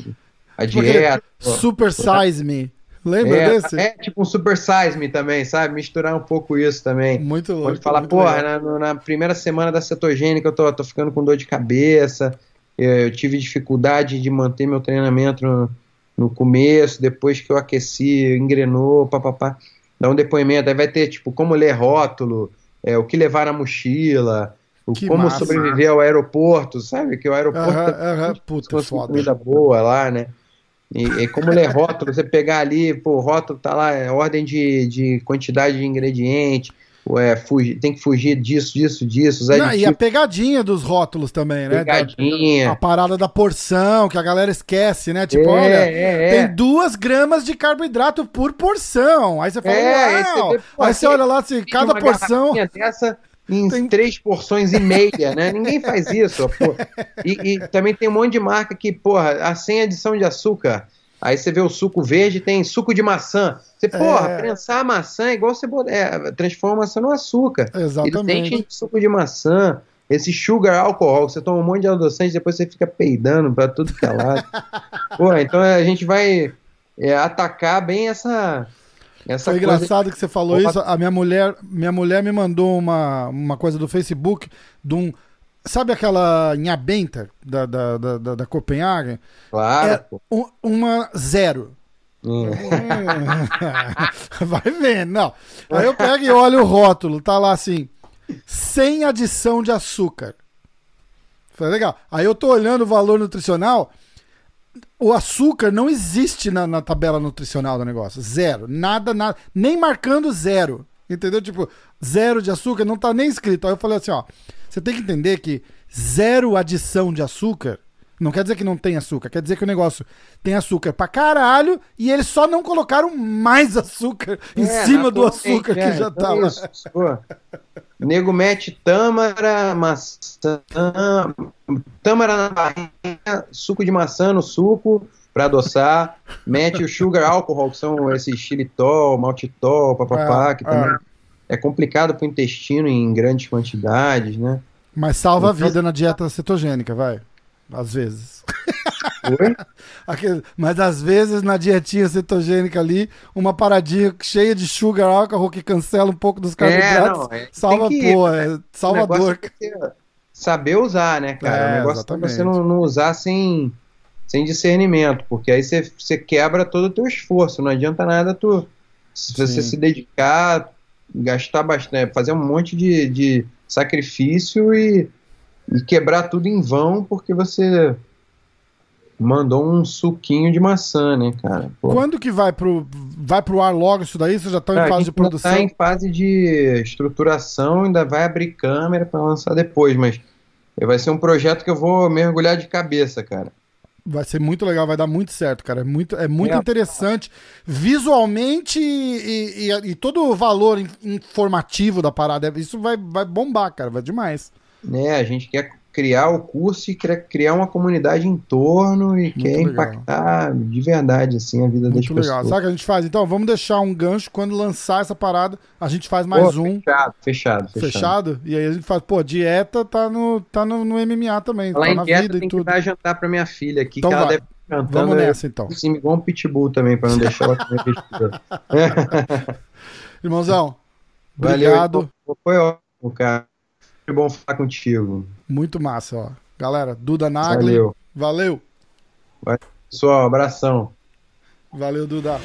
a dieta. Super Size Me. Lembra É, desse? é tipo um super size me também, sabe? Misturar um pouco isso também. Muito louco. Pode falar, porra, na, na primeira semana da cetogênica eu tô, tô ficando com dor de cabeça, eu, eu tive dificuldade de manter meu treinamento no, no começo, depois que eu aqueci, engrenou, papapá. Dá um depoimento, aí vai ter, tipo, como ler rótulo, é, o que levar na mochila, o Que como massa. sobreviver ao aeroporto, sabe? Que o aeroporto Aham, é aham. Puta, conseguir foda. comida boa lá, né? E, e como ler rótulo, você pegar ali, pô, o rótulo tá lá, é ordem de, de quantidade de ingrediente, é, fugir, tem que fugir disso, disso, disso, Não, e a aditivos, pegadinha dos rótulos também, né? Da- pegadinha. A parada da porção, que a galera esquece, né? Tipo, É, olha, é, é. tem duas gramas de carboidrato por porção. Aí você fala, É, aí você uau! vê, pô, aí você olha lá, assim, cada porção. dessa em Tem- três porções e meia, né? Ninguém faz isso. E, e também tem um monte de marca que, porra, a sem adição de açúcar. Aí você vê o suco verde, tem suco de maçã. Você, porra, É. prensar a maçã é igual você é, transforma a maçã no açúcar. Ele tem Exatamente. cheio de suco de maçã, esse sugar alcohol, você toma um monte de adoçante, depois você fica peidando pra tudo que é lado. Pô, então a gente vai é, atacar bem essa. Essa Foi coisa engraçado que você falou Opa. isso. A minha mulher, minha mulher me mandou uma, uma coisa do Facebook de um. Sabe aquela Inhabenta da, da, da, da, da Copenhagen? Claro, É um- uma zero. Hum. Vai vendo, não. Aí eu pego e olho o rótulo, tá lá assim, sem adição de açúcar. Foi legal. Aí eu tô olhando o valor nutricional, o açúcar não existe na, na tabela nutricional do negócio. Zero. Nada, nada. Nem marcando zero. Entendeu? Tipo, zero de açúcar não tá nem escrito. Aí eu falei assim, ó, você tem que entender que zero adição de açúcar Não quer dizer que não tem açúcar, quer dizer que o negócio tem açúcar pra caralho e eles só não colocaram mais açúcar em É, cima do açúcar que é, já então tá lá. pô. Nego mete tâmara, maçã, tâmara na barrinha, suco de maçã no suco pra adoçar, mete o sugar alcohol, que são esses xilitol, maltitol, papapá, É, que também é complicado pro intestino em grandes quantidades, né? Mas salva a Então- vida na dieta cetogênica, vai. Às vezes. Oi? Mas às vezes na dietinha cetogênica ali, uma paradinha cheia de sugar álcool que cancela um pouco dos carboidratos. não, é- salva, que- pô, é O salvador. negócio é você saber usar, né, cara? É, o negócio é exatamente. você não, não usar sem, sem discernimento, porque aí você, você quebra todo o teu esforço. Não adianta nada tu se você se dedicar, gastar bastante, fazer um monte de, de sacrifício e, e quebrar tudo em vão porque você mandou um suquinho de maçã, né, cara? Pô. Quando que vai pro, vai pro ar logo isso daí? Vocês já estão Cara, em fase de produção? Tá em fase de estruturação, ainda vai abrir câmera para lançar depois, mas vai ser um projeto que eu vou mergulhar de cabeça, cara. Vai ser muito legal, vai dar muito certo, cara. É muito, é muito É. interessante visualmente e, e- e todo o valor in- informativo da parada. Isso vai, vai bombar, cara. Vai demais. Né, a gente quer criar o curso e quer criar uma comunidade em torno e quer legal. impactar de verdade assim a vida das Muito legal. pessoas. Sabe o que a gente faz? Então, vamos deixar um gancho. Quando lançar essa parada, a gente faz mais Pô, um. Fechado, fechado, fechado. Fechado? E aí a gente faz, pô, dieta tá no, tá no, no MMA também, Lá tá em na dieta vida e tem que tudo. dar jantar pra minha filha aqui, Então que ela vai. deve estar cantando Vamos nessa então. cima igual um pitbull também, pra não deixar ela comer besteira. Irmãozão, Valeu, obrigado. Foi ótimo, cara. Foi bom falar contigo. Muito massa, ó. Galera, Duda Nagli. Valeu. Valeu. Pessoal, abração. Valeu, Duda.